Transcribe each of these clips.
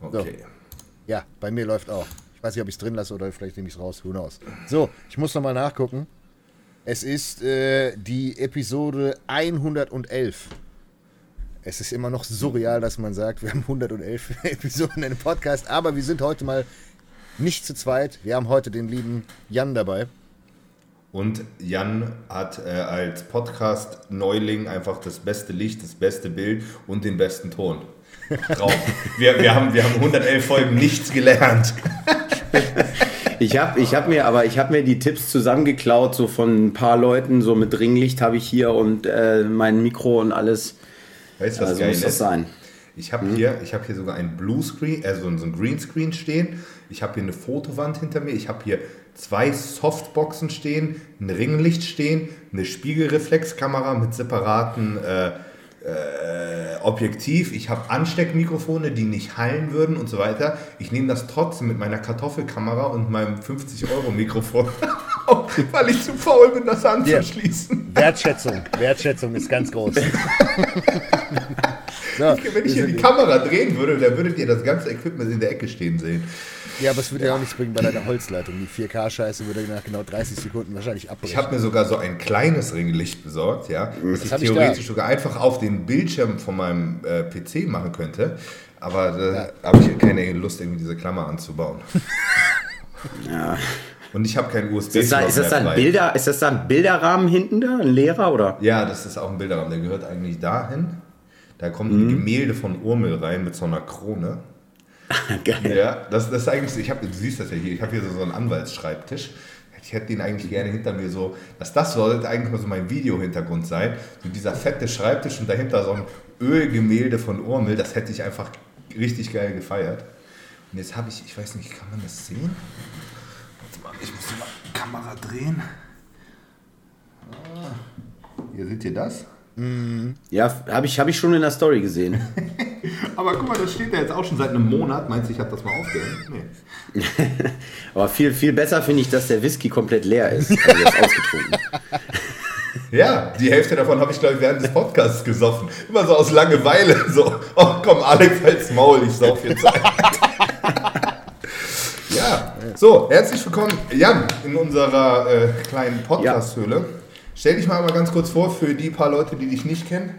Okay. So. Ja, bei mir läuft auch. Ich weiß nicht, ob ich es drin lasse oder vielleicht nehme ich es raus. Who knows? So, ich muss nochmal nachgucken. Es ist äh, die Episode 111. Es ist immer noch surreal, dass man sagt, wir haben 111 Episoden in einem Podcast, aber wir sind heute mal nicht zu zweit. Wir haben heute den lieben Jan dabei. Und Jan hat äh, als Podcast-Neuling einfach das beste Licht, das beste Bild und den besten Ton drauf. wir, wir, haben, wir haben 111 Folgen nichts gelernt. Ich habe ich hab mir aber ich habe mir die Tipps zusammengeklaut so von ein paar Leuten so mit Ringlicht habe ich hier und äh, mein Mikro und alles. Weißt du was also geil muss das ist? sein. Ich habe hier, ich hab hier sogar ein Bluescreen, also so ein Greenscreen stehen. Ich habe hier eine Fotowand hinter mir. Ich habe hier zwei Softboxen stehen, ein Ringlicht stehen, eine Spiegelreflexkamera mit separaten äh, äh, Objektiv. Ich habe Ansteckmikrofone, die nicht hallen würden und so weiter. Ich nehme das trotzdem mit meiner Kartoffelkamera und meinem 50-Euro-Mikrofon auf, weil ich zu faul bin, das anzuschließen. Wertschätzung. Wertschätzung ist ganz groß. so, Wenn ich hier die Kamera drehen würde, dann würdet ihr das ganze Equipment in der Ecke stehen sehen. Ja, aber es würde ja auch nichts bringen bei deiner Holzleitung. Die 4K-Scheiße würde nach genau 30 Sekunden wahrscheinlich Ich abbrechen. habe mir sogar so ein kleines Ringlicht besorgt, ja, das, ich ich theoretisch da. sogar einfach auf den Bildschirm von meinem äh, PC machen könnte. Aber da habe ich keine Lust, irgendwie diese Klammer anzubauen. Ja. Und ich habe keinen usb Ist das, da, ist, das da ein Bilder, ist das da ein Bilderrahmen hinten da? Ein leerer oder? Ja, das ist auch ein Bilderrahmen. Der gehört eigentlich dahin. Da kommt Mhm. ein Gemälde von Urmel rein mit so einer Krone. Geil. Ja, das, das ist eigentlich, ich hab, du siehst das ja hier, ich habe hier so, so einen Anwaltsschreibtisch. Ich hätte den eigentlich gerne hinter mir so, dass das sollte eigentlich mal so mein Videohintergrund sein. So dieser fette Schreibtisch und dahinter so ein Ölgemälde von Urmel, das hätte ich einfach richtig geil gefeiert. Und jetzt habe ich, ich weiß nicht, kann man das sehen? Warte mal, ich muss mal die Kamera drehen. Ah, Hier seht ihr das? Ja, habe ich, hab ich schon in der Story gesehen. Aber guck mal, das steht da jetzt auch schon seit einem Monat. Meinst du, ich habe das mal aufgehängt? Nee. Aber viel, viel besser finde ich, dass der Whisky komplett leer ist. Also jetzt ausgetrunken. Ja, die Hälfte davon habe ich, glaube ich, während des Podcasts gesoffen. Immer so aus Langeweile. So, oh komm, Alex, halt's Maul, ich sauf jetzt ein. ja, so, herzlich willkommen, Jan, in unserer äh, kleinen Podcast-Höhle. Stell dich mal, mal ganz kurz vor für die paar Leute, die dich nicht kennen.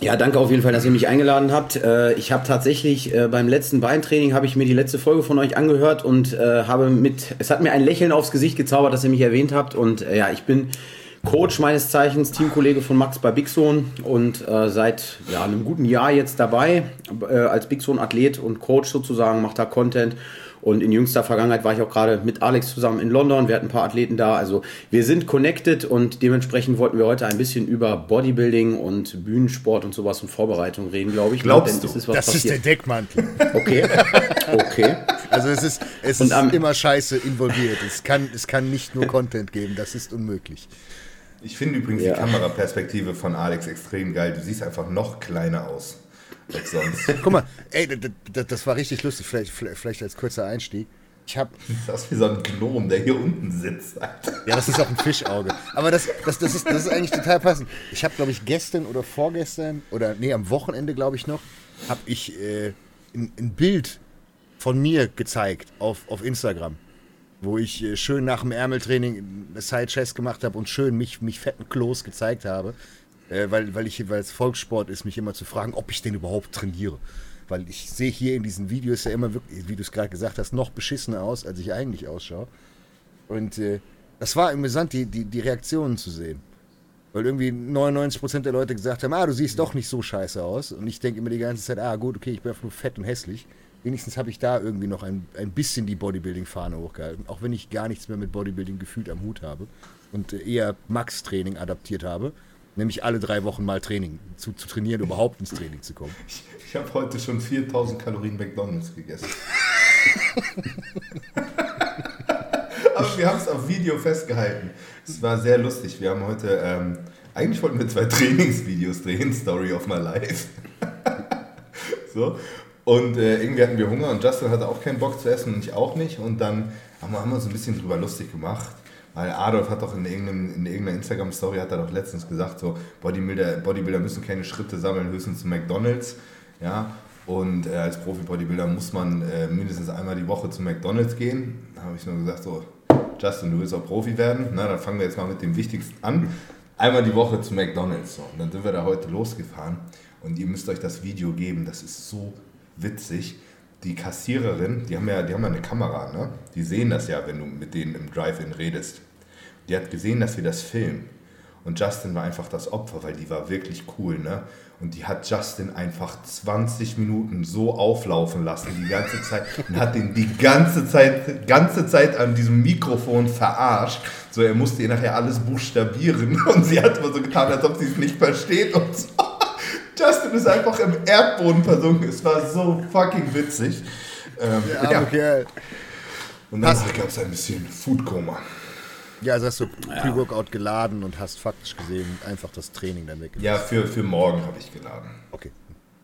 Ja, danke auf jeden Fall, dass ihr mich eingeladen habt. Äh, Ich habe tatsächlich äh, beim letzten Beintraining habe ich mir die letzte Folge von euch angehört und äh, habe mit, es hat mir ein Lächeln aufs Gesicht gezaubert, dass ihr mich erwähnt habt. Und ja, ich bin Coach meines Zeichens, Teamkollege von Max bei Big Zone und äh, seit ja, einem guten Jahr jetzt dabei äh, als Big Zone Athlet und Coach sozusagen, macht da Content. Und in jüngster Vergangenheit war ich auch gerade mit Alex zusammen in London. Wir hatten ein paar Athleten da. Also wir sind connected und dementsprechend wollten wir heute ein bisschen über Bodybuilding und Bühnensport und sowas und Vorbereitung reden, glaube ich. Glaubst Denn du? es ist was Das ist der passiert. Deckmantel. Okay. Okay. Also es ist, es Und ist am- immer Scheiße involviert. Es kann, es kann nicht nur Content geben, das ist unmöglich. Ich finde übrigens Ja. die Kameraperspektive von Alex extrem geil. Du siehst einfach noch kleiner aus als sonst. Guck mal, ey, das, war richtig lustig, vielleicht, vielleicht als kurzer Einstieg. Ich habe, Das ist wie so ein Gnom, der hier unten sitzt. Ja, das ist auch ein Fischauge. Aber das, das, das, ist, das ist eigentlich total passend. Ich habe, glaube ich, gestern oder vorgestern oder nee, am Wochenende, glaube ich noch, habe ich äh, ein, ein Bild von mir gezeigt auf, auf Instagram, wo ich äh, schön nach dem Ärmeltraining eine Side Chest gemacht habe und schön mich, mich fetten Klos gezeigt habe, äh, weil, weil ich weil es Volkssport ist, mich immer zu fragen, ob ich den überhaupt trainiere. Weil ich sehe hier in diesen Videos ja immer wirklich, wie du es gerade gesagt hast, noch beschissener aus, als ich eigentlich ausschaue. Und äh, das war amüsant, die, die, die Reaktionen zu sehen. Weil irgendwie 99% der Leute gesagt haben, ah, du siehst doch nicht so scheiße aus. Und ich denke immer die ganze Zeit, ah, gut, okay, ich bin einfach nur fett und hässlich. Wenigstens habe ich da irgendwie noch ein, ein bisschen die Bodybuilding-Fahne hochgehalten. Auch wenn ich gar nichts mehr mit Bodybuilding gefühlt am Hut habe. Und äh, eher Max-Training adaptiert habe. Nämlich alle drei Wochen mal Training. Zu, zu trainieren, überhaupt ins Training zu kommen. Ich habe heute schon 4000 Kalorien McDonalds gegessen. Aber wir haben es auf Video festgehalten. Es war sehr lustig. Wir haben heute, ähm, eigentlich wollten wir zwei Trainingsvideos drehen, Story of my life. so. Und äh, irgendwie hatten wir Hunger und Justin hatte auch keinen Bock zu essen und ich auch nicht. Und dann haben wir, haben wir uns ein bisschen drüber lustig gemacht. Weil Adolf hat doch in, in irgendeiner Instagram-Story hat er doch letztens gesagt, so Bodybuilder, Bodybuilder müssen keine Schritte sammeln, höchstens zu McDonalds. Ja, Und äh, als Profi-Bodybuilder muss man äh, mindestens einmal die Woche zu McDonalds gehen. Da habe ich nur gesagt, so, Justin, du willst auch Profi werden. Na, dann fangen wir jetzt mal mit dem Wichtigsten an. Einmal die Woche zu McDonalds. So. Und dann sind wir da heute losgefahren. Und ihr müsst euch das Video geben, das ist so witzig. Die Kassiererin, die haben ja, die haben ja eine Kamera, ne? Die sehen das ja, wenn du mit denen im Drive-In redest. Die hat gesehen, dass wir das filmen. Und Justin war einfach das Opfer, weil die war wirklich cool, ne? Und die hat Justin einfach 20 Minuten so auflaufen lassen, die ganze Zeit, und hat ihn die ganze Zeit, ganze Zeit an diesem Mikrofon verarscht. So, er musste ihr nachher alles buchstabieren und sie hat immer so getan, als ob sie es nicht versteht und so. Justin ist einfach im Erdboden versunken. Es war so fucking witzig. Ähm, Ja, ja. okay. Und dann gab es ein bisschen Foodkoma. Ja, also hast du Pre-Workout geladen und hast faktisch gesehen einfach das Training dann weg. Ja, für, für morgen habe ich geladen. Okay.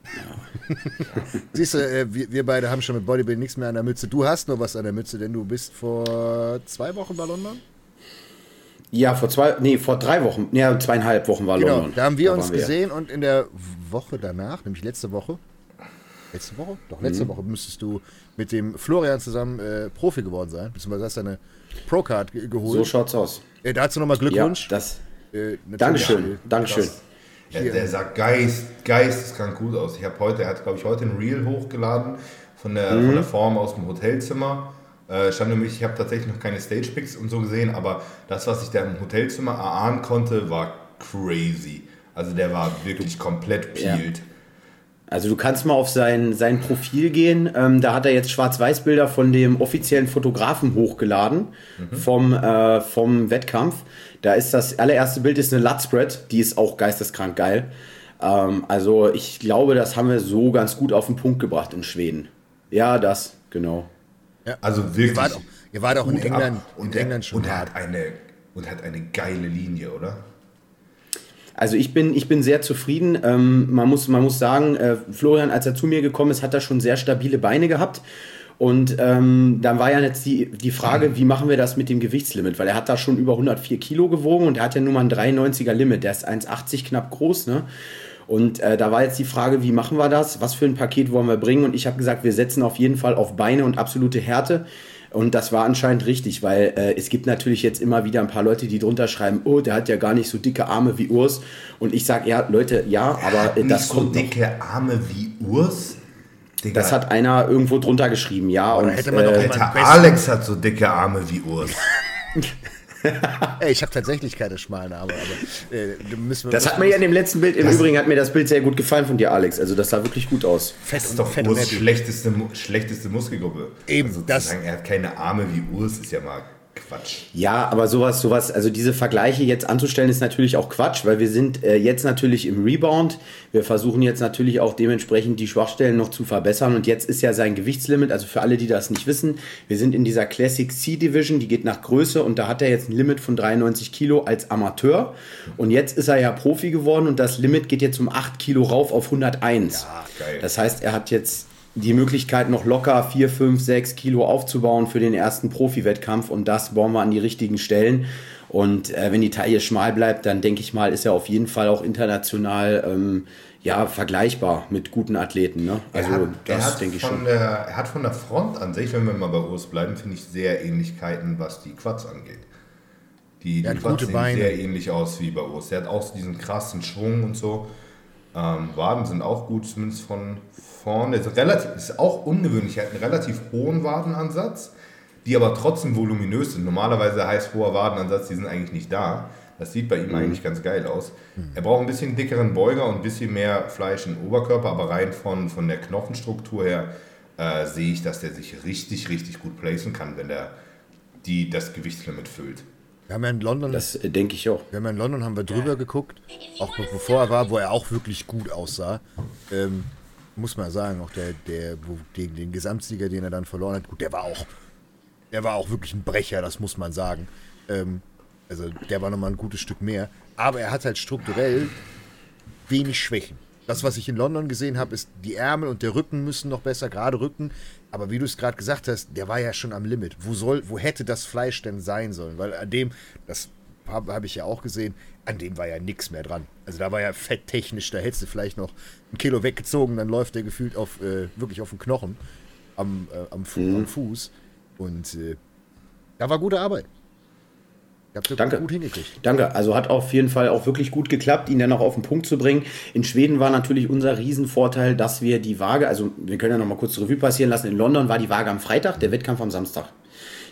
Siehst du, äh, wir, wir beide haben schon mit Bodybuilding nichts mehr an der Mütze. Du hast nur was an der Mütze, denn du bist vor zwei Wochen bei London. Ja, vor zwei, nee, vor drei Wochen, ja, zweieinhalb Wochen war Genau, London. da haben wir Da uns waren gesehen und in der Woche danach, nämlich letzte Woche, letzte Woche? Doch, Mhm. letzte Woche müsstest du mit dem Florian zusammen äh, Profi geworden sein, beziehungsweise hast deine Pro-Card ge So geholt. schaut's aus. äh, dazu nochmal Ja, Glückwunsch. das. Äh. Dankeschön, Dankeschön. Ja, der sah geist, geisteskrank gut aus. Ich habe heute, er hat glaube ich heute ein Reel hochgeladen von der, Mhm. von der Form aus dem Hotelzimmer. Äh, stand nämlich, ich habe tatsächlich noch keine Stage Pics und so gesehen, aber das, was ich da im Hotelzimmer erahnen konnte, war crazy. Also der war wirklich komplett Ja. Also du kannst mal auf sein, sein Profil gehen. Ähm, da hat er jetzt Schwarz-Weiß-Bilder von dem offiziellen Fotografen hochgeladen vom, äh, vom Wettkampf. Da ist das allererste Bild ist eine Lutspread, die ist auch geisteskrank geil. Ähm, also ich glaube, das haben wir so ganz gut auf den Punkt gebracht in Schweden. Ja, das, genau. Also wirklich. Ihr wart auch, ihr wart auch in. England, und in der, England schon und er hat eine und hat eine geile Linie, oder? Also ich bin, ich bin sehr zufrieden. Ähm, man, muss, man muss sagen, äh, Florian, als er zu mir gekommen ist, hat er schon sehr stabile Beine gehabt. Und ähm, dann war ja jetzt die, die Frage, wie machen wir das mit dem Gewichtslimit? Weil er hat da schon über 104 Kilo gewogen und er hat ja nur mal ein 93er Limit. Der ist 1,80 knapp groß, ne? Und äh, da war jetzt die Frage, wie machen wir das? Was für ein Paket wollen wir bringen? Und ich habe gesagt, wir setzen auf jeden Fall auf Beine und absolute Härte. Und das war anscheinend richtig, weil äh, es gibt natürlich jetzt immer wieder ein paar Leute, die drunter schreiben, oh, der hat ja gar nicht so dicke Arme wie Urs. Und ich sage, ja, Leute, ja, aber äh, Nicht das so kommt noch. dicke Arme wie Urs. Digga, Das hat einer irgendwo drunter geschrieben, ja. Und, hätte man doch äh, immer- Alter, Alex hat so dicke Arme wie Urs. Ey, ich habe tatsächlich keine schmalen Arme, aber äh, müssen wir das hat mir ja in dem letzten Bild, im Das- Übrigen hat mir das Bild sehr gut gefallen von dir, Alex. Also das sah wirklich gut aus. fett Das ist doch fett und Urs schlechteste, schlechteste Muskelgruppe. Eben, Also das- er hat keine Arme wie Urs, ist ja mal Quatsch. Ja, aber sowas, sowas, also diese Vergleiche jetzt anzustellen, ist natürlich auch Quatsch, weil wir sind äh, jetzt natürlich im Rebound. Wir versuchen jetzt natürlich auch dementsprechend die Schwachstellen noch zu verbessern. Und jetzt ist ja sein Gewichtslimit, also für alle, die das nicht wissen, wir sind in dieser Classic C Division, die geht nach Größe und da hat er jetzt ein Limit von 93 Kilo als Amateur. Und jetzt ist er ja Profi geworden und das Limit geht jetzt um 8 Kilo rauf auf 101. Ja, geil. Das heißt, er hat jetzt die Möglichkeit, noch locker 4, 5, 6 Kilo aufzubauen für den ersten Profi-Wettkampf und das bauen wir an die richtigen Stellen. Und äh, wenn die Taille schmal bleibt, dann denke ich mal, ist er auf jeden Fall auch international ähm, ja, vergleichbar mit guten Athleten. Ne? Also hat, das denke ich schon. Der, er hat von der Front an sich, wenn wir mal bei Urs bleiben, finde ich sehr Ähnlichkeiten, was die Quads angeht. Die, die Quads sehen Beine. sehr ähnlich aus wie bei Urs. Er hat auch so diesen krassen Schwung und so. Ähm, Waden sind auch gut, zumindest von vorne. Ist, relativ, ist auch ungewöhnlich. Er hat einen relativ hohen Wadenansatz, die aber trotzdem voluminös sind. Normalerweise heißt hoher Wadenansatz, die sind eigentlich nicht da. Das sieht bei ihm eigentlich ganz geil aus. Er braucht ein bisschen dickeren Beuger und ein bisschen mehr Fleisch im Oberkörper, aber rein von, von der Knochenstruktur her äh, sehe ich, dass der sich richtig, richtig gut placen kann, wenn er die, das Gewichtslimit füllt. Wir haben ja in London, Das äh, denke ich auch. wir haben ja in London haben wir drüber geguckt, auch be- bevor er war, wo er auch wirklich gut aussah. Ähm, muss man sagen, auch der, der, wo, gegen den Gesamtsieger, den er dann verloren hat, gut, der war auch, der war auch wirklich ein Brecher, das muss man sagen. Ähm, also der war nochmal ein gutes Stück mehr. Aber er hat halt strukturell wenig Schwächen. Das, was ich in London gesehen habe, ist, die Ärmel und der Rücken müssen noch besser, gerade Rücken. Aber wie du es gerade gesagt hast, der war ja schon am Limit. Wo soll, wo hätte das Fleisch denn sein sollen? Weil an dem, das habe hab ich ja auch gesehen, an dem war ja nichts mehr dran. Also da war ja fetttechnisch, da hättest du vielleicht noch ein Kilo weggezogen, dann läuft der gefühlt auf, äh, wirklich auf den Knochen am, äh, am, Fu mhm. am, Fuß. Und äh, da war gute Arbeit. Danke. gut hingekriegt. Danke. Also hat auf jeden Fall auch wirklich gut geklappt, ihn dann auch auf den Punkt zu bringen. In Schweden war natürlich unser Riesenvorteil, dass wir die Waage, also wir können ja noch mal kurz Revue passieren lassen. In London war die Waage am Freitag, der Wettkampf am Samstag.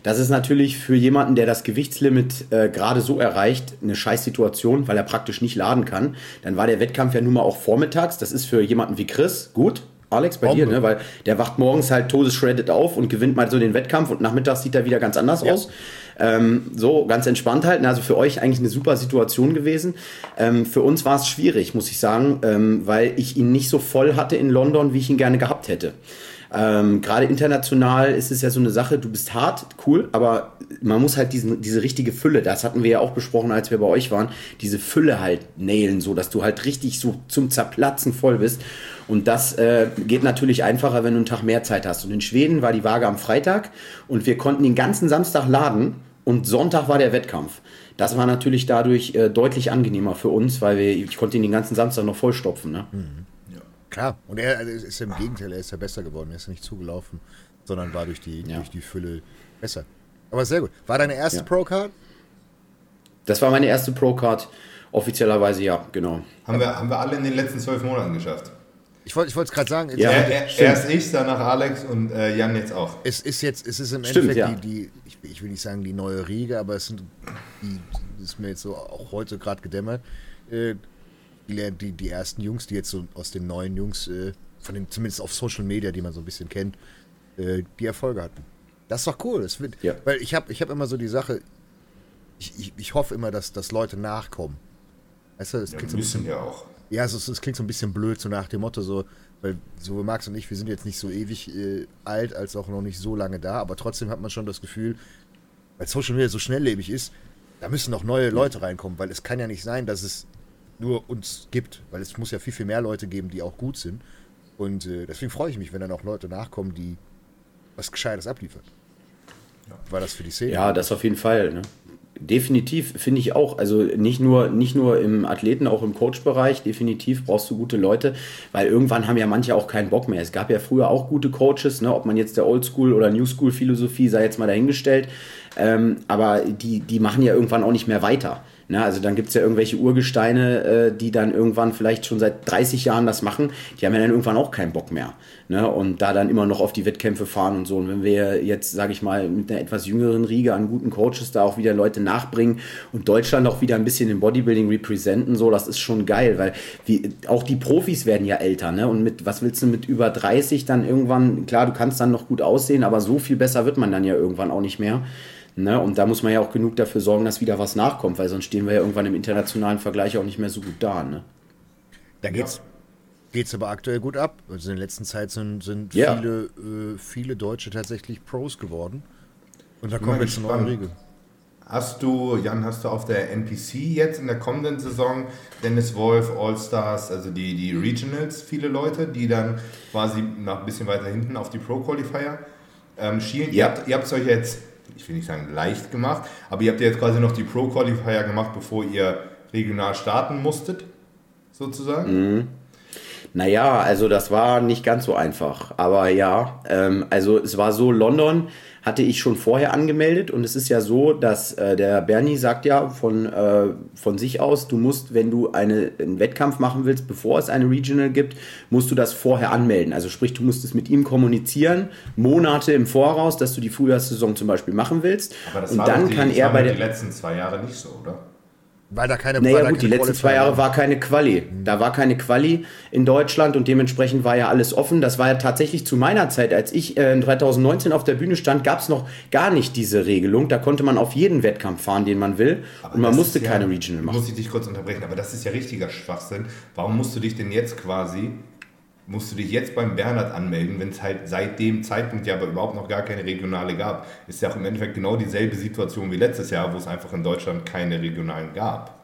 Das ist natürlich für jemanden, der das Gewichtslimit äh, gerade so erreicht, eine Scheißsituation, weil er praktisch nicht laden kann. Dann war der Wettkampf ja nun mal auch vormittags. Das ist für jemanden wie Chris gut. Alex, bei Bombe. dir, ne? Weil der wacht morgens halt todesshredded auf und gewinnt mal so den Wettkampf und nachmittags sieht er wieder ganz anders ja. aus. Ähm, so ganz entspannt halten. Also für euch eigentlich eine super Situation gewesen. Ähm, für uns war es schwierig, muss ich sagen, ähm, weil ich ihn nicht so voll hatte in London, wie ich ihn gerne gehabt hätte. Ähm, Gerade international ist es ja so eine Sache, du bist hart, cool, aber man muss halt diesen, diese richtige Fülle, das hatten wir ja auch besprochen, als wir bei euch waren, diese Fülle halt nailen, so dass du halt richtig so zum Zerplatzen voll bist. Und das äh, geht natürlich einfacher, wenn du einen Tag mehr Zeit hast. Und in Schweden war die Waage am Freitag und wir konnten den ganzen Samstag laden und Sonntag war der Wettkampf. Das war natürlich dadurch äh, deutlich angenehmer für uns, weil wir, ich konnte ihn den ganzen Samstag noch vollstopfen. Ne? Mhm. Klar, und er also ist im Gegenteil, er ist ja besser geworden. Er ist nicht zugelaufen, sondern war durch die, ja. durch die Fülle besser. Aber sehr gut. War deine erste ja. Pro-Card? Das war meine erste Pro-Card. Offiziellerweise ja, genau. Haben wir, haben wir alle in den letzten zwölf Monaten geschafft. Ich wollte es gerade sagen. Ja, er, erst ich, danach Alex und äh, Jan jetzt auch. Es ist jetzt, es ist im Stimmt, Endeffekt ja. die, die ich, ich, will nicht sagen die neue Riege, aber es sind die, das ist mir jetzt so auch heute gerade gedämmert. Äh, die, die, die ersten Jungs, die jetzt so aus den neuen Jungs, äh, von den, zumindest auf Social Media, die man so ein bisschen kennt, äh, die Erfolge hatten. Das ist doch cool. Das wird, ja. Weil ich habe ich hab immer so die Sache, ich, ich, ich hoffe immer, dass, dass Leute nachkommen. Weißt du, das ja, klingt so ein bisschen, ja auch. Ja, es, es klingt so ein bisschen blöd, so nach dem Motto, so, weil so Max und ich, wir sind jetzt nicht so ewig äh, alt, als auch noch nicht so lange da, aber trotzdem hat man schon das Gefühl, weil Social Media so schnelllebig ist, da müssen noch neue Leute reinkommen, weil es kann ja nicht sein, dass es nur uns gibt, weil es muss ja viel, viel mehr Leute geben, die auch gut sind. Und äh, deswegen freue ich mich, wenn dann auch Leute nachkommen, die was Gescheites abliefern. Ja. War das für die Szene? Ja, das auf jeden Fall. Ne? Definitiv finde ich auch. Also nicht nur, nicht nur im Athleten, auch im Coach-Bereich. Definitiv brauchst du gute Leute, weil irgendwann haben ja manche auch keinen Bock mehr. Es gab ja früher auch gute Coaches, ne? ob man jetzt der Oldschool oder New School Philosophie sei jetzt mal dahingestellt. Ähm, aber die, die machen ja irgendwann auch nicht mehr weiter. Ne? Also dann gibt es ja irgendwelche Urgesteine, äh, die dann irgendwann vielleicht schon seit 30 Jahren das machen, die haben ja dann irgendwann auch keinen Bock mehr. Ne? Und da dann immer noch auf die Wettkämpfe fahren und so. Und wenn wir jetzt, sage ich mal, mit einer etwas jüngeren Riege an guten Coaches da auch wieder Leute nachbringen und Deutschland auch wieder ein bisschen im Bodybuilding representen, so, das ist schon geil, weil wie, auch die Profis werden ja älter, ne? Und mit, was willst du mit über 30 dann irgendwann, klar, du kannst dann noch gut aussehen, aber so viel besser wird man dann ja irgendwann auch nicht mehr. Ne? Und da muss man ja auch genug dafür sorgen, dass wieder was nachkommt, weil sonst stehen wir ja irgendwann im internationalen Vergleich auch nicht mehr so gut da. Ne? Da geht's, geht's aber aktuell gut ab. Also in der letzten Zeit sind, sind ja. viele, äh, viele Deutsche tatsächlich Pros geworden. Und da kommen wir zu neuen Regeln. Hast du, Jan, hast du auf der NPC jetzt in der kommenden Saison Dennis Wolf, All-Stars, also die, die Regionals, viele Leute, die dann quasi noch ein bisschen weiter hinten auf die Pro-Qualifier ähm, schielen? Ja. Ihr habt es euch jetzt ich will nicht sagen leicht gemacht, aber ihr habt ja jetzt quasi noch die Pro-Qualifier gemacht, bevor ihr regional starten musstet, sozusagen. Mhm. Naja, also das war nicht ganz so einfach. Aber ja, ähm, also es war so, London hatte ich schon vorher angemeldet und es ist ja so, dass äh, der Bernie sagt ja von, äh, von sich aus, du musst, wenn du eine, einen Wettkampf machen willst, bevor es eine Regional gibt, musst du das vorher anmelden. Also sprich, du musst es mit ihm kommunizieren, Monate im Voraus, dass du die Frühjahrssaison zum Beispiel machen willst. Aber das und war dann die, kann er bei den letzten zwei Jahre nicht so, oder? Weil da keine Naja, gut, die letzten zwei Jahre war keine Quali. Mhm. Da war keine Quali in Deutschland und dementsprechend war ja alles offen. Das war ja tatsächlich zu meiner Zeit, als ich äh, 2019 auf der Bühne stand, gab es noch gar nicht diese Regelung. Da konnte man auf jeden Wettkampf fahren, den man will. Aber und man musste ja, keine Regional machen. Muss ich dich kurz unterbrechen, aber das ist ja richtiger Schwachsinn. Warum musst du dich denn jetzt quasi musst du dich jetzt beim Bernhard anmelden, wenn es halt seit dem Zeitpunkt ja aber überhaupt noch gar keine Regionale gab. Ist ja auch im Endeffekt genau dieselbe Situation wie letztes Jahr, wo es einfach in Deutschland keine Regionalen gab.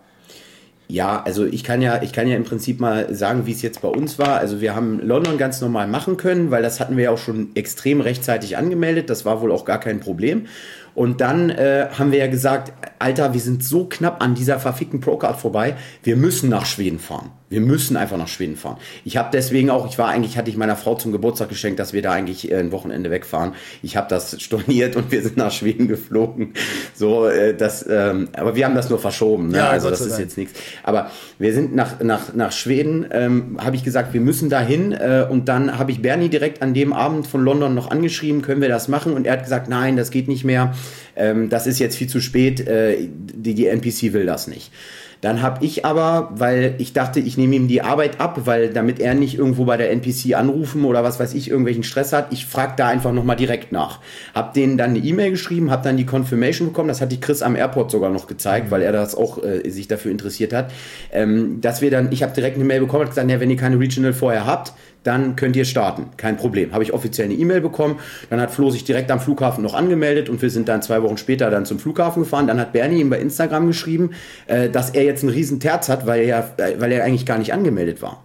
Ja, also ich kann ja, ich kann ja im Prinzip mal sagen, wie es jetzt bei uns war. Also wir haben London ganz normal machen können, weil das hatten wir ja auch schon extrem rechtzeitig angemeldet. Das war wohl auch gar kein Problem. Und dann äh, haben wir ja gesagt, Alter, wir sind so knapp an dieser verfickten Procard vorbei, wir müssen nach Schweden fahren. Wir müssen einfach nach Schweden fahren. Ich habe deswegen auch, ich war eigentlich, hatte ich meiner Frau zum Geburtstag geschenkt, dass wir da eigentlich äh, ein Wochenende wegfahren. Ich habe das storniert und wir sind nach Schweden geflogen. So, äh, das, ähm, aber wir haben das nur verschoben. Ne? Ja, also das ist jetzt nichts. Aber wir sind nach, nach, nach Schweden, ähm, habe ich gesagt, wir müssen dahin. Äh, und dann habe ich Bernie direkt an dem Abend von London noch angeschrieben, können wir das machen? Und er hat gesagt, nein, das geht nicht mehr. Ähm, das ist jetzt viel zu spät. Äh, die, die NPC will das nicht. Dann habe ich aber, weil ich dachte, ich nehme ihm die Arbeit ab, weil damit er nicht irgendwo bei der NPC anrufen oder was weiß ich, irgendwelchen Stress hat, ich frage da einfach nochmal direkt nach. Hab denen dann eine E-Mail geschrieben, habe dann die Confirmation bekommen, das hat die Chris am Airport sogar noch gezeigt, weil er das auch äh, sich dafür interessiert hat, ähm, dass wir dann, ich habe direkt eine Mail bekommen, hat gesagt, ja, wenn ihr keine Regional vorher habt, dann könnt ihr starten. Kein Problem. Habe ich offiziell eine E-Mail bekommen. Dann hat Flo sich direkt am Flughafen noch angemeldet und wir sind dann zwei Wochen später dann zum Flughafen gefahren. Dann hat Bernie ihm bei Instagram geschrieben, äh, dass er jetzt einen riesen Terz hat, weil er, äh, weil er eigentlich gar nicht angemeldet war.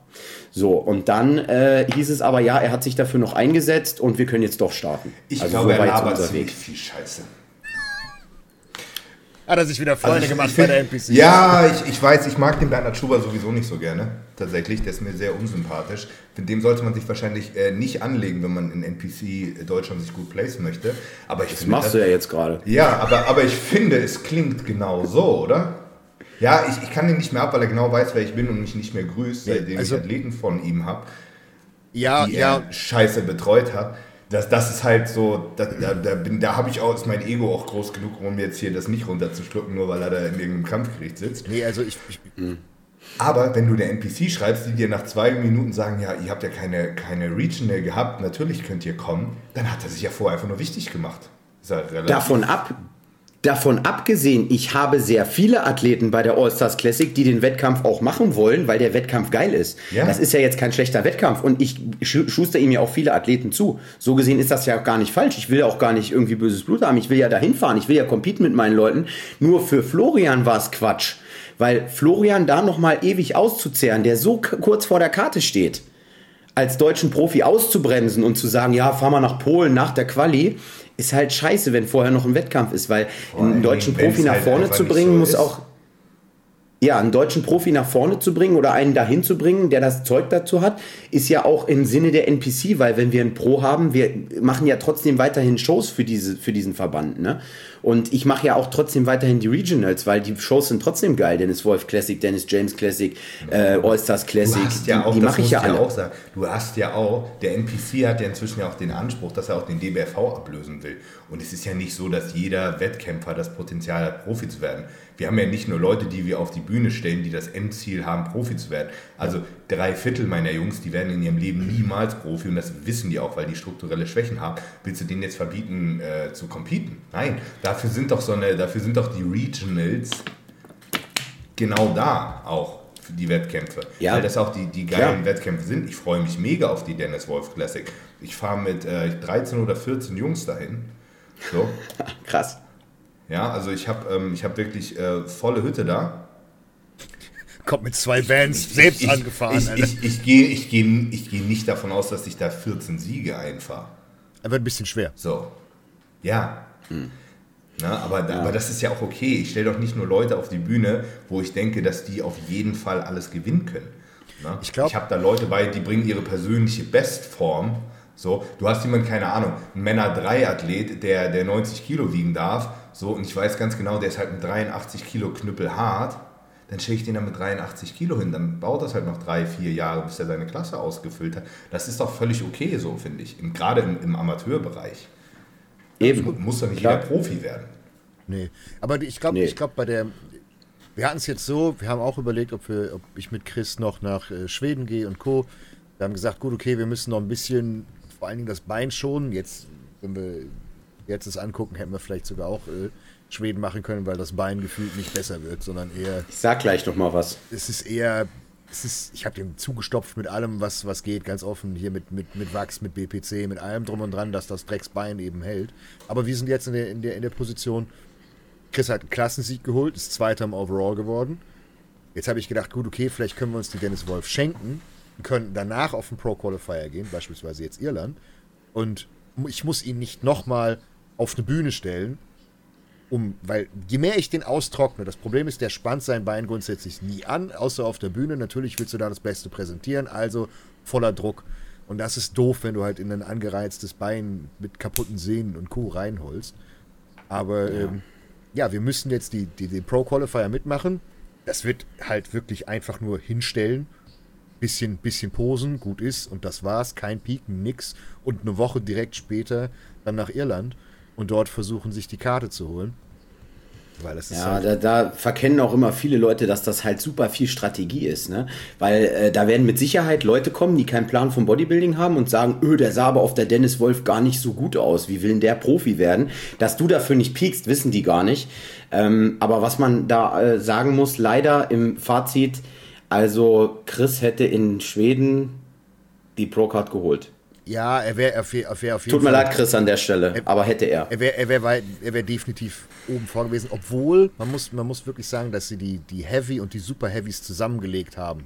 So, und dann äh, hieß es aber, ja, er hat sich dafür noch eingesetzt und wir können jetzt doch starten. Ich also glaube, er labert ziemlich Weg. viel Scheiße. Hat er sich wieder Freunde Also ich- gemacht ich bei der NPC? Ja, ich, ich weiß, ich mag den Bernhard Schuber sowieso nicht so gerne. Tatsächlich, der ist mir sehr unsympathisch. Mit dem sollte man sich wahrscheinlich äh, nicht anlegen, wenn man in NPC Deutschland sich gut placen möchte. Aber ich Das finde, machst du ja jetzt gerade. Ja, aber, aber ich finde, es klingt genau so, oder? Ja, ich, ich kann ihn nicht mehr ab, weil er genau weiß, wer ich bin und mich nicht mehr grüßt, seitdem also- ich Athleten von ihm habe, Ja, die ja, er scheiße betreut hat. Das, das ist halt so, da, da, da, bin- da habe ich auch, ist mein Ego auch groß genug, um jetzt hier das nicht runterzuschlucken, nur weil er da in irgendeinem Kampfgericht sitzt. nee, also ich, ich Aber wenn du der NPC schreibst, die dir nach zwei Minuten sagen, ja, ihr habt ja keine, keine Regional gehabt, natürlich könnt ihr kommen, dann hat er sich ja vorher einfach nur wichtig gemacht. Ja Davon ab, davon abgesehen, ich habe sehr viele Athleten bei der All-Stars Classic, die den Wettkampf auch machen wollen, weil der Wettkampf geil ist. Ja. Das ist ja jetzt kein schlechter Wettkampf und ich schu- schuster ihm ja auch viele Athleten zu. So gesehen ist das ja gar nicht falsch. Ich will ja auch gar nicht irgendwie böses Blut haben. Ich will ja dahin fahren. Ich will ja competen mit meinen Leuten. Nur für Florian war es Quatsch. Weil Florian da nochmal ewig auszuzehren, der so kurz vor der Karte steht, als deutschen Profi auszubremsen und zu sagen, ja, fahr mal nach Polen nach der Quali, ist halt scheiße, wenn vorher noch ein Wettkampf ist, weil allen einen deutschen Profi nach halt vorne zu bringen, so muss ist. auch ja, einen deutschen Profi nach vorne zu bringen oder einen dahin zu bringen, der das Zeug dazu hat, ist ja auch im Sinne der NPC, weil wenn wir einen Pro haben, wir machen ja trotzdem weiterhin Shows für, diese, für diesen Verband. Ne? Und ich mache ja auch trotzdem weiterhin die Regionals, weil die Shows sind trotzdem geil. Dennis Wolf Classic, Dennis James Classic, äh, All-Stars Classic, Du hast ja auch, die, die mache ich ja alle. auch sagen, du hast ja auch, der NPC hat ja inzwischen ja auch den Anspruch, dass er auch den DBFV ablösen will. Und es ist ja nicht so, dass jeder Wettkämpfer das Potenzial hat, Profi zu werden. Wir haben ja nicht nur Leute, die wir auf die Bühne stellen, die das Endziel haben, Profi zu werden. Also drei Viertel meiner Jungs, die werden in ihrem Leben niemals Profi und das wissen die auch, weil die strukturelle Schwächen haben. Willst du denen jetzt verbieten, äh, zu competen? Nein, dafür sind doch so eine, dafür sind doch die Regionals genau da auch für die Wettkämpfe. Ja. Weil das auch die, die geilen Klar. Wettkämpfe sind. Ich freue mich mega auf die Dennis Wolf Classic. Ich fahre mit äh, 13 oder 14 Jungs dahin. So. Krass. Ja, also ich habe ähm, ich hab wirklich äh, volle Hütte da. kommt mit zwei Vans selbst ich, angefahren. Ich, Alter. ich, ich gehe ich geh, ich geh nicht davon aus, dass ich da 14 Siege einfahre. Er wird ein bisschen schwer. So. Ja. Na, aber, aber das ist ja auch okay. Ich stelle doch nicht nur Leute auf die Bühne, wo ich denke, dass die auf jeden Fall alles gewinnen können. Na? Ich glaub- ich habe da Leute bei, die bringen ihre persönliche Bestform. So, du hast jemanden, keine Ahnung, ein Männer-3-Athlet, der, der 90 Kilo wiegen darf. So, und ich weiß ganz genau, der ist halt mit 83 Kilo Knüppel hart. Dann stelle ich den dann mit 83 Kilo hin. Dann baut das halt noch drei, vier Jahre, bis er seine Klasse ausgefüllt hat. Das ist doch völlig okay, so finde ich. Im, gerade im, im Amateurbereich. Eben. Muss doch nicht Klar. jeder Profi werden. Nee. Aber ich glaube, Nee. ich glaube bei der. Wir hatten es jetzt so, wir haben auch überlegt, ob, wir, ob ich mit Chris noch nach äh, Schweden gehe und Co. Wir haben gesagt, gut, okay, wir müssen noch ein bisschen, vor allen Dingen das Bein schonen. Jetzt, wenn wir jetzt es angucken, hätten wir vielleicht sogar auch äh, Schweden machen können, weil das Bein gefühlt nicht besser wird, sondern eher, Ich sag gleich noch mal was. es ist eher, es ist, ich habe den zugestopft mit allem, was, was geht, ganz offen, hier mit, mit, mit Wachs, mit BPC, mit allem drum und dran, dass das Drecksbein eben hält. Aber wir sind jetzt in der, in der, in der Position, Chris hat einen Klassensieg geholt, ist Zweiter im Overall geworden. Jetzt habe ich gedacht, gut, okay, vielleicht können wir uns die Dennis Wolf schenken und können danach auf den Pro Qualifier gehen, beispielsweise jetzt Irland. Und ich muss ihn nicht nochmal auf eine Bühne stellen, um, weil je mehr ich den austrockne, das Problem ist, der spannt sein Bein grundsätzlich nie an, außer auf der Bühne. Natürlich willst du da das Beste präsentieren, also voller Druck. Und das ist doof, wenn du halt in ein angereiztes Bein mit kaputten Sehnen und Co. reinholst. Aber ja, ähm, ja wir müssen jetzt die, die, den Pro-Qualifier mitmachen. Das wird halt wirklich einfach nur hinstellen, bisschen, bisschen posen, gut ist und das war's. Kein Pieken, nix. Und eine Woche direkt später dann nach Irland und dort versuchen, sich die Karte zu holen. Weil das ist ja, halt da, da, verkennen auch immer viele Leute, dass das halt super viel Strategie ist, ne? Weil äh, da werden mit Sicherheit Leute kommen, die keinen Plan vom Bodybuilding haben und sagen, öh, der sah aber auf der Dennis Wolf gar nicht so gut aus. Wie will denn der Profi werden? Dass du dafür nicht piekst, wissen die gar nicht. Ähm, aber was man da äh, sagen muss, leider im Fazit, also Chris hätte in Schweden die Pro-Card geholt. Ja, er wäre auf, wär auf jeden Tut mir leid, Chris, an der Stelle, er, aber hätte er. Er wäre er wär, er wär definitiv oben vor gewesen, obwohl man muss, man muss wirklich sagen, dass sie die, die Heavy und die Super Heavies zusammengelegt haben.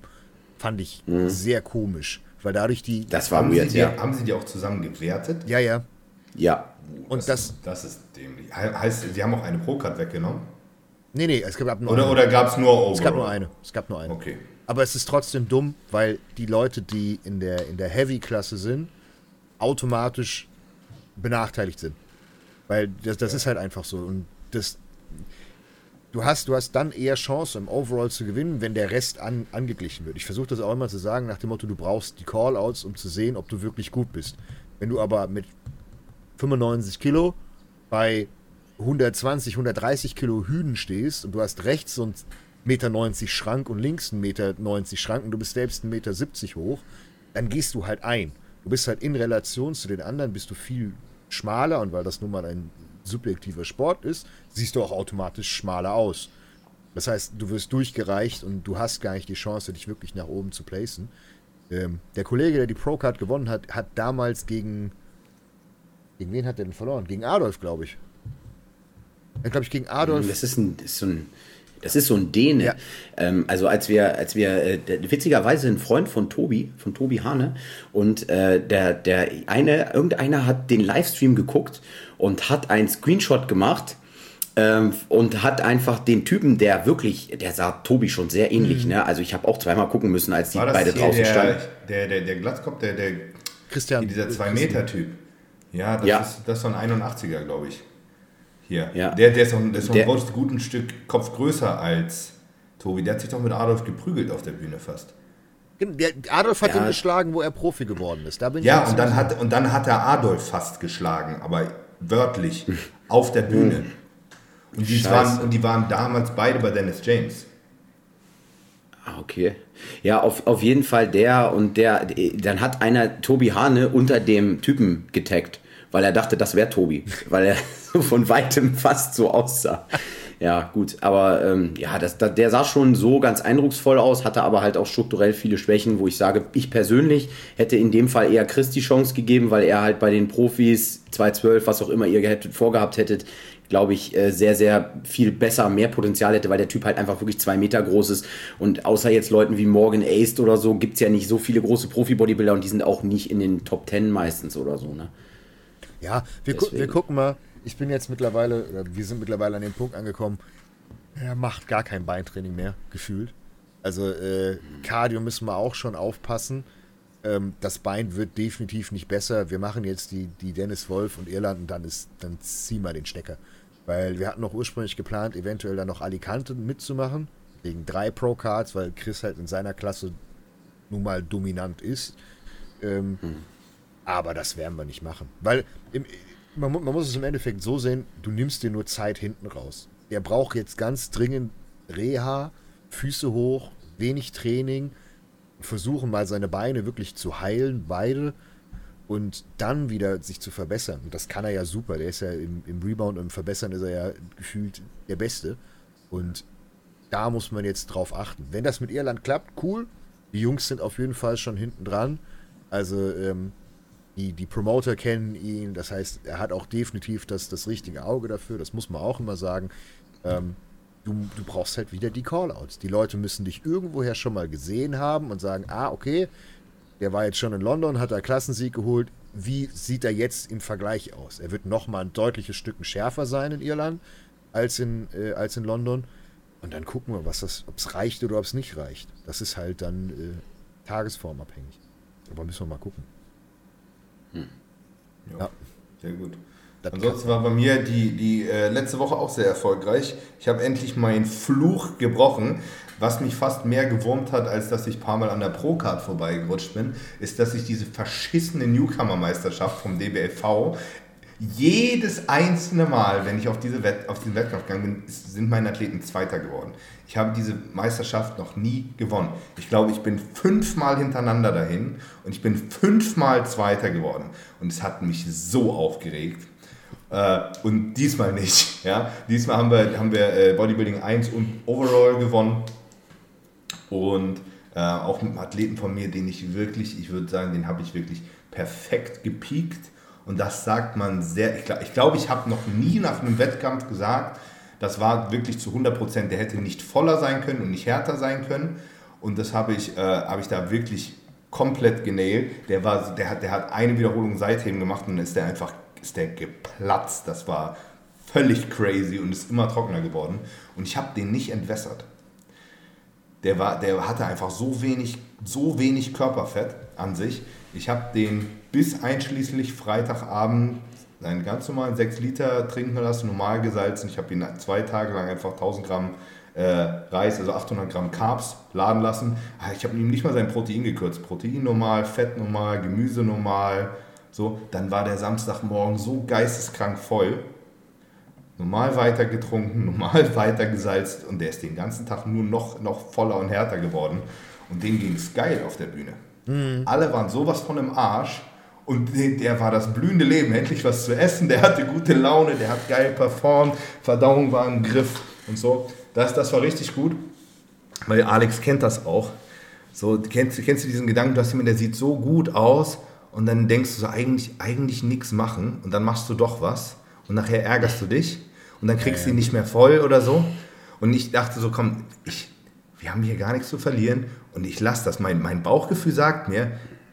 Fand ich mhm. sehr komisch, weil dadurch die. Das war weird, die, ja. Haben sie die auch zusammen gewertet? Ja, ja. Ja. Und das, das, das ist dämlich. Heißt, sie haben auch eine Pro-Card weggenommen? Nee, nee, es gab nur oder, eine. Oder gab es nur Overall? Es gab nur eine. Es gab nur eine. Okay. Aber es ist trotzdem dumm, weil die Leute, die in der, in der Heavy-Klasse sind, automatisch benachteiligt sind. Weil das, das ja. ist halt einfach so. Und das, du hast, du hast dann eher Chance, im Overall zu gewinnen, wenn der Rest an, angeglichen wird. Ich versuche das auch immer zu sagen, nach dem Motto, du brauchst die Callouts, um zu sehen, ob du wirklich gut bist. Wenn du aber mit 95 Kilo bei 120, 130 Kilo Hühnen stehst und du hast rechts so einen Meter 90 Schrank und links einen Meter 90 Schrank und du bist selbst einen Meter 70 hoch, dann gehst du halt ein. Du bist halt in Relation zu den anderen, bist du viel schmaler und weil das nun mal ein subjektiver Sport ist, siehst du auch automatisch schmaler aus. Das heißt, du wirst durchgereicht und du hast gar nicht die Chance, dich wirklich nach oben zu placen. Ähm, der Kollege, der die Pro-Card gewonnen hat, hat damals gegen. Gegen wen hat er denn verloren? Gegen Adolf, glaube ich. Er glaube ich gegen Adolf. Das ist, ein, das ist so ein das ist so ein Däne. Ja. Ähm, also als wir, als wir, äh, witzigerweise ein Freund von Tobi, von Tobi Hane, und äh, der, der eine, irgendeiner hat den Livestream geguckt und hat einen Screenshot gemacht ähm, und hat einfach den Typen, der wirklich, der sah Tobi schon sehr ähnlich, mhm. ne? Also ich habe auch zweimal gucken müssen, als die beide draußen der, standen. Der, der, der Glatzkopf, der, der Christian. Dieser 2-Meter-Typ. Ja, das, ja. Ist, das ist so ein 81er, glaube ich. Hier. Ja. Der, der ist doch, der ist doch ein gutes Stück Kopf größer als Tobi. Der hat sich doch mit Adolf geprügelt auf der Bühne fast. Der Adolf hat ja. ihn geschlagen, wo er Profi geworden ist. Da ja, und dann, hat, und dann hat er Adolf fast geschlagen, aber wörtlich auf der Bühne. Und die, waren, und die waren damals beide bei Dennis James. Ah, okay. Ja, auf, auf jeden Fall der und der, dann hat einer Tobi Hane unter dem Typen getaggt weil er dachte, das wäre Tobi, weil er so von weitem fast so aussah. Ja, gut, aber ähm, ja, das, das, der sah schon so ganz eindrucksvoll aus, hatte aber halt auch strukturell viele Schwächen, wo ich sage, ich persönlich hätte in dem Fall eher Chris die Chance gegeben, weil er halt bei den Profis 212, was auch immer ihr hättet, vorgehabt hättet, glaube ich, äh, sehr, sehr viel besser, mehr Potenzial hätte, weil der Typ halt einfach wirklich zwei Meter groß ist. Und außer jetzt Leuten wie Morgan Ace oder so, gibt es ja nicht so viele große Profi-Bodybuilder und die sind auch nicht in den Top Ten meistens oder so, ne? Ja, wir, gu wir gucken mal. Ich bin jetzt mittlerweile, oder wir sind mittlerweile an dem Punkt angekommen, er macht gar kein Beintraining mehr, gefühlt. Also äh, Cardio müssen wir auch schon aufpassen. Ähm, das Bein wird definitiv nicht besser. Wir machen jetzt die, die Dennis Wolf und Irland und dann, ist, dann ziehen wir den Stecker. Weil wir hatten noch ursprünglich geplant, eventuell dann noch Alicante mitzumachen. Wegen drei Pro-Cards, weil Chris halt in seiner Klasse nun mal dominant ist. Ähm, mhm. Aber das werden wir nicht machen. Weil im, man, man, muss es im Endeffekt so sehen, du nimmst dir nur Zeit hinten raus. Er braucht jetzt ganz dringend Reha, Füße hoch, wenig Training, versuchen mal seine Beine wirklich zu heilen, beide, und dann wieder sich zu verbessern. Und das kann er ja super. Der ist ja im, im Rebound und im Verbessern ist er ja gefühlt der Beste. Und da muss man jetzt drauf achten. Wenn das mit Irland klappt, cool. Die Jungs sind auf jeden Fall schon hinten dran. Also ähm, die, die Promoter kennen ihn, das heißt, er hat auch definitiv das, das richtige Auge dafür, das muss man auch immer sagen. Ähm, du, du brauchst halt wieder die Callouts. Die Leute müssen dich irgendwoher schon mal gesehen haben und sagen, ah, okay, der war jetzt schon in London, hat da Klassensieg geholt. Wie sieht er jetzt im Vergleich aus? Er wird nochmal ein deutliches Stück schärfer sein in Irland, als in, äh, als in London. Und dann gucken wir, ob es reicht oder ob es nicht reicht. Das ist halt dann äh, tagesformabhängig. Aber müssen wir mal gucken. Ja. Ja. Sehr gut. Das Ansonsten war bei mir die, die äh, letzte Woche auch sehr erfolgreich. Ich habe endlich meinen Fluch gebrochen. Was mich fast mehr gewurmt hat, als dass ich ein paar Mal an der Pro-Card vorbeigerutscht bin, ist, dass ich diese verschissene Newcomer-Meisterschaft vom DBLV jedes einzelne Mal, wenn ich auf, diese Wett, auf diesen Wettkampf gegangen bin, sind meine Athleten Zweiter geworden. Ich habe diese Meisterschaft noch nie gewonnen. Ich glaube, ich bin fünfmal hintereinander dahin und ich bin fünfmal Zweiter geworden. Und es hat mich so aufgeregt. Äh, und diesmal nicht. Ja? Diesmal haben wir, haben wir äh, Bodybuilding 1 und Overall gewonnen. Und äh, auch mit einem Athleten von mir, den ich wirklich, ich würde sagen, den habe ich wirklich perfekt gepiekt. Und das sagt man sehr, ich glaube, ich, glaub, ich habe noch nie nach einem Wettkampf gesagt, das war wirklich zu 100 Prozent, der hätte nicht voller sein können und nicht härter sein können. Und das habe ich, äh, habe ich da wirklich komplett genailt. Der, der, hat, der hat eine Wiederholung Seitheben gemacht und ist der einfach ist der geplatzt. Das war völlig crazy und ist immer trockener geworden. Und ich habe den nicht entwässert. Der, war, der hatte einfach so wenig, so wenig Körperfett an sich. Ich habe den bis einschließlich Freitagabend einen ganz normalen 6 Liter trinken lassen, normal gesalzen. Ich habe ihn zwei Tage lang einfach 1000 Gramm äh, Reis, also 800 Gramm Carbs laden lassen. Ah, Ich habe ihm nicht mal sein Protein gekürzt. Protein normal, Fett normal, Gemüse normal. So, dann war der Samstagmorgen so geisteskrank voll. Normal weiter getrunken, normal weiter gesalzt und der ist den ganzen Tag nur noch, noch voller und härter geworden. Und dem ging es geil auf der Bühne. Alle waren sowas von im Arsch und der, war das blühende Leben. Endlich was zu essen, der hatte gute Laune, der hat geil performt, Verdauung war im Griff und so. Das, das war richtig gut, weil Alex kennt das auch. So, kennst, kennst du diesen Gedanken, du hast jemanden, der sieht so gut aus und dann denkst du so, eigentlich, eigentlich nichts machen und dann machst du doch was und nachher ärgerst du dich und dann kriegst du ihn nicht mehr voll oder so. Und ich dachte so, komm, ich, wir haben hier gar nichts zu verlieren und ich lasse das. Mein, mein Bauchgefühl sagt mir,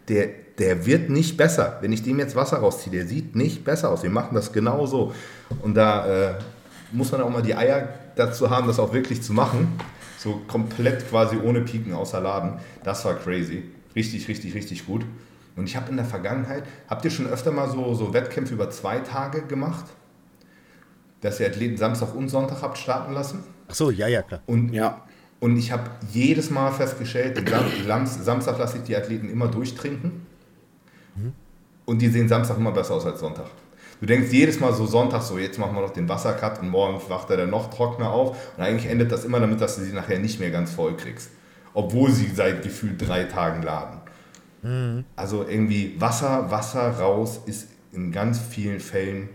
der, der wird nicht besser. Wenn ich dem jetzt Wasser rausziehe, der sieht nicht besser aus. Wir machen das genau so. Und da äh, muss man auch mal die Eier dazu haben, das auch wirklich zu machen. So komplett quasi ohne Piken außer Laden. Das war crazy. Richtig, richtig, richtig gut. Und ich habe in der Vergangenheit, habt ihr schon öfter mal so, so Wettkämpfe über zwei Tage gemacht? Dass ihr Athleten Samstag und Sonntag habt starten lassen? Ach so, ja, ja, klar. Und, Ja. und ich habe jedes Mal festgestellt, Sam Sam Samstag lasse ich die Athleten immer durchtrinken. Und die sehen Samstag immer besser aus als Sonntag. Du denkst jedes Mal so Sonntag, so jetzt machen wir noch den Wassercut und morgen wacht er dann noch trockener auf. Und eigentlich endet das immer damit, dass du sie nachher nicht mehr ganz voll kriegst. Obwohl sie seit gefühlt drei Tagen laden. Also irgendwie Wasser, Wasser raus ist in ganz vielen Fällen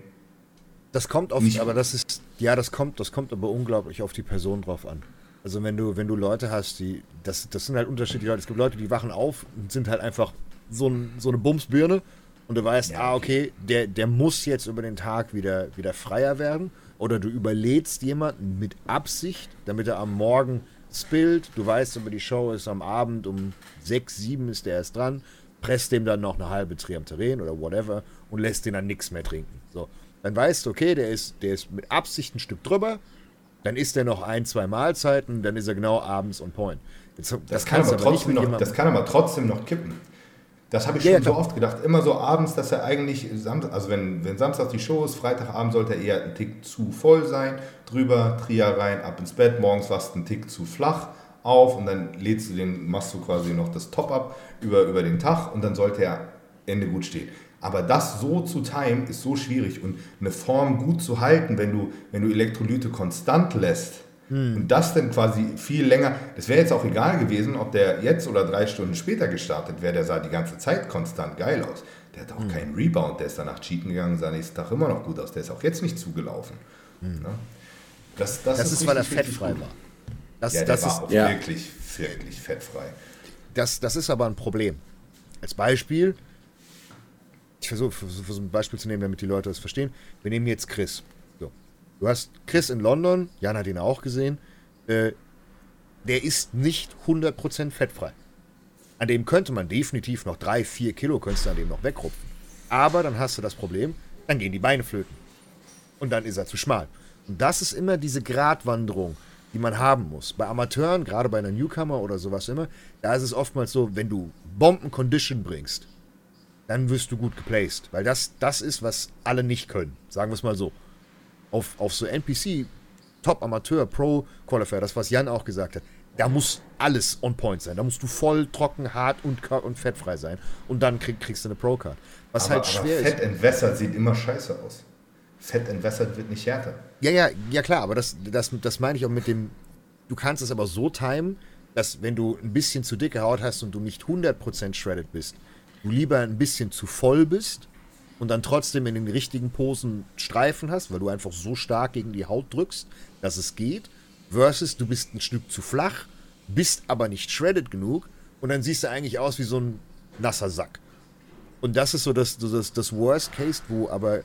Das kommt oft, Nicht- aber das ist, ja, das kommt, das kommt aber unglaublich auf die Person drauf an. Also wenn du, wenn du Leute hast, die, das, das sind halt unterschiedliche Leute. Es gibt Leute, die wachen auf und sind halt einfach so, ein, so eine Bumsbirne und du weißt, Ja, ah, okay, der, der muss jetzt über den Tag wieder, wieder freier werden. Oder du überlädst jemanden mit Absicht, damit er am Morgen spillt. Du weißt aber, die Show ist am Abend um 6, 7 ist der erst dran. Presst dem dann noch eine halbe Triamteren oder whatever und lässt den dann nichts mehr trinken. So. Dann weißt du, okay, der ist, der ist mit Absicht ein Stück drüber. Dann isst er noch ein, zwei Mahlzeiten, dann ist er genau abends on point. Jetzt, Das, kann aber trotzdem noch, das kann aber trotzdem noch kippen. Das habe ich Ja, schon ja, so oft gedacht. Immer so abends, dass er eigentlich, Samstag, also wenn, wenn Samstag die Show ist, Freitagabend sollte er eher ein Tick zu voll sein, drüber, Tria rein, ab ins Bett, morgens wachst du ein Tick zu flach auf und dann lädst du den, machst du quasi noch das Top-Up über, über den Tag und dann sollte er Ende gut stehen. Aber das so zu timen ist so schwierig und eine Form gut zu halten, wenn du, wenn du Elektrolyte konstant lässt, und das dann quasi viel länger, das wäre jetzt auch egal gewesen, ob der jetzt oder drei Stunden später gestartet wäre, der sah die ganze Zeit konstant geil aus. Der hat auch keinen Rebound, der ist danach cheaten gegangen, sah nächsten Tag immer noch gut aus, der ist auch jetzt nicht zugelaufen. Ja. Das, das, Das ist, weil er richtig, fettfrei gut. war. Das, Ja, der das, war ist, auch Ja. wirklich, wirklich fettfrei. das, das ist aber ein Problem. Als Beispiel, ich versuche versuch ein Beispiel zu nehmen, damit die Leute das verstehen. Wir nehmen jetzt Chris. Du hast Chris in London, Jan hat ihn auch gesehen. Äh, der ist nicht 100% fettfrei. An dem könnte man definitiv noch 3, 4 Kilo könntest du an dem noch wegrupfen. Aber dann hast du das Problem, dann gehen die Beine flöten. Und dann ist er zu schmal. Und das ist immer diese Gratwanderung, die man haben muss. Bei Amateuren, gerade bei einer Newcomer oder sowas immer, da ist es oftmals so, wenn du Bomben-Condition bringst, dann wirst du gut geplaced. Weil das, das ist, was alle nicht können. Sagen wir es mal so. Auf, auf so NPC, Top Amateur, Pro Qualifier, das, was Jan auch gesagt hat, da muss alles on point sein. Da musst du voll, trocken, hart und, und fettfrei sein. Und dann krieg, kriegst du eine Pro-Card. Was aber, halt aber schwer Fett ist. entwässert sieht immer scheiße aus. Fett entwässert wird nicht härter. Ja, ja, ja klar, aber das, das, das meine ich auch mit dem. Du kannst es aber so timen, dass wenn du ein bisschen zu dicke Haut hast und du nicht 100% shredded bist, du lieber ein bisschen zu voll bist und dann trotzdem in den richtigen Posen Streifen hast, weil du einfach so stark gegen die Haut drückst, dass es geht, versus du bist ein Stück zu flach, bist aber nicht shredded genug und dann siehst du eigentlich aus wie so ein nasser Sack. Und das ist so das, das, das Worst Case, wo aber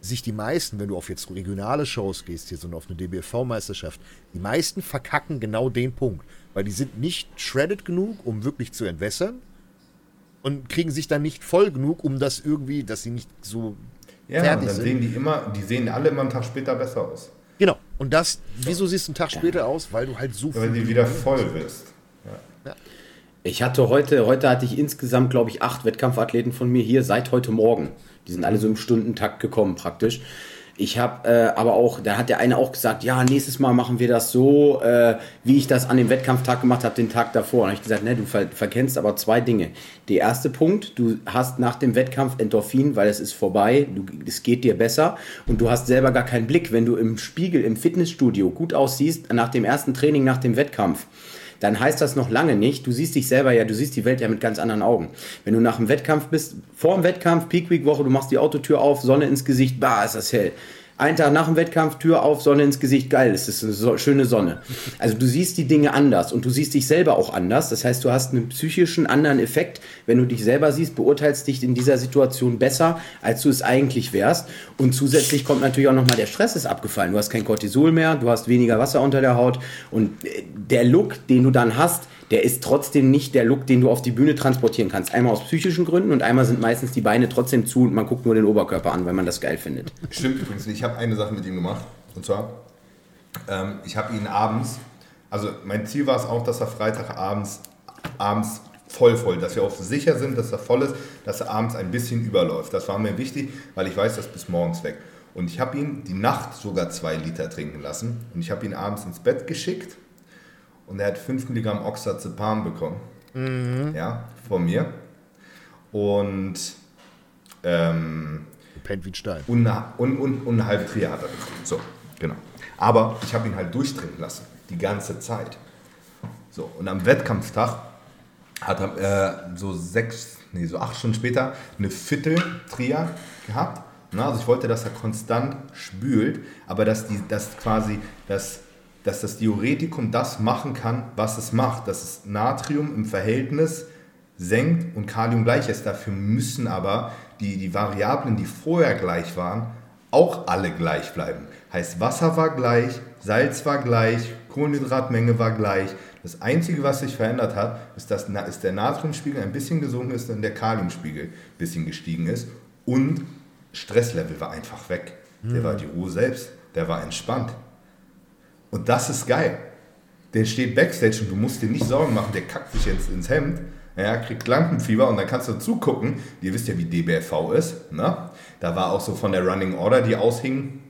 sich die meisten, wenn du auf jetzt regionale Shows gehst, hier so auf eine DBFV-Meisterschaft, die meisten verkacken genau den Punkt. Weil die sind nicht shredded genug, um wirklich zu entwässern und kriegen sich dann nicht voll genug, um das irgendwie, dass sie nicht so Ja, und fertig dann sind. sehen die immer, die sehen alle immer einen Tag später besser aus. Genau. Und das, wieso siehst du einen Tag später aus? Weil du halt so Weil viel du wieder voll wirst. Ich hatte heute, heute hatte ich insgesamt, glaube ich, acht Wettkampfathleten von mir hier seit heute Morgen. Die sind alle so im Stundentakt gekommen praktisch. Ich habe äh, aber auch, da hat der eine auch gesagt, ja, nächstes Mal machen wir das so, äh, wie ich das an dem Wettkampftag gemacht habe, den Tag davor. Und ich gesagt, ne, du ver verkennst aber zwei Dinge. Der erste Punkt, du hast nach dem Wettkampf Endorphin, weil es ist vorbei, du, es geht dir besser und du hast selber gar keinen Blick. Wenn du im Spiegel, im Fitnessstudio gut aussiehst, nach dem ersten Training, nach dem Wettkampf, dann heißt das noch lange nicht, du siehst dich selber ja, du siehst die Welt ja mit ganz anderen Augen. Wenn du nach dem Wettkampf bist, vor dem Wettkampf, Peak Week Woche, du machst die Autotür auf, Sonne ins Gesicht, bah, ist das hell. Einen Tag nach dem Wettkampf, Tür auf, Sonne ins Gesicht, geil, es ist eine so, schöne Sonne. Also du siehst die Dinge anders und du siehst dich selber auch anders. Das heißt, du hast einen psychischen anderen Effekt. Wenn du dich selber siehst, beurteilst dich in dieser Situation besser, als du es eigentlich wärst. Und zusätzlich kommt natürlich auch nochmal der Stress ist abgefallen. Du hast kein Cortisol mehr, du hast weniger Wasser unter der Haut und äh, der Look, den du dann hast, der ist trotzdem nicht der Look, den du auf die Bühne transportieren kannst. Einmal aus psychischen Gründen und einmal sind meistens die Beine trotzdem zu und man guckt nur den Oberkörper an, weil man das geil findet. Stimmt übrigens nicht. Ich habe eine Sache mit ihm gemacht. Und zwar, ähm, ich habe ihn abends, also mein Ziel war es auch, dass er Freitagabends abends voll voll, dass wir auch sicher sind, dass er voll ist, dass er abends ein bisschen überläuft. Das war mir wichtig, weil ich weiß, das ist bis morgens weg. Und ich habe ihn die Nacht sogar zwei Liter trinken lassen. Und ich habe ihn abends ins Bett geschickt und er hat 5 Milligramm Oxazepam bekommen. Ja, von mir. Und ähm, pennt wie ein Stein. und eine, und, und, und eine halbe Trier hat er bekommen. So, genau. Aber ich habe ihn halt durchtrinken lassen, die ganze Zeit. So, und am Wettkampftag hat er äh, so sechs, nee, so acht Stunden später eine Viertel Trier gehabt. Na, also ich wollte, dass er konstant spült, aber dass, die, dass quasi das, dass das Diuretikum das machen kann, was es macht. Dass es Natrium im Verhältnis senkt und Kalium gleich ist. Dafür müssen aber die, die Variablen, die vorher gleich waren, auch alle gleich bleiben. Heißt, Wasser war gleich, Salz war gleich, Kohlenhydratmenge war gleich. Das Einzige, was sich verändert hat, ist, dass ist der Natriumspiegel ein bisschen gesunken ist und der Kaliumspiegel ein bisschen gestiegen ist. Und Stresslevel war einfach weg. Der war die Ruhe selbst. Der war entspannt. Und das ist geil. Der steht Backstage und du musst dir nicht Sorgen machen, der kackt sich jetzt ins Hemd, ja, kriegt Lampenfieber und dann kannst du zugucken. Ihr wisst ja, wie DBFV ist. Ne? Da war auch so von der Running Order, die aushing,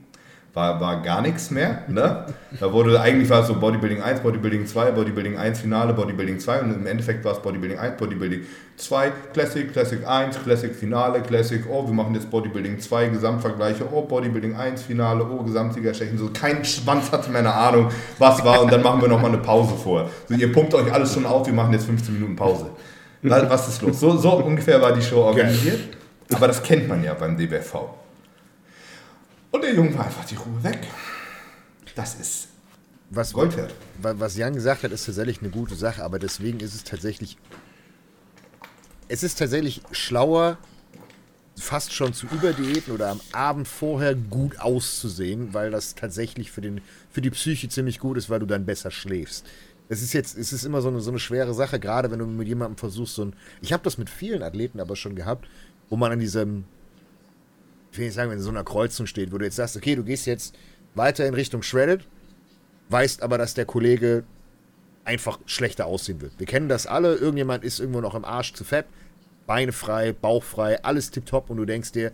war, war gar nichts mehr. Ne? Da wurde eigentlich war es so Bodybuilding 1, Bodybuilding 2, Bodybuilding 1 Finale, Bodybuilding 2 und im Endeffekt war es Bodybuilding 1, Bodybuilding 2, Classic, Classic 1, Classic Finale, Classic, oh, wir machen jetzt Bodybuilding 2, Gesamtvergleiche, oh, Bodybuilding 1, Finale, oh, Gesamtsiegerstechen. So kein Schwanz hatte mehr eine Ahnung, was war und dann machen wir nochmal eine Pause vor. So, ihr pumpt euch alles schon auf, wir machen jetzt 15 Minuten Pause. Was ist los? So, so ungefähr war die Show organisiert. Aber das kennt man ja beim DBFV. Und der Junge war einfach die Ruhe weg. Das ist Was, Gold wert. wa- was Jan gesagt hat, ist tatsächlich eine gute Sache, aber deswegen ist es tatsächlich. Es ist tatsächlich schlauer, fast schon zu Überdiäten oder am Abend vorher gut auszusehen, weil das tatsächlich für, den, für die Psyche ziemlich gut ist, weil du dann besser schläfst. Es ist jetzt, es ist immer so eine, so eine schwere Sache, gerade wenn du mit jemandem versuchst, so ein. Ich habe das mit vielen Athleten aber schon gehabt, wo man an diesem, ich will nicht sagen, wenn in so einer Kreuzung steht, wo du jetzt sagst, okay, du gehst jetzt weiter in Richtung Shredded, weißt aber, dass der Kollege einfach schlechter aussehen wird. Wir kennen das alle, irgendjemand ist irgendwo noch im Arsch zu fett, Beine frei, Bauch frei, alles tipptopp und du denkst dir,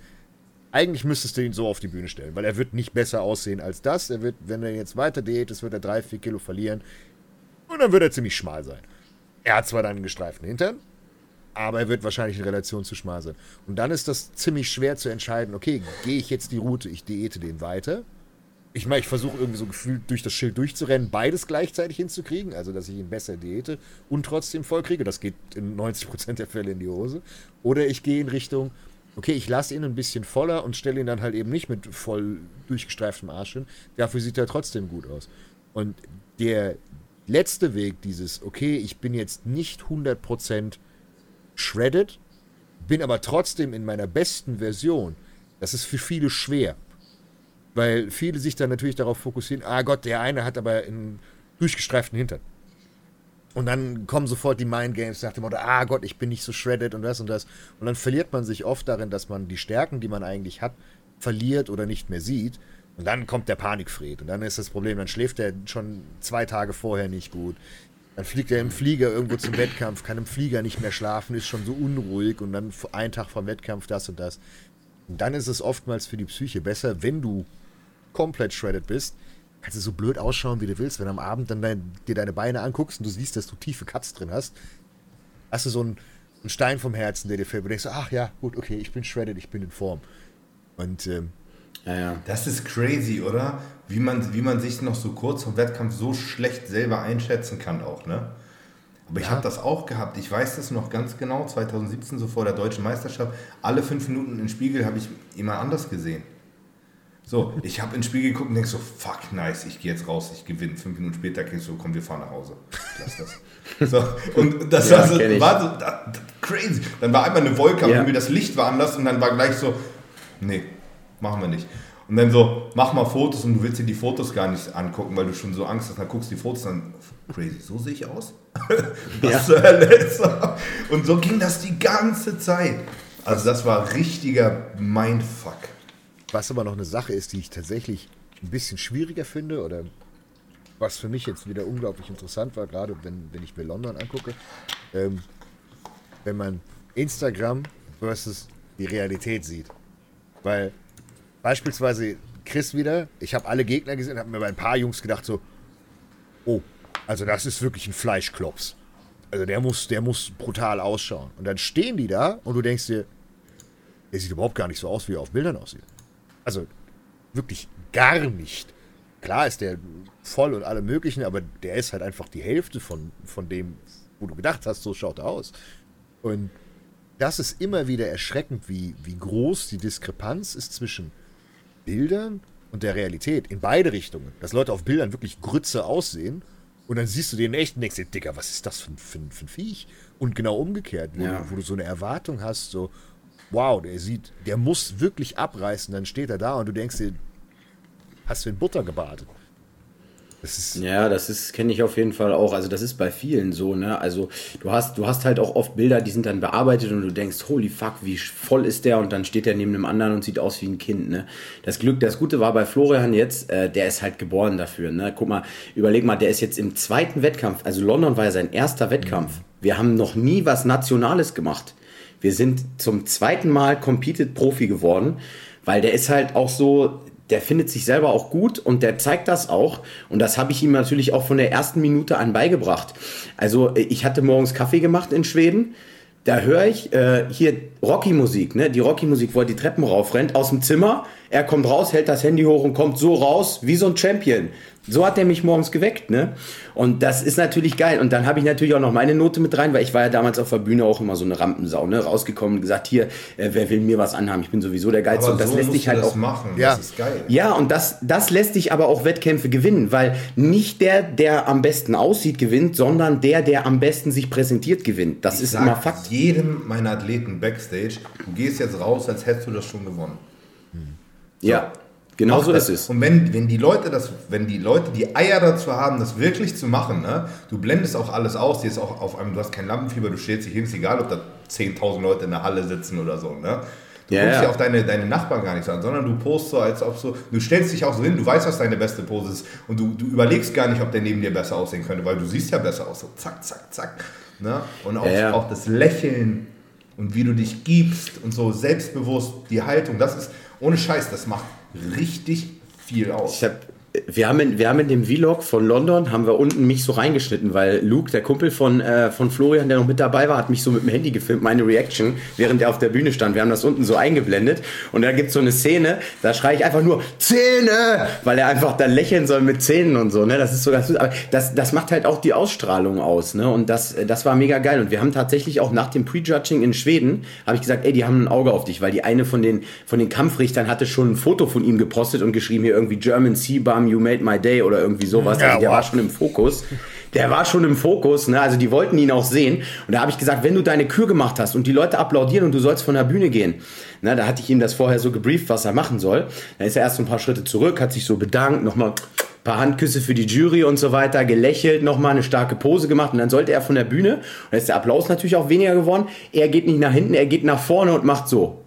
eigentlich müsstest du ihn so auf die Bühne stellen, weil er wird nicht besser aussehen als das. Er wird, wenn er jetzt weiter diätet, wird er drei, vier Kilo verlieren und dann wird er ziemlich schmal sein. Er hat zwar dann einen gestreiften Hintern, aber er wird wahrscheinlich in Relation zu schmal sein. Und dann ist das ziemlich schwer zu entscheiden, okay, gehe ich jetzt die Route, ich diete den weiter. Ich meine, ich versuche irgendwie so gefühlt durch das Schild durchzurennen, beides gleichzeitig hinzukriegen, also dass ich ihn besser diete und trotzdem voll kriege. Das geht in 90% der Fälle in die Hose. Oder ich gehe in Richtung, okay, ich lasse ihn ein bisschen voller und stelle ihn dann halt eben nicht mit voll durchgestreiftem Arsch hin. Dafür sieht er trotzdem gut aus. Und der letzte Weg, dieses, okay, ich bin jetzt nicht 100% shredded, bin aber trotzdem in meiner besten Version, das ist für viele schwer. Weil viele sich dann natürlich darauf fokussieren, ah Gott, der eine hat aber einen durchgestreiften Hintern. Und dann kommen sofort die Mind Games nach dem Motto, ah Gott, ich bin nicht so shredded und das und das. Und dann verliert man sich oft darin, dass man die Stärken, die man eigentlich hat, verliert oder nicht mehr sieht. Und dann kommt der Panikfried. Und dann ist das Problem, dann schläft er schon zwei Tage vorher nicht gut. Dann fliegt er im Flieger irgendwo zum Wettkampf, kann im Flieger nicht mehr schlafen, ist schon so unruhig und dann einen Tag vom Wettkampf das und das. Und dann ist es oftmals für die Psyche besser, wenn du komplett shredded bist, kannst du so blöd ausschauen, wie du willst. Wenn du am Abend dann dein, dir deine Beine anguckst und du siehst, dass du tiefe Cuts drin hast, hast du so einen, einen Stein vom Herzen, der dir fällt. Und denkst, ach ja, gut, okay, ich bin shredded, ich bin in Form. Und ähm, ja, ja. Das ist crazy, oder? Wie man, wie man sich noch so kurz vom Wettkampf so schlecht selber einschätzen kann auch, ne? Aber ich ja. habe das auch gehabt. Ich weiß das noch ganz genau. 2017, so vor der deutschen Meisterschaft, alle fünf Minuten im Spiegel habe ich jemand anders gesehen. So, ich habe ins Spiegel geguckt und denk so, fuck, nice, ich gehe jetzt raus, ich gewinne. Fünf Minuten später kriegst du, komm, wir fahren nach Hause. Lass das. So, und das ja, war so, war so das, das, crazy. Dann war einmal eine Wolke, ja. irgendwie das Licht war anders und dann war gleich so, nee, machen wir nicht. Und dann so, mach mal Fotos und du willst dir die Fotos gar nicht angucken, weil du schon so Angst hast. Dann guckst du die Fotos an, crazy, so sehe ich aus? Was zur Hölle Und so ging das die ganze Zeit. Also das war richtiger Mindfuck. Was aber noch eine Sache ist, die ich tatsächlich ein bisschen schwieriger finde oder was für mich jetzt wieder unglaublich interessant war, gerade wenn, wenn ich mir London angucke, ähm, wenn man Instagram versus die Realität sieht. Weil beispielsweise Chris wieder, ich habe alle Gegner gesehen, habe mir bei ein paar Jungs gedacht so, oh, also das ist wirklich ein Fleischklops. Also der muss, der muss brutal ausschauen. Und dann stehen die da und du denkst dir, der sieht überhaupt gar nicht so aus, wie er auf Bildern aussieht. Also wirklich gar nicht. Klar ist der voll und alle möglichen, aber der ist halt einfach die Hälfte von, von dem, wo du gedacht hast, so schaut er aus. Und das ist immer wieder erschreckend, wie, wie groß die Diskrepanz ist zwischen Bildern und der Realität in beide Richtungen. Dass Leute auf Bildern wirklich Grütze aussehen und dann siehst du den echt und denkst dir, Digga, was ist das für ein, für ein, für ein Viech? Und genau umgekehrt, wo, ja. du, wo du so eine Erwartung hast, so, wow, der sieht, der muss wirklich abreißen, dann steht er da und du denkst dir, hast du in Butter gebadet? Das ja, das ist kenne ich auf jeden Fall auch. Also das ist bei vielen so, ne? Also du hast du hast halt auch oft Bilder, die sind dann bearbeitet und du denkst, holy fuck, wie voll ist der und dann steht er neben einem anderen und sieht aus wie ein Kind, ne? Das Glück, das Gute war bei Florian jetzt, äh, der ist halt geboren dafür, ne? Guck mal, überleg mal, der ist jetzt im zweiten Wettkampf. Also London war ja sein erster Wettkampf. Wir haben noch nie was Nationales gemacht. Wir sind zum zweiten Mal Competed Profi geworden, weil der ist halt auch so, der findet sich selber auch gut und der zeigt das auch. Und das habe ich ihm natürlich auch von der ersten Minute an beigebracht. Also ich hatte morgens Kaffee gemacht in Schweden. Da höre ich äh, hier Rocky-Musik, ne? Die Rocky-Musik, wo er die Treppen raufrennt, aus dem Zimmer. Er kommt raus, hält das Handy hoch und kommt so raus, wie so ein Champion. So hat er mich morgens geweckt, ne? Und das ist natürlich geil. Und dann habe ich natürlich auch noch meine Note mit rein, weil ich war ja damals auf der Bühne auch immer so eine Rampensau, ne? Rausgekommen und gesagt, hier, äh, wer will mir was anhaben? Ich bin sowieso der Geilste. Aber und das so lässt dich halt auch machen. Ja. Das ist geil. Ja, und das, das lässt dich aber auch Wettkämpfe gewinnen, weil nicht der, der am besten aussieht, gewinnt, sondern der, der am besten sich präsentiert, gewinnt. Das ich ist immer Fakt. jedem meiner Athleten backstage, du gehst jetzt raus, als hättest du das schon gewonnen. So. Ja. Genau so ist es. Und wenn, wenn die Leute das, wenn die Leute die Eier dazu haben, das wirklich zu machen, ne, du blendest auch alles aus, dir ist auch auf einem, du hast kein Lampenfieber, du stellst dich hin, ist egal, ob da 10.000 Leute in der Halle sitzen oder so, ne? Du Ja, guckst ja. auch deine, deine Nachbarn gar nicht an, sondern du postest so, als ob so, du stellst dich auch so hin, du weißt, was deine beste Pose ist und du, du überlegst gar nicht, ob der neben dir besser aussehen könnte, weil du siehst ja besser aus, so zack, zack, zack. Ne? Und auch, ja. auch das Lächeln und wie du dich gibst und so selbstbewusst, die Haltung, das ist, ohne Scheiß, das macht richtig viel aus. Ich hab, wir, haben in, wir haben in dem Vlog von London, haben wir unten mich so reingeschnitten, weil Luke, der Kumpel von, äh, von Florian, der noch mit dabei war, hat mich so mit dem Handy gefilmt, meine Reaction, während er auf der Bühne stand. Wir haben das unten so eingeblendet und da gibt es so eine Szene, da schreie ich einfach nur Zähne, weil er einfach dann lächeln soll mit Zähnen und so. Ne? Das ist so ganz. Aber das, das macht halt auch die Ausstrahlung aus. Ne? Und das, das war mega geil. Und wir haben tatsächlich auch nach dem Prejudging in Schweden, habe ich gesagt, ey, die haben ein Auge auf dich, weil die eine von den, von den Kampfrichtern hatte schon ein Foto von ihm gepostet und geschrieben hier irgendwie German Seabum, you made my day oder irgendwie sowas. Ja, also der wow. war schon im Fokus. Der war schon im Fokus, ne? Also die wollten ihn auch sehen. Und da habe ich gesagt, wenn du deine Kür gemacht hast und die Leute applaudieren und du sollst von der Bühne gehen, ne, da hatte ich ihm das vorher so gebrieft, was er machen soll. Dann ist er erst so ein paar Schritte zurück, hat sich so bedankt, nochmal paar Handküsse für die Jury und so weiter, gelächelt, nochmal eine starke Pose gemacht und dann sollte er von der Bühne, und dann ist der Applaus natürlich auch weniger geworden, er geht nicht nach hinten, er geht nach vorne und macht so.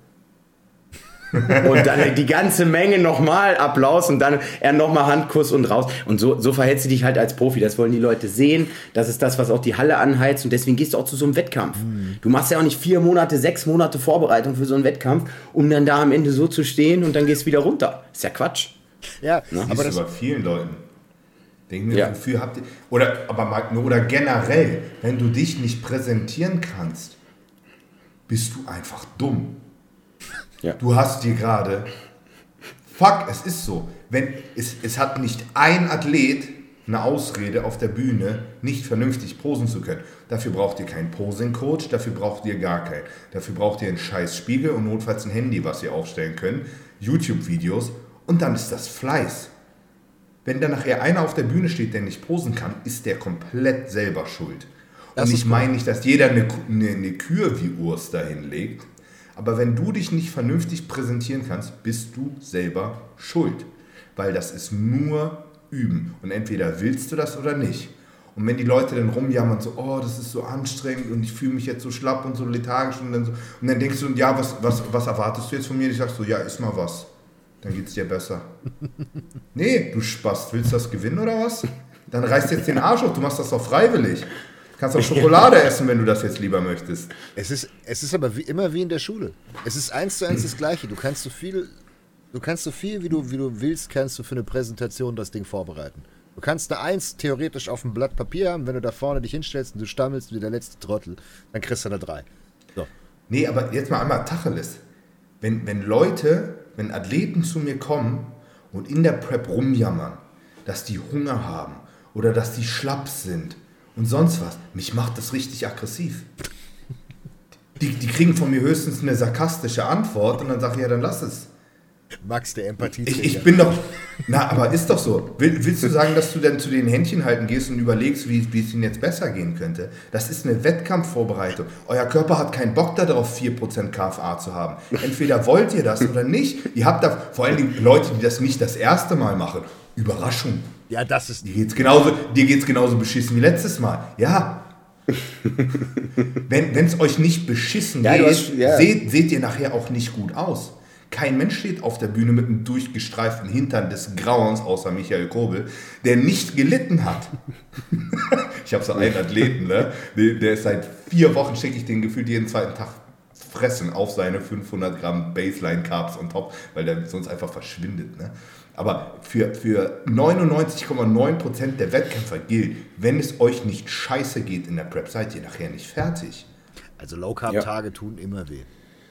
Und dann die ganze Menge nochmal Applaus und dann er nochmal Handkuss und raus. Und so, so verhältst du dich halt als Profi. Das wollen die Leute sehen. Das ist das, was auch die Halle anheizt. Und deswegen gehst du auch zu so einem Wettkampf. Du machst ja auch nicht vier Monate, sechs Monate Vorbereitung für so einen Wettkampf, um dann da am Ende so zu stehen und dann gehst du wieder runter. Ist ja Quatsch. Ja, Aber aber das das, bei vielen Leuten. Denken wir, Ja. wofür habt ihr. Oder, aber oder generell, wenn du dich nicht präsentieren kannst, bist du einfach dumm. Ja. Du hast dir gerade. Fuck, es ist so. Wenn, es, es hat nicht ein Athlet eine Ausrede auf der Bühne, nicht vernünftig posen zu können. Dafür braucht ihr keinen Posing-Coach, dafür braucht ihr gar keinen. Dafür braucht ihr einen scheiß Spiegel und notfalls ein Handy, was ihr aufstellen könnt, YouTube-Videos und dann ist das Fleiß. Wenn dann nachher einer auf der Bühne steht, der nicht posen kann, ist der komplett selber schuld. Das und ich meine nicht, dass jeder eine, eine, eine Kür wie Urs dahin legt, aber wenn du dich nicht vernünftig präsentieren kannst, bist du selber schuld. Weil das ist nur Üben. Und entweder willst du das oder nicht. Und wenn die Leute dann rumjammern, so, oh, das ist so anstrengend und ich fühle mich jetzt so schlapp und so lethargisch und dann, so, und dann denkst du, ja, was, was, was erwartest du jetzt von mir? Ich sag so, ja, iss mal was. Dann geht's dir besser. Nee, du Spast, willst du das gewinnen oder was? Dann reißt jetzt den Arsch auf, du machst das doch freiwillig. Du kannst auch Schokolade essen, wenn du das jetzt lieber möchtest. es ist, es ist aber wie, immer wie in der Schule. Es ist eins zu eins das Gleiche. Du kannst so viel, du kannst so viel, wie du, wie du willst, kannst du für eine Präsentation das Ding vorbereiten. Du kannst eine Eins theoretisch auf dem Blatt Papier haben, wenn du da vorne dich hinstellst und du stammelst wie der letzte Trottel, dann kriegst du eine Drei. So. Nee, aber jetzt mal einmal Tacheles. Wenn, wenn Leute, wenn Athleten zu mir kommen und in der Prep rumjammern, dass die Hunger haben oder dass die schlapp sind und sonst was, mich macht das richtig aggressiv. Die, die kriegen von mir höchstens eine sarkastische Antwort und dann sage ich, ja, dann lass es. Max, der Empathie. Ich, ich bin doch. Na, aber ist doch so. Will, willst du sagen, dass du dann zu den Händchen halten gehst und überlegst, wie, wie es ihnen jetzt besser gehen könnte? Das ist eine Wettkampfvorbereitung. Euer Körper hat keinen Bock darauf, 4% KFA zu haben. Entweder wollt ihr das oder nicht. Ihr habt da vor allem die Leute, die das nicht das erste Mal machen. Überraschung. Ja, das ist Dir geht's genauso, dir geht's genauso beschissen wie letztes Mal. Ja. Wenn es euch nicht beschissen Ja, geht, hast- ja. seht, seht ihr nachher auch nicht gut aus. Kein Mensch steht auf der Bühne mit einem durchgestreiften Hintern des Grauens, außer Michael Kobel, der nicht gelitten hat. ich habe so einen Athleten, ne? der, der ist seit vier Wochen, schicke ich den gefühlt jeden zweiten Tag fressen auf seine 500 Gramm Baseline Carbs on top, weil der sonst einfach verschwindet. Ne? Aber für, für 99,9% der Wettkämpfer gilt, wenn es euch nicht scheiße geht in der Prep, seid ihr nachher nicht fertig. Also Low Carb Tage tun immer weh.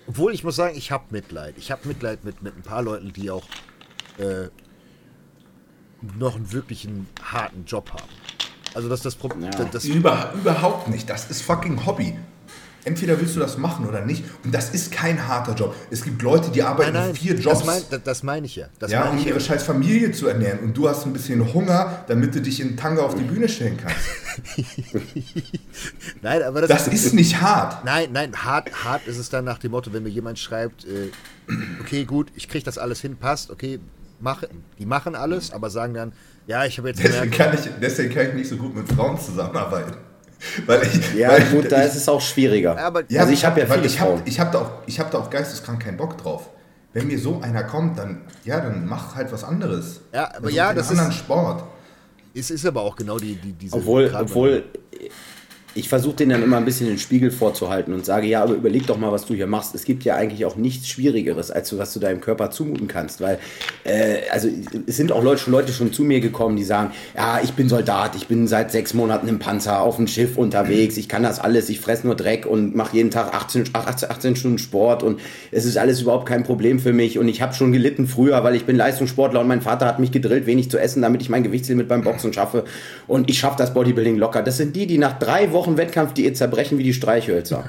Obwohl ich muss sagen, ich habe Mitleid. Ich habe Mitleid mit, mit ein paar Leuten, die auch äh, noch einen wirklichen harten Job haben. Also dass das Problem, Ja. das, Über, überhaupt nicht. Das ist fucking Hobby. Entweder willst du das machen oder nicht. Und das ist kein harter Job. Es gibt Leute, die arbeiten nein, nein, vier Jobs. das, mein, das, das meine ich ja. Das ja, um ihre scheiß Familie zu ernähren. Und du hast ein bisschen Hunger, damit du dich in Tanga auf die Bühne stellen kannst. Nein, aber das, Das ist nicht hart. Nein, nein, hart, hart ist es dann nach dem Motto, wenn mir jemand schreibt, äh, okay, gut, ich kriege das alles hin, passt, okay, mach, die machen alles, aber sagen dann, ja, ich habe jetzt Deswegen gemerkt, kann, ich, deswegen kann ich nicht so gut mit Frauen zusammenarbeiten. Weil ich, Ja, weil gut, da ich, ist es auch schwieriger. Aber- Ja, also ich habe ja viele ich hab, Frauen. ich hab da auch, ich hab da auch geisteskrank keinen Bock drauf. Wenn mir so einer kommt, dann, ja, dann mach halt was anderes. Ja, aber Also ja, das anderen ist- Sport. Es ist aber auch genau die, die diese. Obwohl, Gratwanderung. obwohl ich versuche den dann immer ein bisschen den Spiegel vorzuhalten und sage, ja, aber überleg doch mal, was du hier machst. Es gibt ja eigentlich auch nichts Schwierigeres, als was du deinem Körper zumuten kannst. Weil, äh, also es sind auch Leute, schon Leute schon zu mir gekommen, die sagen, ja, ich bin Soldat, ich bin seit sechs Monaten im Panzer auf dem Schiff unterwegs, ich kann das alles, ich fress nur Dreck und mache jeden Tag 18, 18, 18 Stunden Sport und es ist alles überhaupt kein Problem für mich und ich habe schon gelitten früher, weil ich bin Leistungssportler und mein Vater hat mich gedrillt, wenig zu essen, damit ich mein Gewichtslimit beim Boxen schaffe und ich schaffe das Bodybuilding locker. Das sind die, die nach drei Wochen Wettkampfdiät zerbrechen wie die Streichhölzer.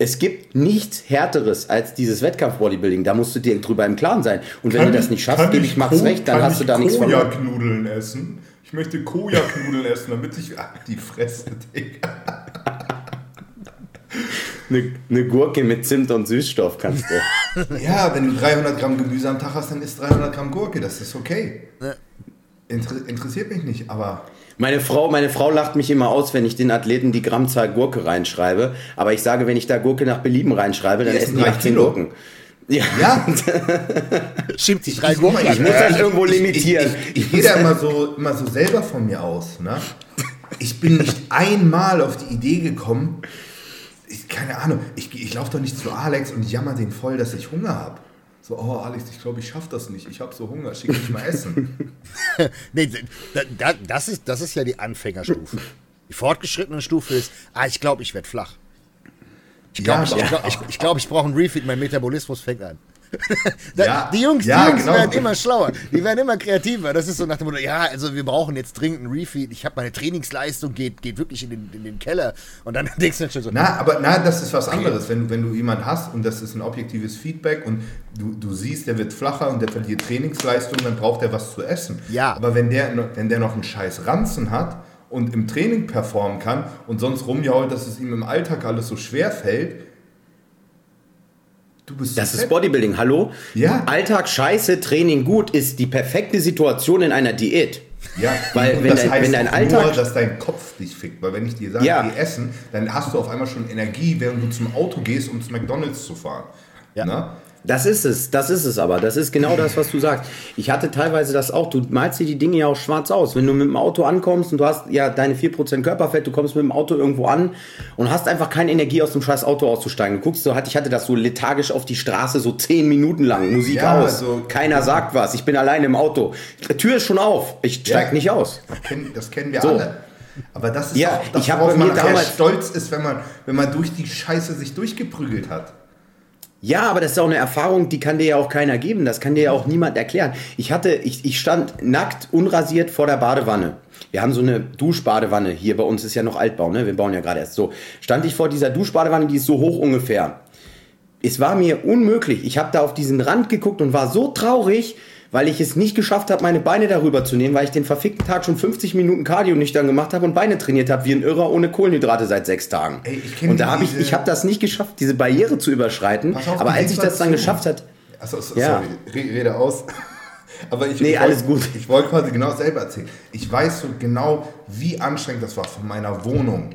Es gibt nichts Härteres als dieses Wettkampf-Bodybuilding. Da musst du dir drüber im Klaren sein. Und wenn du das nicht schaffst, gebe ich Max Ko- recht, dann hast du ich da nichts verloren. Koja-Knudeln essen. Ich möchte Koja-Knudeln essen, damit ich. Ach, die Fresse, Digga. Eine, eine Gurke mit Zimt und Süßstoff kannst du. Ja, wenn du 300 Gramm Gemüse am Tag hast, dann isst 300 Gramm Gurke. Das ist okay. Inter interessiert mich nicht, aber. Meine Frau, meine Frau lacht mich immer aus, wenn ich den Athleten die Grammzahl Gurke reinschreibe. Aber ich sage, wenn ich da Gurke nach Belieben reinschreibe, dann Die essen die drei 18 Kilo. Gurken. Ja. Ja, schiebt sich drei Ich- Gurken ich muss das irgendwo ich, limitieren. Ich, ich, ich gehe da immer so, immer so selber von mir aus. Ne? Ich bin nicht einmal auf die Idee gekommen, ich, keine Ahnung, ich, ich laufe doch nicht zu Alex und jammer den voll, dass ich Hunger habe. So, oh Alex, ich glaube, ich schaffe das nicht. Ich habe so Hunger, schick mich mal essen. Nee, da, da, das, ist, das ist ja die Anfängerstufe. Die fortgeschrittene Stufe ist, ah, ich glaube, ich werde flach. Ich glaube, Ja, ich, aber- ich, glaub, ich, ich, ich brauche einen Refeed, mein Metabolismus fängt an. Da, Ja, die Jungs, ja, die Jungs genau. werden immer schlauer, die werden immer kreativer. Das ist so nach dem Motto, ja, also wir brauchen jetzt dringend einen Refeed. Ich habe meine Trainingsleistung, geht, geht wirklich in den, in den Keller. Und dann denkst du dann schon so, Na, aber na, das ist was anderes. Wenn, du- wenn du jemanden hast und das ist ein objektives Feedback und du, du siehst, der wird flacher und der verliert Trainingsleistung, dann braucht er was zu essen. Ja. Aber wenn der, noch- wenn der noch einen scheiß Ranzen hat und im Training performen kann und sonst rumjault, dass es ihm im Alltag alles so schwer fällt, du bist Das so ist. Bodybuilding, hallo? Ja. Alltag scheiße, Training gut ist die perfekte Situation in einer Diät. Ja, Weil wenn das dein- heißt wenn dein Alltag- nur, dass dein Kopf dich fickt. Weil wenn ich dir sage, Ja. geh essen, dann hast du auf einmal schon Energie, während du zum Auto gehst, um zu McDonalds zu fahren. Ja. Na? Das ist es, das ist es aber. Das ist genau das, was du sagst. Ich hatte teilweise das auch. Du malst dir die Dinge ja auch schwarz aus. Wenn du mit dem Auto ankommst und du hast ja deine 4% Körperfett, du kommst mit dem Auto irgendwo an und hast einfach keine Energie aus dem scheiß Auto auszusteigen. Du guckst so, ich hatte das so lethargisch auf die Straße, so 10 Minuten lang, Musik Ja, aus. also- Keiner sagt was. Ich bin alleine im Auto. Die Tür ist schon auf. Ich steig Ja. nicht aus. Das kennen, das kennen wir So. alle. Aber das ist Ja, auch das, ich worauf man damals- stolz ist, wenn man, wenn man durch die Scheiße sich durchgeprügelt hat. Ja, aber das ist auch eine Erfahrung, die kann dir ja auch keiner geben. Das kann dir ja auch niemand erklären. Ich hatte, ich, ich stand nackt, unrasiert vor der Badewanne. Wir haben so eine Duschbadewanne. Hier bei uns ist ja noch Altbau, ne? Wir bauen ja gerade erst so. Stand ich vor dieser Duschbadewanne, die ist so hoch ungefähr. Es war mir unmöglich. Ich habe da auf diesen Rand geguckt und war so traurig, weil ich es nicht geschafft habe, meine Beine darüber zu nehmen, weil ich den verfickten Tag schon 50 Minuten Cardio nüchtern gemacht habe und Beine trainiert habe wie ein Irrer ohne Kohlenhydrate seit sechs Tagen. Ey, ich und da habe ich, ich habe das nicht geschafft, diese Barriere zu überschreiten. Auf, aber als ich das dann Situation. geschafft hat, Achso, so, Ja. sorry, Re- rede aus. Aber ich, Nee, ich alles wollt- gut. Ich wollte quasi genau dasselbe erzählen. Ich weiß so genau, wie anstrengend das war von meiner Wohnung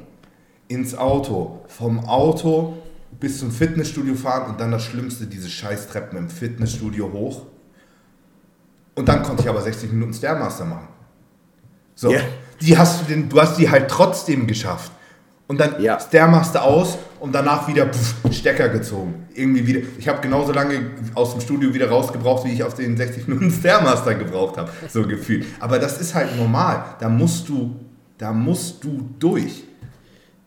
ins Auto, vom Auto bis zum Fitnessstudio fahren und dann das Schlimmste, diese Scheißtreppen im Fitnessstudio hoch. Und dann konnte ich aber 60 Minuten Stairmaster machen. So, Ja. die hast du, den, du hast die halt trotzdem geschafft. Und dann Ja. Stairmaster aus und danach wieder pff, Stecker gezogen. Irgendwie wieder. Ich habe genauso lange aus dem Studio wieder rausgebraucht, wie ich auf den 60 Minuten Stairmaster gebraucht habe. So gefühlt. Aber das ist halt normal. Da musst du, da musst du durch.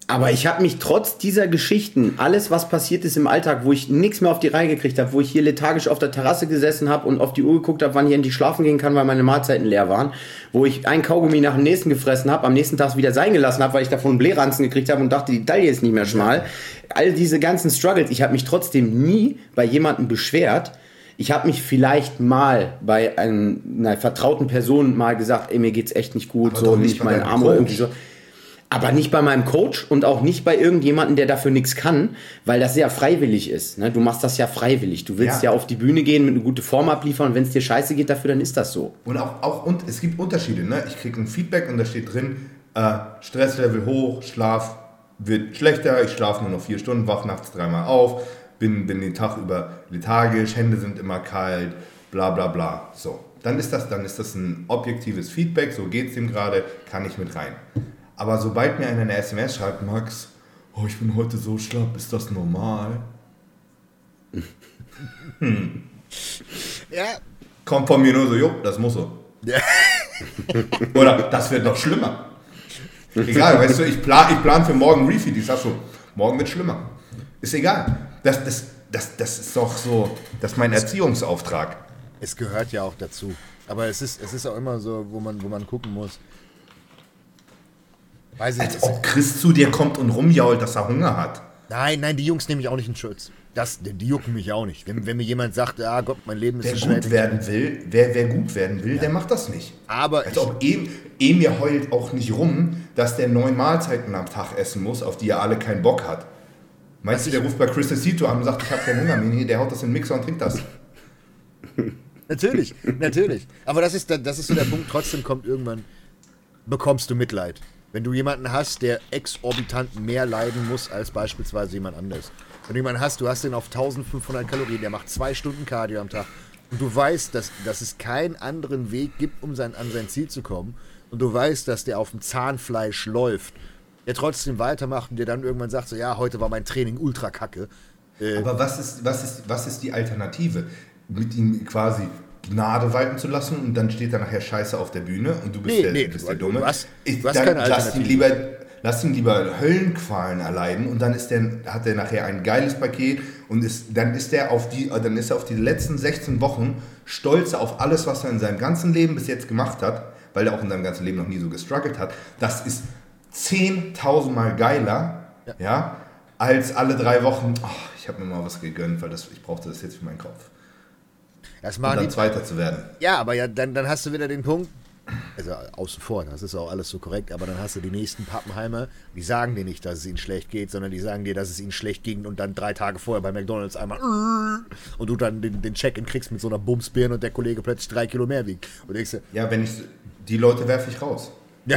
Aber ich habe mich trotz dieser Geschichten, alles was passiert ist im Alltag, wo ich nichts mehr auf die Reihe gekriegt habe, wo ich hier lethargisch auf der Terrasse gesessen habe und auf die Uhr geguckt habe, wann ich endlich schlafen gehen kann, weil meine Mahlzeiten leer waren, wo ich ein Kaugummi nach dem nächsten gefressen habe, am nächsten Tag wieder sein gelassen habe, weil ich davon einen Blähranzen gekriegt habe und dachte, die Taille ist nicht mehr schmal. All diese ganzen Struggles, ich habe mich trotzdem nie bei jemandem beschwert. Ich habe mich vielleicht mal bei einer vertrauten Person mal gesagt, ey, mir geht's echt nicht gut, Aber so nicht meinen deinem Arm oder irgendwie so. Aber nicht bei meinem Coach und auch nicht bei irgendjemandem, der dafür nichts kann, weil das ja freiwillig ist. Ne? Du machst das ja freiwillig. Du willst ja, Ja. auf die Bühne gehen, mit eine gute Form abliefern und wenn es dir scheiße geht dafür, dann ist das so. Und auch, auch und es gibt Unterschiede. Ne? Ich kriege ein Feedback und da steht drin, Äh, Stresslevel hoch, Schlaf wird schlechter, ich schlafe nur noch vier Stunden, wach nachts dreimal auf, bin, bin den Tag über lethargisch, Hände sind immer kalt, bla bla bla. So, dann ist das, dann ist das ein objektives Feedback, so geht es ihm gerade, kann ich mit rein. Aber sobald mir einer eine SMS schreibt, Max, oh, ich bin heute so schlapp, ist das normal? Hm. Ja. Kommt von mir nur so, jo, das muss so. Ja. Oder das wird noch schlimmer. Egal, weißt du, ich plan, ich plan für morgen Refeed. Ich sag so, morgen wird schlimmer. Ist egal. Das, das, das, das ist doch so, das ist mein Erziehungsauftrag. Es gehört ja auch dazu. Aber es ist, es ist auch immer so, wo man, wo man gucken muss. Weiß ich Als ob Chris zu dir kommt und rumjault, dass er Hunger hat. Nein, nein, die Jungs nehme ich auch nicht in Schutz. Das, die jucken mich auch nicht. Wenn, wenn mir jemand sagt, ah Gott, mein Leben ist wer so gut werden will, wer, wer gut werden will, ja. der macht das nicht. Aber Als ob Emir heult auch nicht rum, dass der neun Mahlzeiten am Tag essen muss, auf die er alle keinen Bock hat. Meinst du, der ruft bei Chris Cito an und sagt, ich habe keinen Hunger, Mini, der haut das in den Mixer und trinkt das. natürlich, natürlich. Aber das ist, das ist so der Punkt, trotzdem kommt irgendwann, bekommst du Mitleid. Wenn du jemanden hast, der exorbitant mehr leiden muss als beispielsweise jemand anderes. Wenn du jemanden hast, du hast den auf 1500 Kalorien, der macht zwei Stunden Cardio am Tag und du weißt, dass, dass es keinen anderen Weg gibt, um sein, an sein Ziel zu kommen und du weißt, dass der auf dem Zahnfleisch läuft, der trotzdem weitermacht und der dann irgendwann sagt, so ja, heute war mein Training ultra kacke. Äh, Aber was ist, was, ist, was ist die Alternative? Mit ihm quasi Gnade walten zu lassen und dann steht da nachher Scheiße auf der Bühne und du bist, nee, der, nee, bist der Dumme. Was? Ich, was dann lass ihn lieber lass ihn lieber Höllenqualen erleiden und dann ist der, hat er nachher ein geiles Paket und ist, dann ist er auf die, dann ist er auf die letzten 16 Wochen stolz auf alles, was er in seinem ganzen Leben bis jetzt gemacht hat, weil er auch in seinem ganzen Leben noch nie so gestruggelt hat. Das ist 10.000 Mal geiler, ja. ja. als alle drei Wochen, oh, ich habe mir mal was gegönnt, weil das, ich brauchte das jetzt für meinen Kopf. Das und dann die, Zweiter zu werden. Ja, aber ja, dann, dann hast du wieder den Punkt, also außen vor, das ist auch alles so korrekt, aber dann hast du die nächsten Pappenheimer, die sagen dir nicht, dass es ihnen schlecht geht, sondern die sagen dir, dass es ihnen schlecht ging und dann drei Tage vorher bei McDonalds einmal und du dann den, den Check-in kriegst mit so einer Bumsbirne und der Kollege plötzlich drei Kilo mehr wiegt. Und denkst ja, wenn ich, die Leute werfe ich raus.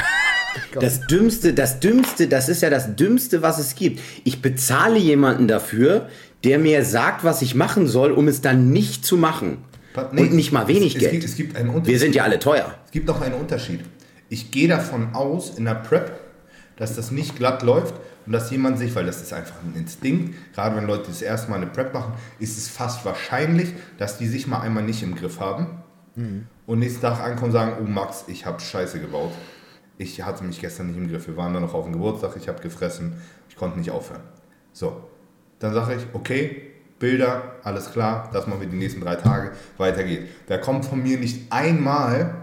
Ja. Das Dümmste, das Dümmste, das ist ja das Dümmste, was es gibt. Ich bezahle jemanden dafür, der mir sagt, was ich machen soll, um es dann nicht zu machen. Nee, und nicht mal wenig es, Geld. Es gibt, es gibt einen Unterschied. Wir sind ja alle teuer. Es gibt noch einen Unterschied. Ich gehe davon aus, in der Prep, dass das nicht glatt läuft und dass jemand sich, weil das ist einfach ein Instinkt, gerade wenn Leute das erste Mal eine Prep machen, ist es fast wahrscheinlich, dass die sich mal einmal nicht im Griff haben mhm. und nächsten Tag ankommen und sagen, oh Max, ich habe Scheiße gebaut. Ich hatte mich gestern nicht im Griff. Wir waren dann noch auf dem Geburtstag, ich habe gefressen, ich konnte nicht aufhören. So, dann sage ich, okay, Bilder, alles klar, dass man mit den nächsten drei Tage weitergeht. Da kommt von mir nicht einmal,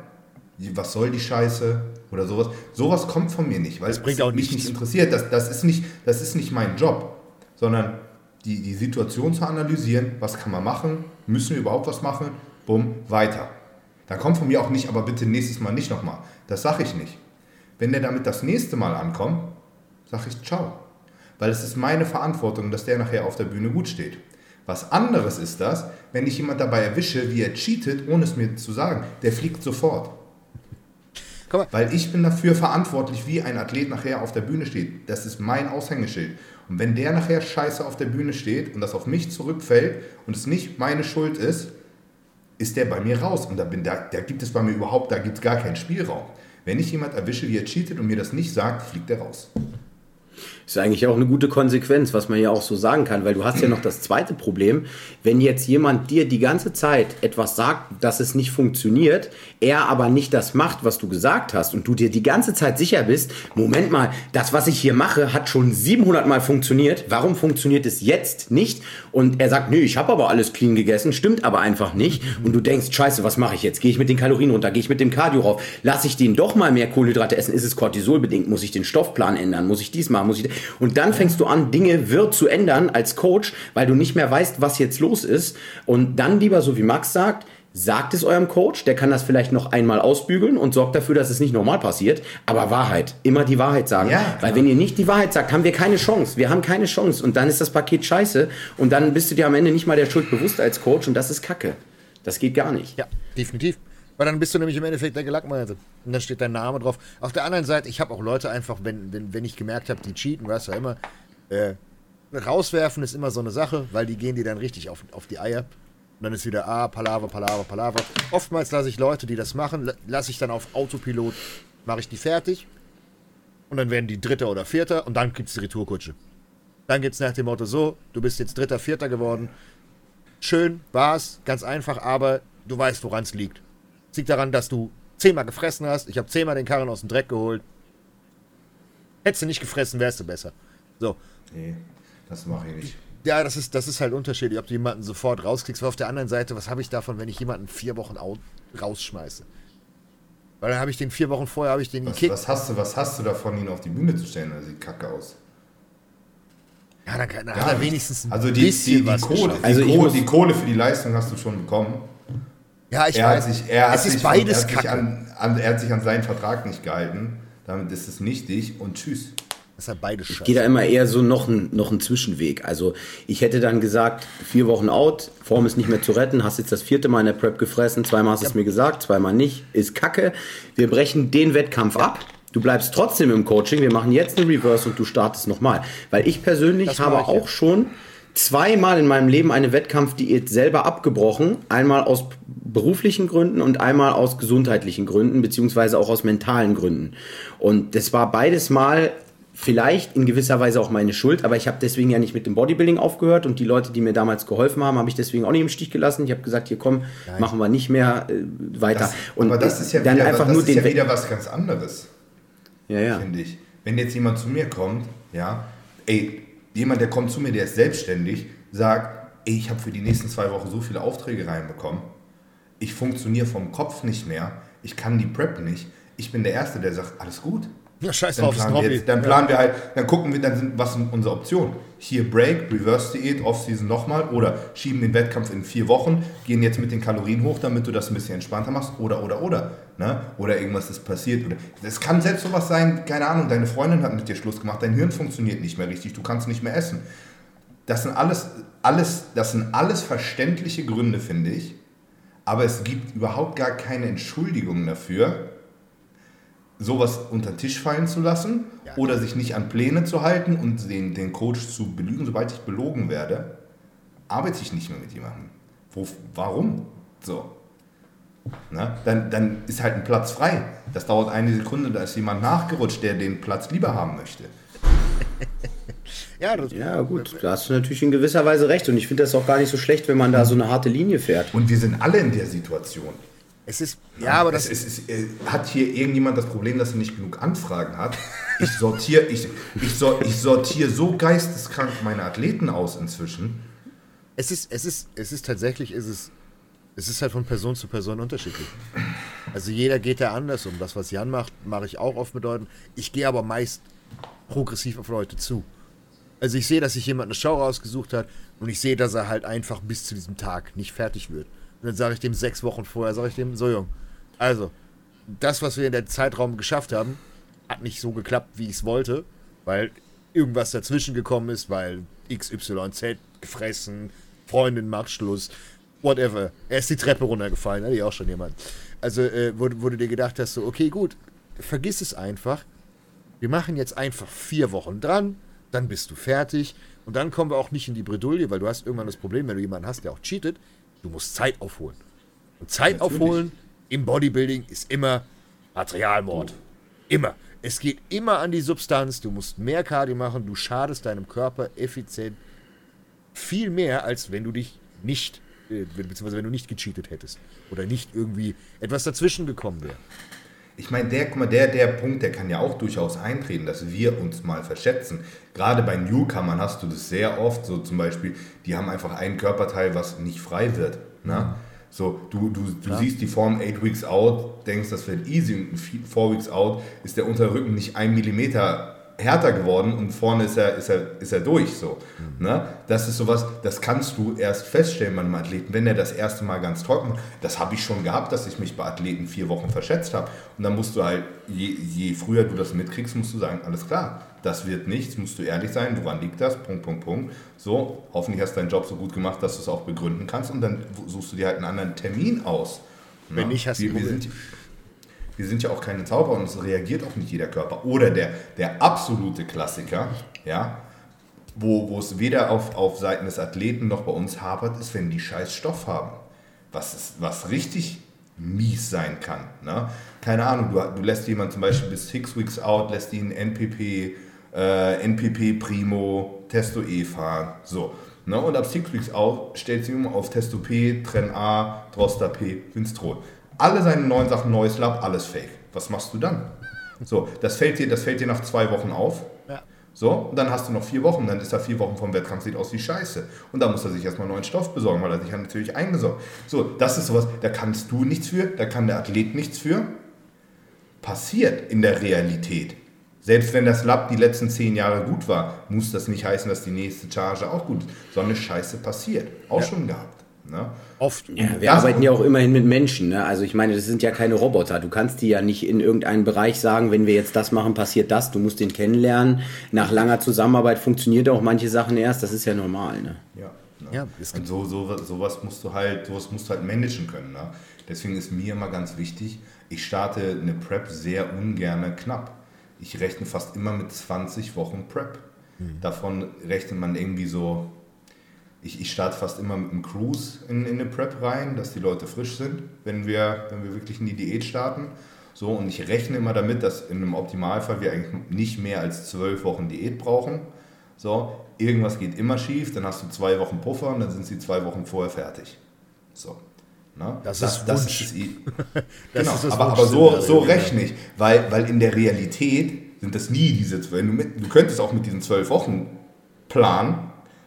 was soll die Scheiße oder sowas. Sowas kommt von mir nicht, weil das bringt auch mich nicht interessiert. Das, das, ist nicht, das ist nicht mein Job, sondern die, die Situation zu analysieren, was kann man machen, müssen wir überhaupt was machen, bumm, weiter. Da kommt von mir auch nicht, aber bitte nächstes Mal nicht nochmal. Das sage ich nicht. Wenn der damit das nächste Mal ankommt, sage ich ciao. Weil es ist meine Verantwortung, dass der nachher auf der Bühne gut steht. Was anderes ist das, wenn ich jemand dabei erwische, wie er cheatet, ohne es mir zu sagen. Der fliegt sofort. Weil ich bin dafür verantwortlich, wie ein Athlet nachher auf der Bühne steht. Das ist mein Aushängeschild. Und wenn der nachher scheiße auf der Bühne steht und das auf mich zurückfällt und es nicht meine Schuld ist, ist der bei mir raus. Und da, bin, da, da gibt es bei mir überhaupt, da gibt es gar keinen Spielraum. Wenn ich jemand erwische, wie er cheatet und mir das nicht sagt, fliegt er raus. Ist eigentlich auch eine gute Konsequenz, was man ja auch so sagen kann, weil du hast ja noch das zweite Problem, wenn jetzt jemand dir die ganze Zeit etwas sagt, dass es nicht funktioniert, er aber nicht das macht, was du gesagt hast und du dir die ganze Zeit sicher bist, Moment mal, das, was ich hier mache, hat schon 700 Mal funktioniert, warum funktioniert es jetzt nicht? Und er sagt, nö, ich habe aber alles clean gegessen, stimmt aber einfach nicht. Und du denkst, scheiße, was mache ich jetzt? Gehe ich mit den Kalorien runter, gehe ich mit dem Cardio rauf, lasse ich den doch mal mehr Kohlenhydrate essen, ist es Cortisolbedingt, muss ich den Stoffplan ändern, muss ich dies machen, muss ich und dann fängst du an, Dinge wird zu ändern als Coach, weil du nicht mehr weißt, was jetzt los ist. Und dann lieber, so wie Max sagt, sagt es eurem Coach, der kann das vielleicht noch einmal ausbügeln und sorgt dafür, dass es nicht normal passiert. Aber Wahrheit, immer die Wahrheit sagen. Ja, Weil wenn ihr nicht die Wahrheit sagt, haben wir keine Chance. Wir haben keine Chance. Und dann ist das Paket scheiße. Und dann bist du dir am Ende nicht mal der Schuld bewusst als Coach. Und das ist Kacke. Das geht gar nicht. Ja, definitiv. Weil dann bist du nämlich im Endeffekt der Gelackmeierte. Und dann steht dein Name drauf. Auf der anderen Seite, ich habe auch Leute einfach, wenn, wenn, wenn ich gemerkt habe, die cheaten, du ja immer, äh, rauswerfen ist immer so eine Sache, weil die gehen dir dann richtig auf, auf die Eier. Und dann ist wieder, ah, Palaver, Palaver, Palaver. Oftmals lasse ich Leute, die das machen, lasse ich dann auf Autopilot, mache ich die fertig. Und dann werden die Dritter oder Vierter und dann gibt es die Retourkutsche. Dann gibt es nach dem Motto so, du bist jetzt Dritter, Vierter geworden. Schön, war's, ganz einfach, aber du weißt, woran es liegt. Es liegt daran, dass du zehnmal gefressen hast. Ich habe zehnmal den Karren aus dem Dreck geholt. Hättest du nicht gefressen, wärst du besser. So. Nee, das mache ich nicht. Ja, das ist, das ist halt unterschiedlich, ob du jemanden sofort rauskriegst. Aber auf der anderen Seite, was habe ich davon, wenn ich jemanden vier Wochen rausschmeiße? Weil dann habe ich den vier Wochen vorher, habe ich den was, gekickt. Was hast, du, was hast du davon, ihn auf die Bühne zu stellen? Das sieht kacke aus. Ja, dann, dann hat er wenigstens ein also die, bisschen die, die was Kohle, die, also Kohle, die Kohle für die Leistung hast du schon bekommen. Ja, ich er weiß. Hat sich, er es hat ist beides von, er Kacke. An, an, er hat sich an seinen Vertrag nicht gehalten. Damit ist es nichtig und tschüss. Das ist halt beides Ich gehe da immer eher so noch ein, noch einen Zwischenweg. Also ich hätte dann gesagt, vier Wochen out, Form ist nicht mehr zu retten, hast jetzt das vierte Mal in der Prep gefressen, zweimal hast du ja. es mir gesagt, zweimal nicht, ist kacke. Wir brechen den Wettkampf ja. ab. Du bleibst trotzdem im Coaching, wir machen jetzt eine Reverse und du startest nochmal. Weil ich persönlich das habe ich, auch ja. schon zweimal in meinem Leben eine Wettkampfdiät selber abgebrochen. Einmal aus beruflichen Gründen und einmal aus gesundheitlichen Gründen, beziehungsweise auch aus mentalen Gründen. Und das war beides Mal vielleicht in gewisser Weise auch meine Schuld, aber ich habe deswegen ja nicht mit dem Bodybuilding aufgehört und die Leute, die mir damals geholfen haben, habe ich deswegen auch nicht im Stich gelassen. Ich habe gesagt, hier komm, Nein. machen wir nicht mehr äh, weiter. Das, und aber das ist ja dann wieder, einfach nur den ja wieder was ganz anderes. Ja, ja. Finde ich. Wenn jetzt jemand zu mir kommt, ja, ey, jemand, der kommt zu mir, der ist selbstständig, sagt, ey, ich habe für die nächsten zwei Wochen so viele Aufträge reinbekommen, ich funktioniere vom Kopf nicht mehr, ich kann die Prep nicht. Ich bin der Erste, der sagt, alles gut ja, scheiß drauf, dann planen, wir, jetzt, dann planen wir halt, dann gucken wir, dann sind, was sind unsere Optionen? Hier Break, Reverse-Diät, Off-Season nochmal oder schieben den Wettkampf in vier Wochen, gehen jetzt mit den Kalorien hoch, damit du das ein bisschen entspannter machst oder, oder, oder. Ne? Oder irgendwas ist passiert. Oder es kann selbst sowas sein, keine Ahnung, deine Freundin hat mit dir Schluss gemacht, dein Hirn funktioniert nicht mehr richtig, du kannst nicht mehr essen. Das sind alles, alles, das sind alles verständliche Gründe, finde ich. Aber es gibt überhaupt gar keine Entschuldigung dafür, sowas unter den Tisch fallen zu lassen ja. oder sich nicht an Pläne zu halten und den, den Coach zu belügen. Sobald ich belogen werde, arbeite ich nicht mehr mit jemandem. Wo, warum? So. Na, dann, dann ist halt ein Platz frei. Das dauert eine Sekunde, da ist jemand nachgerutscht, der den Platz lieber haben möchte. ja, ja, gut, da hast du natürlich in gewisser Weise recht. Und ich finde das auch gar nicht so schlecht, wenn man da so eine harte Linie fährt. Und wir sind alle in der Situation. Es ist, ja, aber das es, es, es, äh, hat hier irgendjemand das Problem, dass er nicht genug Anfragen hat. Ich sortiere ich, ich, sor, ich sortier so geisteskrank meine Athleten aus inzwischen. Es ist, es ist, es ist tatsächlich, es ist, es ist halt von Person zu Person unterschiedlich. Also jeder geht da anders um. Das, was Jan macht, mache ich auch oft bedeuten. Ich gehe aber meist progressiv auf Leute zu. Also ich sehe, dass sich jemand eine Show rausgesucht hat und ich sehe, dass er halt einfach bis zu diesem Tag nicht fertig wird. Und dann sage ich dem sechs Wochen vorher, sage ich dem, so Jung, also, das, was wir in der Zeitraum geschafft haben, hat nicht so geklappt, wie ich es wollte, weil irgendwas dazwischen gekommen ist, weil XYZ gefressen, Freundin macht Schluss, whatever. Er ist die Treppe runtergefallen, hatte ich auch schon jemand. Also, äh, wo, wo du dir gedacht hast, so, okay, gut, vergiss es einfach. Wir machen jetzt einfach vier Wochen dran, dann bist du fertig und dann kommen wir auch nicht in die Bredouille, weil du hast irgendwann das Problem, wenn du jemanden hast, der auch cheatet, Du musst Zeit aufholen. Und Zeit Natürlich. aufholen im Bodybuilding ist immer Materialmord. Immer. Es geht immer an die Substanz. Du musst mehr Cardio machen. Du schadest deinem Körper effizient viel mehr, als wenn du dich nicht, beziehungsweise wenn du nicht gecheatet hättest. Oder nicht irgendwie etwas dazwischen gekommen wäre. Ich meine, der, guck mal, der, der Punkt, der kann ja auch durchaus eintreten, dass wir uns mal verschätzen. Gerade bei Newcomern hast du das sehr oft, so zum Beispiel, die haben einfach ein Körperteil, was nicht frei wird. Ne? Mhm. So, du, du, du siehst die Form 8 Weeks out, denkst, das wird easy und 4 Weeks out ist der Unterrücken nicht ein Millimeter härter geworden und vorne ist er, ist er, ist er durch. So. Mhm. Ne? Das ist sowas, das kannst du erst feststellen bei einem Athleten, wenn er das erste Mal ganz trocken. Das habe ich schon gehabt, dass ich mich bei Athleten vier Wochen verschätzt habe. Und dann musst du halt, je, je früher du das mitkriegst, musst du sagen, alles klar, das wird nichts, musst du ehrlich sein, woran liegt das? Punkt, Punkt, Punkt. So, hoffentlich hast du deinen Job so gut gemacht, dass du es auch begründen kannst und dann suchst du dir halt einen anderen Termin aus Wenn nicht, hast du wir, wir, Hummel. sind, wir sind ja auch keine Zauberer und es reagiert auch nicht jeder Körper. Oder der, der absolute Klassiker, ja, wo, wo es weder auf, auf Seiten des Athleten noch bei uns hapert, ist, wenn die scheiß Stoff haben. Was, ist, was richtig mies sein kann. Ne? Keine Ahnung, du, du lässt jemanden zum Beispiel bis six weeks out, lässt ihn NPP, äh, NPP Primo, Testo E fahren. So. Ne? Und ab six weeks out stellt sie um auf Testo P, Tren A, Droster P, Winstrol. Alle seine neuen Sachen, neues Lab, alles fake. Was machst du dann? So, das fällt dir, das fällt dir nach zwei Wochen auf. Ja. So, und dann hast du noch vier Wochen, dann ist er vier Wochen vom Wettkampf, sieht aus wie Scheiße. Und dann muss er sich erstmal neuen Stoff besorgen, weil er sich ja natürlich eingesorgt. So, das ist sowas, da kannst du nichts für, da kann der Athlet nichts für. Passiert in der Realität. Selbst wenn das Lab die letzten zehn Jahre gut war, muss das nicht heißen, dass die nächste Charge auch gut ist. So eine Scheiße passiert. Auch schon gehabt. Ne? Oft. Ja, wir Das- arbeiten ja auch immerhin mit Menschen. Ne? Also ich meine, das sind ja keine Roboter. Du kannst die ja nicht in irgendeinem Bereich sagen, wenn wir jetzt das machen, passiert das. Du musst den kennenlernen. Nach langer Zusammenarbeit funktioniert auch manche Sachen erst. Das ist ja normal. Ne? Ja. Ne? Ja, es Und so, so, sowas musst du halt, sowas musst du halt managen können. Ne? Deswegen ist mir immer ganz wichtig, ich starte eine Prep sehr ungern knapp. Ich rechne fast immer mit 20 Wochen Prep. Davon rechnet man irgendwie so, ich, ich starte fast immer mit einem Cruise in, in eine Prep rein, dass die Leute frisch sind, wenn wir, wenn wir wirklich in die Diät starten. So, und ich rechne immer damit, dass in einem Optimalfall wir eigentlich nicht mehr als zwölf Wochen Diät brauchen. So, irgendwas geht immer schief, dann hast du zwei Wochen Puffer und dann sind sie zwei Wochen vorher fertig. So. Ne? Das ist Wunsch. das I- Das genau, ist das aber, aber so, so rechne ich, weil, weil in der Realität sind das nie diese zwölf. Du, du könntest auch mit diesen zwölf Wochen planen,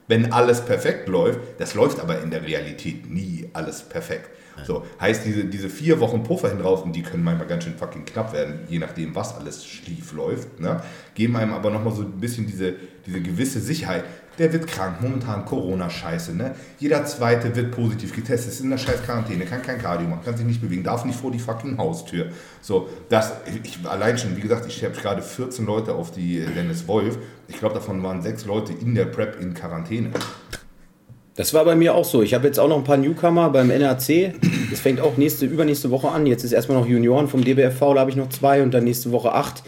wenn alles perfekt läuft. Das läuft aber in der Realität nie alles perfekt. So, heißt diese, diese vier Wochen Puffer hin drauf, und die können manchmal ganz schön fucking knapp werden, je nachdem, was alles schief läuft, ne? geben einem aber nochmal so ein bisschen diese, diese gewisse Sicherheit. Der wird krank, momentan Corona-Scheiße. Ne? Jeder Zweite wird positiv getestet, ist in der scheiß Quarantäne, kann kein Cardio machen, kann sich nicht bewegen, darf nicht vor die fucking Haustür. So, das, ich allein schon, wie gesagt, ich habe gerade 14 Leute auf die Dennis Wolf. Ich glaube, davon waren sechs Leute in der Prep in Quarantäne. Das war bei mir auch so. Ich habe jetzt auch noch ein paar Newcomer beim NRC. Das fängt auch nächste, übernächste Woche an. Jetzt ist erstmal noch Junioren vom DBFV, da habe ich noch zwei und dann nächste Woche acht.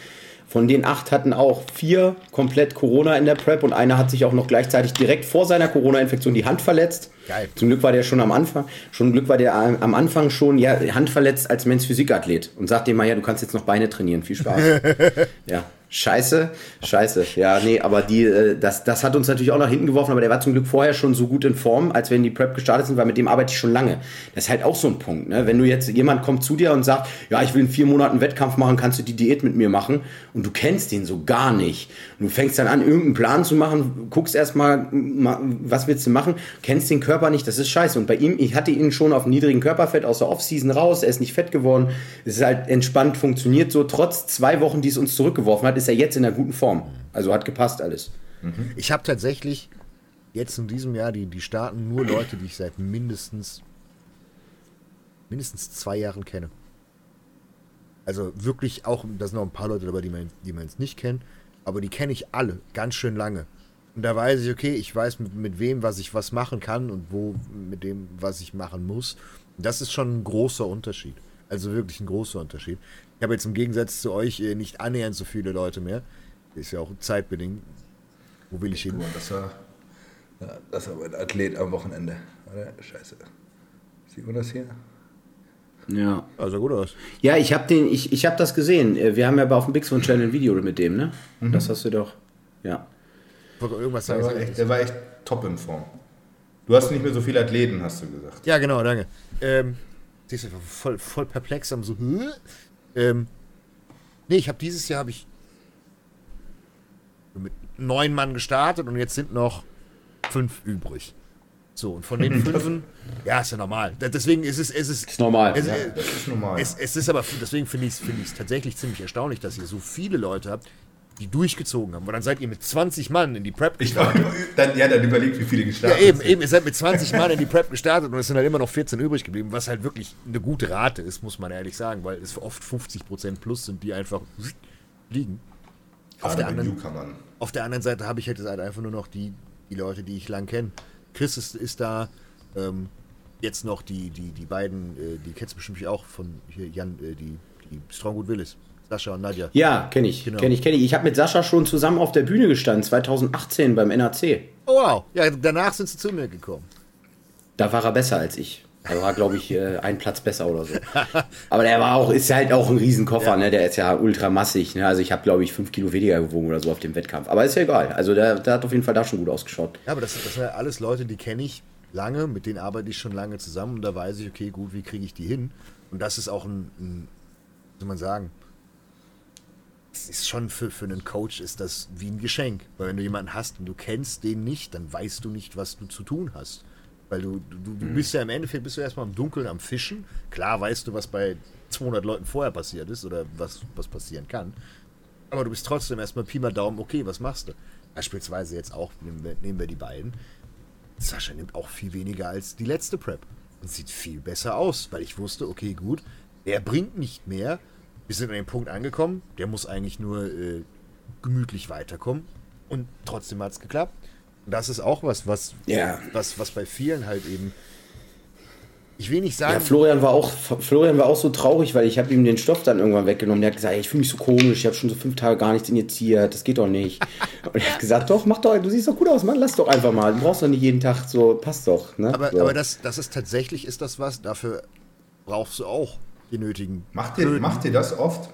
Von den acht hatten auch vier komplett Corona in der Prep und einer hat sich auch noch gleichzeitig direkt vor seiner Corona-Infektion die Hand verletzt. Geil. Zum Glück war der schon am Anfang, schon Glück war der am Anfang schon ja, Hand verletzt als Men's Physikathlet und sagt dem mal, ja, du kannst jetzt noch Beine trainieren. Viel Spaß. ja. Scheiße, scheiße. Ja, nee, aber die, äh, das, das hat uns natürlich auch nach hinten geworfen, aber der war zum Glück vorher schon so gut in Form, als wenn die Prep gestartet sind, weil mit dem arbeite ich schon lange. Das ist halt auch so ein Punkt, ne? Wenn du jetzt, jemand kommt zu dir und sagt, ja, ich will in vier Monaten Wettkampf machen, kannst du die Diät mit mir machen und du kennst den so gar nicht. Und du fängst dann an, irgendeinen Plan zu machen, guckst erstmal, was willst du machen, kennst den Körper nicht, das ist scheiße. Und bei ihm, ich hatte ihn schon auf niedrigem Körperfett aus der Offseason raus, er ist nicht fett geworden, es ist halt entspannt, funktioniert so. Trotz zwei Wochen, die es uns zurückgeworfen hat, ist er jetzt in einer guten Form. Also hat gepasst alles. Ich habe tatsächlich jetzt in diesem Jahr, die, die starten nur Leute, die ich seit mindestens mindestens zwei Jahren kenne. Also wirklich auch, da sind noch ein paar Leute dabei, die man, die man jetzt nicht kennt, aber die kenne ich alle ganz schön lange. Und da weiß ich, okay, ich weiß mit, mit wem, was ich was machen kann und wo mit dem, was ich machen muss. Das ist schon ein großer Unterschied. Also wirklich ein großer Unterschied. Ich habe jetzt im Gegensatz zu euch äh, nicht annähernd so viele Leute mehr. Ist ja auch zeitbedingt. Wo will ich hin? Das war, ja, das war mein Athlet am Wochenende. Scheiße. Sieht man das hier? Ja. Also gut aus. Ja, ich habe den, ich, ich habe das gesehen. Äh, Wir haben ja auf dem Big One Channel ein Video mit dem, ne? Das hast du doch. Ja. Wollte irgendwas Der war, sagen. echt, der war echt top in Form. Du hast nicht mehr so viele Athleten, hast du gesagt. Ja, genau, danke. Ähm, siehst du, ich war voll, voll perplex am so. Ähm, nee, ich habe dieses Jahr habe ich mit neun Mann gestartet und jetzt sind noch fünf übrig. So, und von den fünf, ja, ist ja normal. Deswegen ist es, es ist, Ist normal. Es, ja. Ist normal. es, es ist aber, deswegen finde ich es find ich's tatsächlich ziemlich erstaunlich, dass ihr so viele Leute habt, die durchgezogen haben. Weil dann seid ihr mit 20 Mann in die Prep ich gestartet. dann, ja, dann überlegt, wie viele Ja, gestartet eben, sind. eben, ihr seid mit 20 Mann in die Prep gestartet und es sind halt immer noch 14 übrig geblieben, was halt wirklich eine gute Rate ist, muss man ehrlich sagen, weil es oft 50% plus sind, die einfach liegen. Auf der, anderen, auf der anderen Seite habe ich halt, jetzt halt einfach nur noch die, die Leute, die ich lang kenne. Chris ist, ist da, ähm, jetzt noch die, die, die beiden, äh, die kennst du bestimmt auch von hier, Jan, äh, die, die Strongwood Willis. Sascha und Nadja. Ja, kenne ich. Genau. Kenne ich, kenne ich. Ich habe mit Sascha schon zusammen auf der Bühne gestanden, 2018 beim NAC. Oh wow. Ja, danach sind sie zu mir gekommen. Da war er besser als ich. Er war, glaube ich, äh, ein Platz besser oder so. Aber der war auch, ist halt auch ein Riesenkoffer, Ja. ne? Der ist ja ultramassig. Ne? Also ich habe, glaube ich, fünf Kilo weniger gewogen oder so auf dem Wettkampf. Aber ist ja egal. Also der, der hat auf jeden Fall da schon gut ausgeschaut. Ja, aber das, das sind ja alles Leute, die kenne ich lange, mit denen arbeite ich schon lange zusammen und da weiß ich, okay, gut, wie kriege ich die hin? Und das ist auch ein, ein wie soll man sagen, es ist schon für, für einen Coach ist das wie ein Geschenk. Weil wenn du jemanden hast und du kennst den nicht, dann weißt du nicht, was du zu tun hast. Weil du, du, du bist ja im Endeffekt, bist du erstmal im Dunkeln am Fischen. Klar weißt du, was bei 200 Leuten vorher passiert ist oder was, was passieren kann. Aber du bist trotzdem erstmal Pi mal Daumen, okay, was machst du? Beispielsweise jetzt auch, nehmen wir, nehmen wir die beiden. Sascha nimmt auch viel weniger als die letzte Prep. Und sieht viel besser aus, weil ich wusste, okay, gut, er bringt nicht mehr. Wir sind an dem Punkt angekommen, der muss eigentlich nur äh, gemütlich weiterkommen. Und trotzdem hat es geklappt. Und das ist auch was, was, Ja. was, was bei vielen halt eben. Ich will nicht sagen. Ja, Florian war auch, Florian war auch so traurig, weil ich habe ihm den Stoff dann irgendwann weggenommen. Der hat gesagt, ich fühle mich so komisch, ich habe schon so fünf Tage gar nichts injiziert, das geht doch nicht. Und er hat gesagt, doch, mach doch, du siehst doch gut aus, Mann, lass doch einfach mal. Du brauchst doch nicht jeden Tag so, passt doch. Ne? aber, so. aber das, das ist tatsächlich, ist das was, dafür brauchst du auch die nötigen. Macht ihr, macht ihr das oft?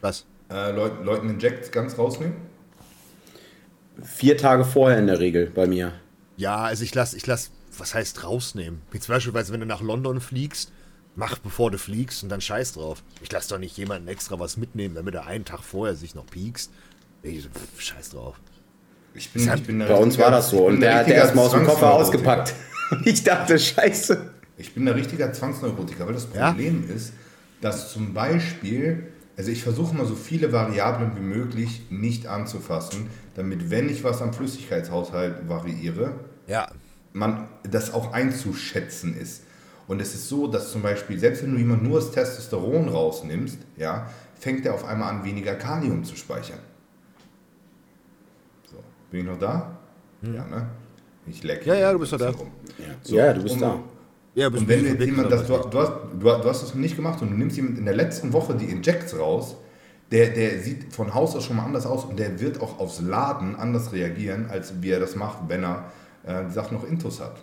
Was? Äh, Leut, Leuten Injects ganz rausnehmen? Vier Tage vorher in der Regel bei mir. Ja, also ich lass, ich lass, was heißt rausnehmen? Wie zum Beispiel, wenn du nach London fliegst, mach bevor du fliegst und dann scheiß drauf. Ich lass doch nicht jemanden extra was mitnehmen, damit er einen Tag vorher sich noch piekst. Pf, scheiß drauf. Ich bin, ich bin Bei uns war das so. ich Und der hat erstmal aus dem Koffer ausgepackt. Ich dachte, scheiße. Ich bin ein richtiger Zwangsneurotiker, weil das Ja? Problem ist, dass zum Beispiel, also ich versuche mal so viele Variablen wie möglich nicht anzufassen, damit, wenn ich was am Flüssigkeitshaushalt variiere, Ja. man das auch einzuschätzen ist. Und es ist so, dass zum Beispiel, selbst wenn du jemand nur das Testosteron rausnimmst, ja, fängt er auf einmal an, weniger Kalium zu speichern. So, bin ich noch da? Ja, ne? Ich lecke. Hm. Ja, ja, du bist noch da. rum. ja, du bist um- da. Ja, Und wenn du jetzt jemand, das, du, du, hast, du, du hast das nicht gemacht und du nimmst jemand in der letzten Woche die Injects raus, der, der sieht von Haus aus schon mal anders aus und der wird auch aufs Laden anders reagieren, als wie er das macht, wenn er äh, die Sachen noch Intus hat.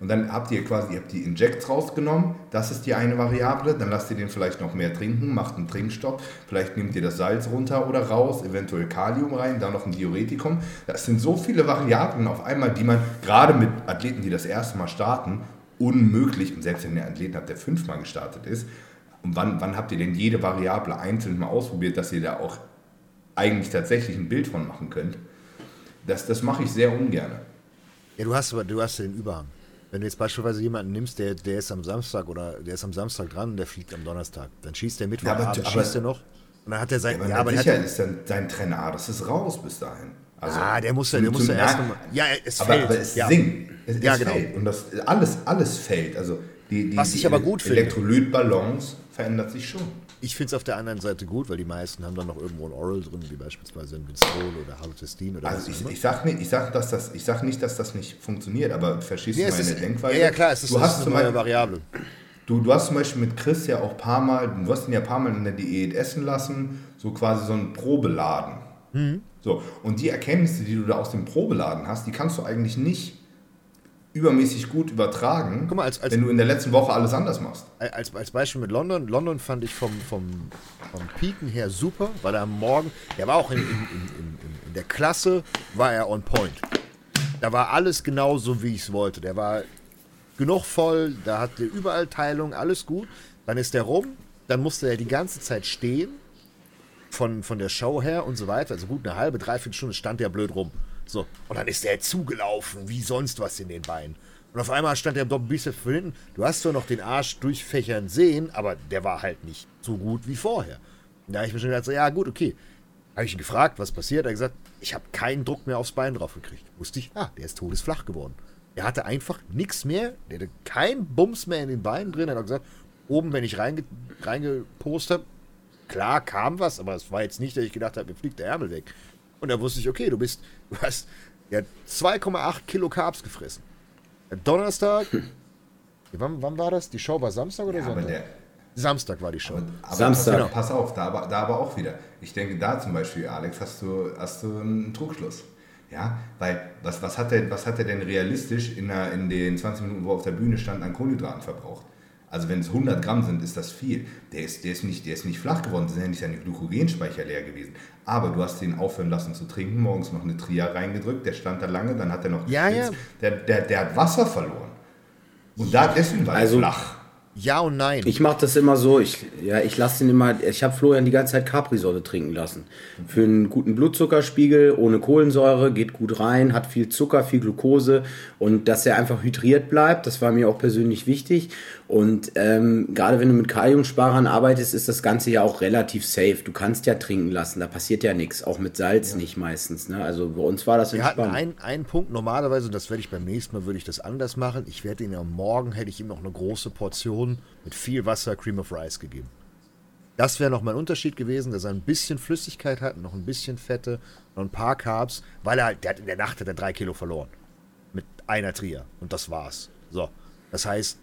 Und dann habt ihr quasi, ihr habt die Injects rausgenommen, das ist die eine Variable, dann lasst ihr den vielleicht noch mehr trinken, macht einen Trinkstopp, vielleicht nehmt ihr das Salz runter oder raus, eventuell Kalium rein, dann noch ein Diuretikum. Das sind so viele Variablen auf einmal, die man gerade mit Athleten, die das erste Mal starten, unmöglich, und selbst wenn ihr einen Athleten habt, der fünfmal gestartet ist, und wann, wann habt ihr denn jede Variable einzeln mal ausprobiert, dass ihr da auch eigentlich tatsächlich ein Bild von machen könnt? Das, das mache ich sehr ungern. Ja, du hast aber, du hast den Überhang. Wenn du jetzt beispielsweise jemanden nimmst, der, der ist am Samstag oder der ist am Samstag dran und der fliegt am Donnerstag, dann schießt der Ja, Mittwochabend, aber- aber- schießt er noch und dann hat er sein, Ja, aber, ja, aber sicher hat, ist dann sein Trainer, ah, das ist raus bis dahin. Also, ah, der muss ja, der muss ja erst nochmal, ja, es aber, fällt, aber es ja. sinkt. Es, Ja, es genau. fällt. Und das alles, alles fällt. Also die, die, Was ich aber gut finde. Elektrolytbalance verändert sich schon. Ich finde es auf der anderen Seite gut, weil die meisten haben dann noch irgendwo ein Oral drin, wie beispielsweise ein Vinstrol oder Halotestin oder Also was ich, auch immer. ich sag nicht, ich sag, dass das, ich sag nicht, dass das nicht funktioniert, aber verstehst Ja, du meine ist, Denkweise? ja, ja, klar, es ist, du hast ist eine neue Beispiel, Variable. Du, du hast zum Beispiel mit Chris ja auch ein paar Mal, du hast ihn ja ein paar Mal in der Diät essen lassen, so quasi so ein Probeladen. Mhm. So, und die Erkenntnisse, die du da aus dem Probeladen hast, die kannst du eigentlich nicht übermäßig gut übertragen, mal, als- als- wenn du in der letzten Woche alles anders machst. Als, als Beispiel mit London. London fand ich vom, vom, vom Pieken her super, weil er am Morgen, der war auch in, in, in, in, der Klasse, war er on point. Da war alles genauso, wie ich es wollte. Der war genug voll, da hatte überall Teilung, alles gut. Dann ist der rum, dann musste er die ganze Zeit stehen, von, von der Show her und so weiter. Also gut eine halbe, dreiviertel Stunde stand der blöd rum. So, und dann ist der zugelaufen, wie sonst was in den Beinen. Und auf einmal stand der im Doppelbizeps von hinten. Du hast zwar noch den Arsch durchfächern sehen, aber der war halt nicht so gut wie vorher. Da habe ich mir schon gedacht, so, ja gut, okay. Habe ich ihn gefragt, was passiert? Er hat gesagt, ich habe keinen Druck mehr aufs Bein drauf gekriegt. Wusste ich, ah, der ist todesflach geworden. Er hatte einfach nichts mehr, der hatte keinen Bums mehr in den Beinen drin. Er hat gesagt, oben, wenn ich reinge reingepost habe, klar kam was, aber es war jetzt nicht, dass ich gedacht habe, mir fliegt der Ärmel weg. Und da wusste ich, okay, du bist, du hast ja 2,8 Kilo Carbs gefressen. Donnerstag Wann, wann war das? Die Show war Samstag oder Ja, aber Sonntag? der, Samstag war die Show. aber, aber Samstag. Pass, pass auf, da aber, da aber auch wieder. Ich denke, da zum Beispiel, Alex, hast du, hast du einen Trugschluss. Ja, weil was, was, hat er, was hat er denn realistisch in, der, in den 20 Minuten, wo er auf der Bühne stand, an Kohlenhydraten verbraucht? Also wenn es 100 Gramm sind, ist das viel. Der ist, der ist, nicht, der ist nicht flach geworden, das sind ja nicht seine Glykogenspeicher leer gewesen. Aber du hast ihn aufhören lassen zu trinken, morgens noch eine Tria reingedrückt, der stand da lange, dann hat er noch Ja, ja. Der, der, der hat Wasser verloren. Und da deswegen war Also- er flach. Ja und nein. Ich mache das immer so, ich, ja, ich lasse den immer, ich habe Florian die ganze Zeit Capri-Sonne trinken lassen. Für einen guten Blutzuckerspiegel, ohne Kohlensäure, geht gut rein, hat viel Zucker, viel Glucose und dass er einfach hydriert bleibt, das war mir auch persönlich wichtig. Und ähm, gerade wenn du mit Kaliumsparern arbeitest, ist das Ganze ja auch relativ safe. Du kannst ja trinken lassen, da passiert ja nichts, auch mit Salz nicht meistens. Ne? Also bei uns war das Wir hatten entspannt. einen, einen Punkt normalerweise, und das werde ich beim nächsten Mal würde ich das anders machen. Ich werde ihn ja morgen, hätte ich ihm noch eine große Portion mit viel Wasser, Cream of Rice gegeben. Das wäre noch mal ein Unterschied gewesen, dass er ein bisschen Flüssigkeit hat, noch ein bisschen Fette, noch ein paar Carbs, weil er halt, der hat in der Nacht hat er drei Kilo verloren. Mit einer Trier. Und das war's. So. Das heißt,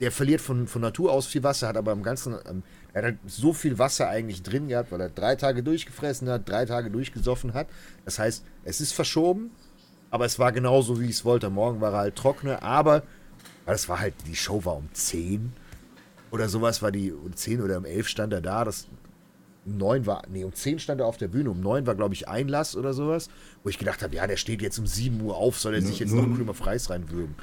der verliert von, von Natur aus viel Wasser, hat aber im Ganzen, ähm, er hat so viel Wasser eigentlich drin gehabt, weil er drei Tage durchgefressen hat, drei Tage durchgesoffen hat. Das heißt, es ist verschoben, aber es war genauso, wie ich es wollte. Morgen war er halt trockener, aber, es war halt, die Show war um 10 oder sowas, war die um 10 oder um 11 stand er da. Das, um 9 war, nee, um 10 stand er auf der Bühne, um 9 war, glaube ich, Einlass oder sowas, wo ich gedacht habe, ja, der steht jetzt um 7 Uhr auf, soll er sich jetzt Nur- noch of Rice reinwürgen.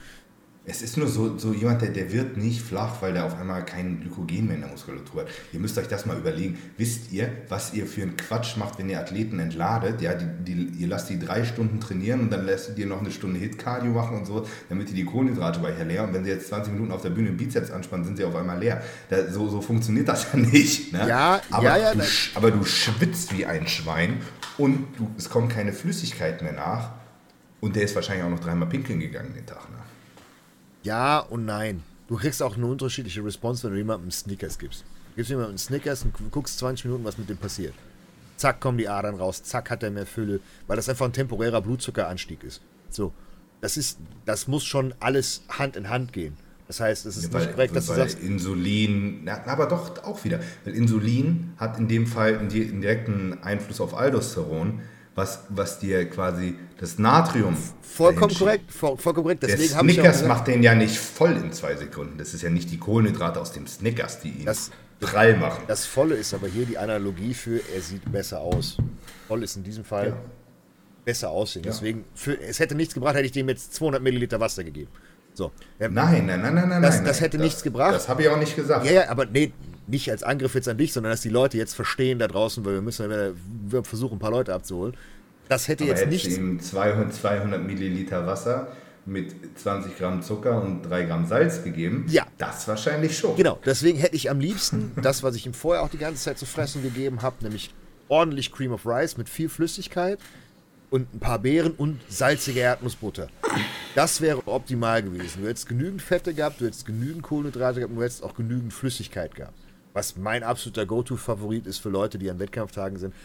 Es ist nur so, so jemand, der, der wird nicht flach, weil der auf einmal kein Glykogen mehr in der Muskulatur hat. Ihr müsst euch das mal überlegen. Wisst ihr, was ihr für einen Quatsch macht, wenn ihr Athleten entladet? Ja, die, die, ihr lasst die drei Stunden trainieren und dann lässt ihr noch eine Stunde Hit-Cardio machen und so, damit die die Kohlenhydratspeicher leer. Und wenn sie jetzt 20 Minuten auf der Bühne Bizeps anspannen, sind sie auf einmal leer. Da, so, so funktioniert das ja nicht. Ne? Ja, aber, ja, ja, du, aber du schwitzt wie ein Schwein und du, es kommt keine Flüssigkeit mehr nach. Und der ist wahrscheinlich auch noch dreimal pinkeln gegangen den Tag. Ne? Ja und nein. Du kriegst auch eine unterschiedliche Response, wenn du jemandem Snickers gibst. Du gibst jemandem einen Snickers und guckst 20 Minuten, was mit dem passiert. Zack, kommen die Adern raus, zack, hat er mehr Fülle, weil das einfach ein temporärer Blutzuckeranstieg ist. So. Das ist, das muss schon alles Hand in Hand gehen. Das heißt, es ist Ja, nicht korrekt, dass du weil sagst, Insulin, na, aber doch auch wieder. Weil Insulin hat in dem Fall einen direkten Einfluss auf Aldosteron, was, was dir quasi das Natrium. vollkommen korrekt, voll, vollkommen korrekt. Der Deswegen auch Snickers gesagt, macht den ja nicht voll in zwei Sekunden. Das ist ja nicht die Kohlenhydrate aus dem Snickers, die ihn Das- prall machen. das Volle ist aber hier die Analogie für, er sieht besser aus. Voll ist in diesem Fall Ja. besser aussehen. Ja. Deswegen, für, es hätte nichts gebracht, hätte ich dem jetzt 200 Milliliter Wasser gegeben. So. Nein, nein, nein, nein, nein. Das- nein, das nein. hätte nichts gebracht. Das habe ich auch nicht gesagt. Ja, ja, aber nee, nicht als Angriff jetzt an dich, sondern dass die Leute jetzt verstehen da draußen, weil wir müssen wir versuchen, ein paar Leute abzuholen. Das hätte Aber jetzt nichts. ihm 200, 200 Milliliter Wasser mit 20 Gramm Zucker und 3 Gramm Salz gegeben, Ja. das wahrscheinlich schon. Genau, deswegen hätte ich am liebsten das, was ich ihm vorher auch die ganze Zeit zu fressen gegeben habe, nämlich ordentlich Cream of Rice mit viel Flüssigkeit und ein paar Beeren und salzige Erdnussbutter. Das wäre optimal gewesen. Du hättest genügend Fette gehabt, du hättest genügend Kohlenhydrate gehabt und du hättest auch genügend Flüssigkeit gehabt. Was mein absoluter Go-To-Favorit ist für Leute, die an Wettkampftagen sind,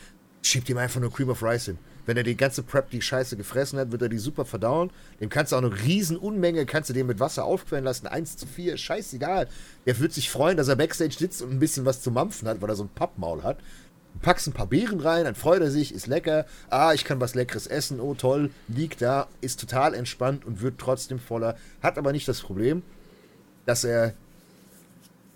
schiebt ihm einfach nur Cream of Rice hin. Wenn er die ganze Prep, die Scheiße gefressen hat, wird er die super verdauen. Dem kannst du auch eine riesen Unmenge, kannst du den mit Wasser aufquellen lassen. 1 zu 4, scheißegal. Der wird sich freuen, dass er Backstage sitzt und ein bisschen was zu mampfen hat, weil er so ein Pappmaul hat. Du packst ein paar Beeren rein, dann freut er sich, ist lecker. Ah, ich kann was Leckeres essen, oh toll, liegt da, ist total entspannt und wird trotzdem voller. Hat aber nicht das Problem, dass er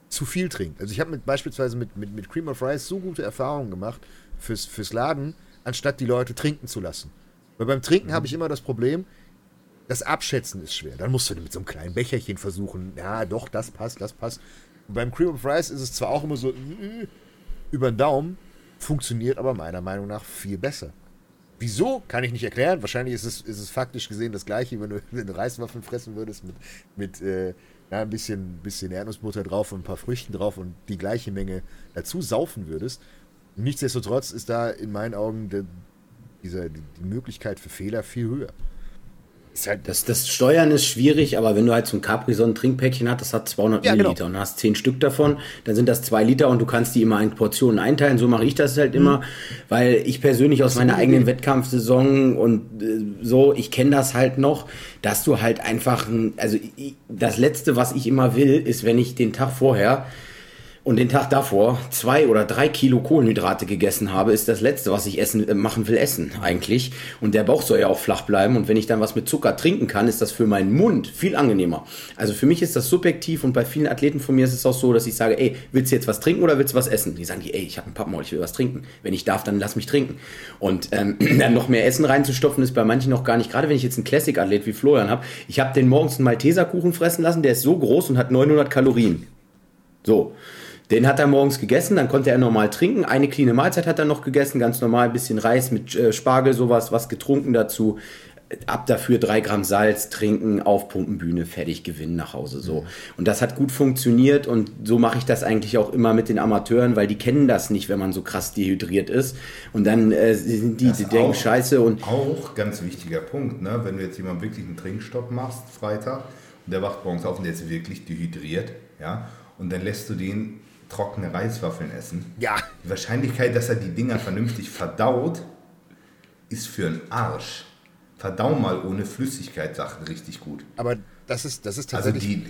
zu viel trinkt. Also ich habe mit, beispielsweise mit, mit, mit Cream of Rice so gute Erfahrungen gemacht fürs, fürs Laden, anstatt die Leute trinken zu lassen. Weil beim Trinken habe ich immer das Problem, das Abschätzen ist schwer. Dann musst du mit so einem kleinen Becherchen versuchen, ja doch, das passt, das passt. Und beim Cream of Rice ist es zwar auch immer so äh, über den Daumen, funktioniert aber meiner Meinung nach viel besser. Wieso, kann ich nicht erklären. Wahrscheinlich ist es, ist es faktisch gesehen das gleiche, wenn du, wenn du Reiswaffeln fressen würdest mit, mit äh, ja, ein bisschen, bisschen Erdnussbutter drauf und ein paar Früchten drauf und die gleiche Menge dazu saufen würdest. Nichtsdestotrotz ist da in meinen Augen der, dieser, die, die Möglichkeit für Fehler viel höher. Halt das, das Steuern ist schwierig, aber wenn du halt so ein Capri-Sonne-Trinkpäckchen hast, das hat 200 ja, genau. Milliliter genau. und hast 10 Stück davon, dann sind das 2 Liter und du kannst die immer in Portionen einteilen. So mache ich das halt mhm. immer, weil ich persönlich aus meiner eigenen Idee. Wettkampfsaison und äh, so, ich kenne das halt noch, dass du halt einfach, also das Letzte, was ich immer will, ist, wenn ich den Tag vorher und den Tag davor zwei oder drei Kilo Kohlenhydrate gegessen habe, ist das Letzte, was ich essen äh, machen will, essen eigentlich. Und der Bauch soll ja auch flach bleiben. Und wenn ich dann was mit Zucker trinken kann, ist das für meinen Mund viel angenehmer. Also für mich ist das subjektiv und bei vielen Athleten von mir ist es auch so, dass ich sage, ey, willst du jetzt was trinken oder willst du was essen? Die sagen, ey, ich habe ein Pappmaul, ich will was trinken. Wenn ich darf, dann lass mich trinken. Und ähm, dann noch mehr Essen reinzustopfen, ist bei manchen noch gar nicht. Gerade wenn ich jetzt einen Classic-Athlet wie Florian habe, ich habe den morgens einen Malteserkuchen fressen lassen, der ist so groß und hat 900 Kalorien. So. Den hat er morgens gegessen, dann konnte er normal trinken. Eine kleine Mahlzeit hat er noch gegessen, ganz normal, ein bisschen Reis mit äh, Spargel, sowas, was getrunken dazu. Ab dafür drei Gramm Salz trinken, aufpumpen, Bühne, fertig, gewinnen nach Hause. So. Und das hat gut funktioniert und so mache ich das eigentlich auch immer mit den Amateuren, weil die kennen das nicht, wenn man so krass dehydriert ist. Und dann äh, sind die, die denken Scheiße und. Auch ganz wichtiger Punkt, ne? wenn du jetzt jemand wirklich einen Trinkstopp machst, Freitag, und der wacht morgens auf und der ist wirklich dehydriert, ja, und dann lässt du den trockene Reiswaffeln essen. Ja. Die Wahrscheinlichkeit, dass er die Dinger vernünftig verdaut, ist für einen Arsch. Verdau mal ohne Flüssigkeit Sachen richtig gut. Aber das ist, das ist also tatsächlich. Also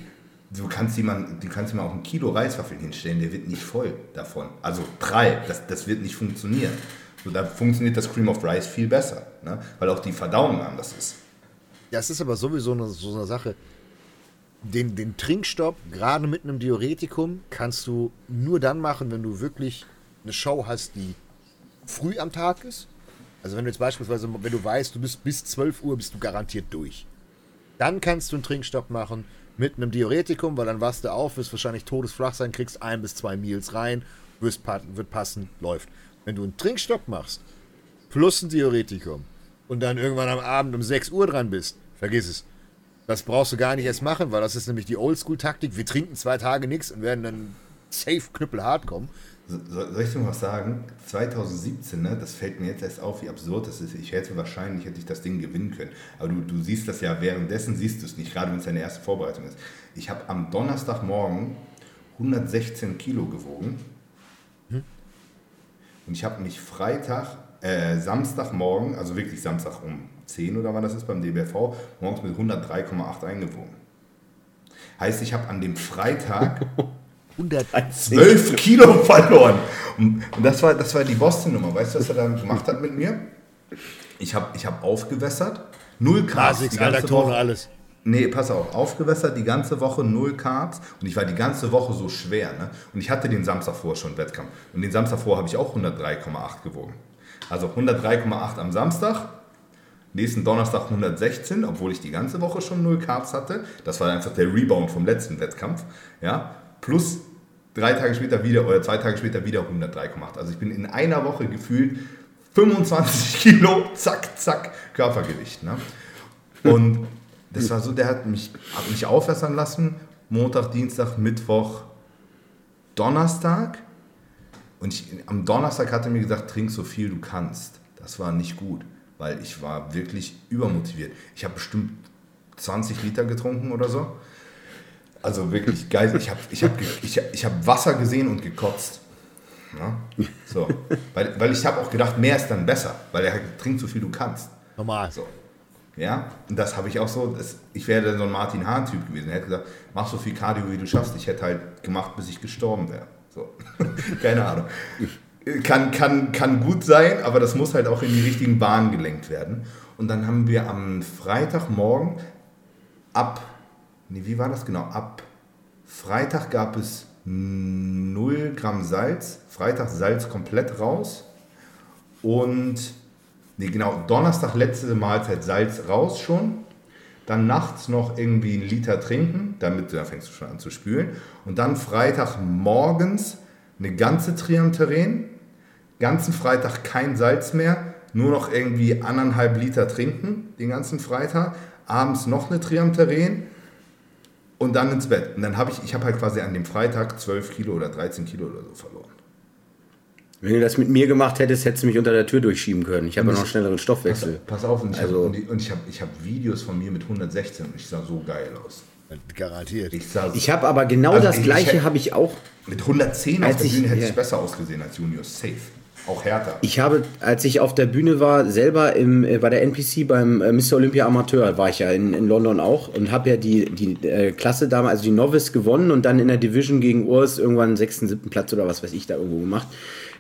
die, du kannst jemand, du kannst ihm auch ein Kilo Reiswaffeln hinstellen, der wird nicht voll davon. Also prall, das, das wird nicht funktionieren. So, da funktioniert das Cream of Rice viel besser, ne? weil auch die Verdauung anders ist. Ja, es ist aber sowieso eine, so eine Sache den, den Trinkstopp, gerade mit einem Diuretikum, kannst du nur dann machen, wenn du wirklich eine Show hast, die früh am Tag ist. Also wenn du jetzt beispielsweise, wenn du weißt, du bist bis 12 Uhr, bist du garantiert durch. Dann kannst du einen Trinkstopp machen mit einem Diuretikum, weil dann wachst du auf, wirst wahrscheinlich todesflach sein, kriegst ein bis zwei Meals rein, wirst, wird passen, läuft. Wenn du einen Trinkstopp machst, plus ein Diuretikum und dann irgendwann am Abend um 6 Uhr dran bist, vergiss es das brauchst du gar nicht erst machen, weil das ist nämlich die Oldschool-Taktik. Wir trinken zwei Tage nichts und werden dann safe knüppelhart kommen. So, soll ich dir mal was sagen? 2017, ne, das fällt mir jetzt erst auf, wie absurd das ist. Ich hätte wahrscheinlich hätte ich das Ding gewinnen können. Aber du, du siehst das ja währenddessen, siehst du es nicht, gerade wenn es deine erste Vorbereitung ist. Ich habe am Donnerstagmorgen 116 Kilo gewogen. Hm? Und ich habe mich Freitag, äh, Samstagmorgen, also wirklich Samstag um 10 oder wann das ist beim DBV, morgens mit 103,8 eingewogen. Heißt, ich habe an dem Freitag 12 Kilo verloren. Und das war, das war die Boston-Nummer. Weißt du, was er dann gemacht hat mit mir? Ich habe ich hab aufgewässert, null Carbs. die ganze Woche. alles. Nee, pass auf, aufgewässert die ganze Woche, null Carbs und ich war die ganze Woche so schwer. Ne? Und ich hatte den Samstag vor schon Wettkampf. Und den Samstag vor habe ich auch 103,8 gewogen. Also 103,8 am Samstag, Nächsten Donnerstag 116, obwohl ich die ganze Woche schon 0 Carbs hatte. Das war einfach der Rebound vom letzten Wettkampf. Ja? Plus drei Tage später wieder oder zwei Tage später wieder 103 gemacht. Also ich bin in einer Woche gefühlt 25 Kilo, zack, zack, Körpergewicht. Ne? Und das war so, der hat mich, hat mich aufwässern lassen. Montag, Dienstag, Mittwoch, Donnerstag. Und ich, am Donnerstag hat er mir gesagt, trink so viel du kannst. Das war nicht gut weil ich war wirklich übermotiviert. Ich habe bestimmt 20 Liter getrunken oder so. Also wirklich geil. Ich habe ich hab, ich, ich hab Wasser gesehen und gekotzt. Ja? So. Weil, weil ich habe auch gedacht, mehr ist dann besser, weil er trinkt so viel du kannst. Normal. So. Ja, und das habe ich auch so, das, ich wäre dann so ein Martin Hahn-Typ gewesen. Er hätte gesagt, mach so viel Cardio, wie du schaffst. Ich hätte halt gemacht, bis ich gestorben wäre. So. Keine Ahnung kann, kann, kann gut sein, aber das muss halt auch in die richtigen Bahnen gelenkt werden. Und dann haben wir am Freitagmorgen ab, nee, wie war das genau? Ab Freitag gab es 0 Gramm Salz, Freitag Salz komplett raus und, nee, genau, Donnerstag letzte Mahlzeit Salz raus schon. Dann nachts noch irgendwie einen Liter trinken, damit da fängst du schon an zu spülen. Und dann Freitag morgens eine ganze Triamterän, ganzen Freitag kein Salz mehr, nur noch irgendwie anderthalb Liter trinken, den ganzen Freitag, abends noch eine Triamterän und dann ins Bett. Und dann habe ich, ich habe halt quasi an dem Freitag 12 Kilo oder 13 Kilo oder so verloren. Wenn du das mit mir gemacht hättest, hättest du mich unter der Tür durchschieben können. Ich habe ja noch einen schnelleren Pass, Stoffwechsel. pass auf, und ich Also- habe ich, hab, ich hab Videos von mir mit 116 und ich sah so geil aus. Garantiert. Ich sah Ich habe aber genau Also das ich- gleiche ich- habe ich auch. mit 110 auf Als der ich- Bühne hätte ja. ich besser ausgesehen als Junior. Safe. Auch härter. Ich habe, als ich auf der Bühne war, selber im, äh, bei der NPC beim äh, Mr. Olympia Amateur, war ich ja in, in London auch und habe ja die, die äh, Klasse damals, also die Novice gewonnen und dann in der Division gegen Urs irgendwann sechsten, siebten Platz oder was weiß ich da irgendwo gemacht.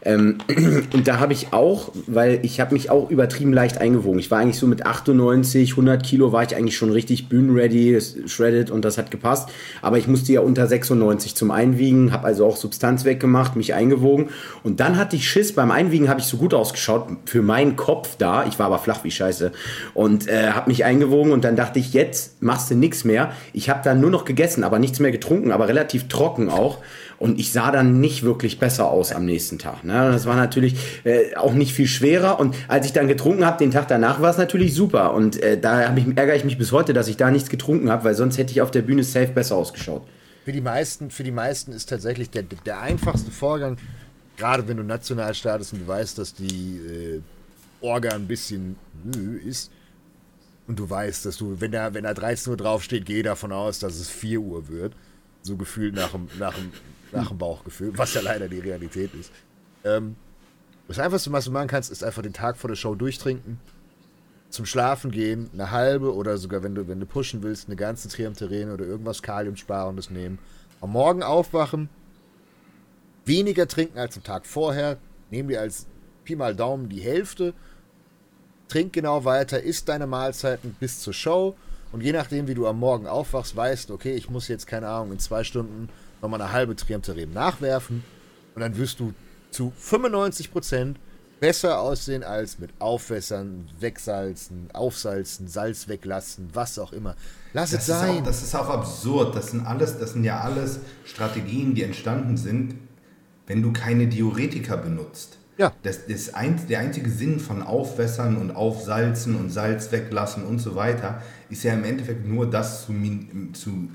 Ähm, und da habe ich auch, weil ich habe mich auch übertrieben leicht eingewogen. Ich war eigentlich so mit 98, 100 Kilo war ich eigentlich schon richtig bühnenready, shredded und das hat gepasst. Aber ich musste ja unter 96 zum Einwiegen, habe also auch Substanz weggemacht, mich eingewogen. Und dann hatte ich Schiss. Beim Einwiegen habe ich so gut ausgeschaut für meinen Kopf da. Ich war aber flach wie Scheiße und äh, habe mich eingewogen und dann dachte ich, jetzt machst du nichts mehr. Ich habe dann nur noch gegessen, aber nichts mehr getrunken, aber relativ trocken auch. Und ich sah dann nicht wirklich besser aus am nächsten Tag. Ne? Das war natürlich äh, auch nicht viel schwerer. Und als ich dann getrunken habe, den Tag danach war es natürlich super. Und äh, da ich, ärgere ich mich bis heute, dass ich da nichts getrunken habe, weil sonst hätte ich auf der Bühne safe besser ausgeschaut. Für die meisten, für die meisten ist tatsächlich der, der einfachste Vorgang, gerade wenn du national startest und du weißt, dass die äh, Orga ein bisschen ist und du weißt, dass du, wenn da, wenn da 13 Uhr draufsteht, geh davon aus, dass es 4 Uhr wird. So gefühlt nach dem, nach dem, nach dem Bauchgefühl, was ja leider die Realität ist. Ähm, das Einfachste, was du machen kannst, ist einfach den Tag vor der Show durchtrinken, zum Schlafen gehen, eine halbe oder sogar, wenn du, wenn du pushen willst, eine ganze Triamterene oder irgendwas Kaliumsparendes nehmen. Am Morgen aufwachen, weniger trinken als am Tag vorher, nehmen dir als Pi mal Daumen die Hälfte, trink genau weiter, isst deine Mahlzeiten bis zur Show und je nachdem, wie du am Morgen aufwachst, weißt, okay, ich muss jetzt, keine Ahnung, in zwei Stunden nochmal eine halbe Triamterem nachwerfen und dann wirst du zu 95% besser aussehen als mit Aufwässern, Wegsalzen, Aufsalzen, Salz weglassen, was auch immer. Lass es Das ist, auch, sein. das ist auch absurd. Das sind alles, das sind ja alles Strategien, die entstanden sind, wenn du keine Diuretika benutzt. Ja. Das, das ein, der einzige Sinn von Aufwässern und Aufsalzen und Salz weglassen und so weiter ist ja im Endeffekt nur das zu, zu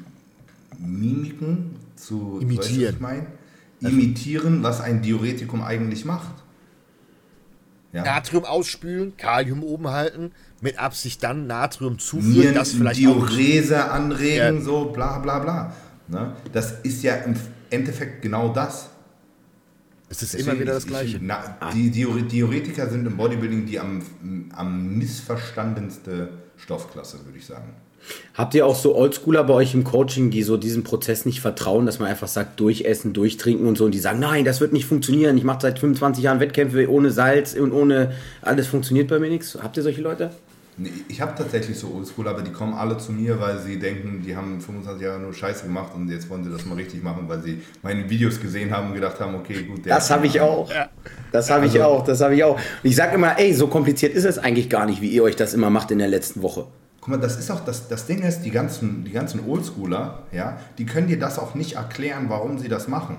mimiken, zu Imitieren. ich mein? imitieren, was ein Diuretikum eigentlich macht. Ja. Natrium ausspülen, Kalium oben halten, mit Absicht dann Natrium zuführen, Nieren, das vielleicht auch. Diurese anregen, Ja. so bla bla bla. Ne? Das ist ja im Endeffekt genau das. Es ist Deswegen, immer wieder das ich- Gleiche. Ich, na, die Diure- Diuretiker sind im Bodybuilding die am, am missverstandenste Stoffklasse, würde ich sagen. Habt ihr auch so Oldschooler bei euch im Coaching, die so diesem Prozess nicht vertrauen, dass man einfach sagt, durchessen, durchtrinken und so und die sagen, nein, das wird nicht funktionieren. Ich mache seit 25 Jahren Wettkämpfe ohne Salz und ohne alles funktioniert bei mir nichts. Habt ihr solche Leute? Nee, Ich habe tatsächlich so Oldschool, aber die kommen alle zu mir, weil sie denken, die haben 25 Jahre nur Scheiße gemacht und jetzt wollen sie das mal richtig machen, weil sie meine Videos gesehen haben und gedacht haben, okay, gut. der Das habe ich auch. Das habe ich Also- auch. Das habe ich auch. Und ich sage immer, ey, so kompliziert ist es eigentlich gar nicht, wie ihr euch das immer macht in der letzten Woche. Guck mal, das ist auch das, das Ding ist, die ganzen, die ganzen Oldschooler, ja, die können dir das auch nicht erklären, warum sie das machen.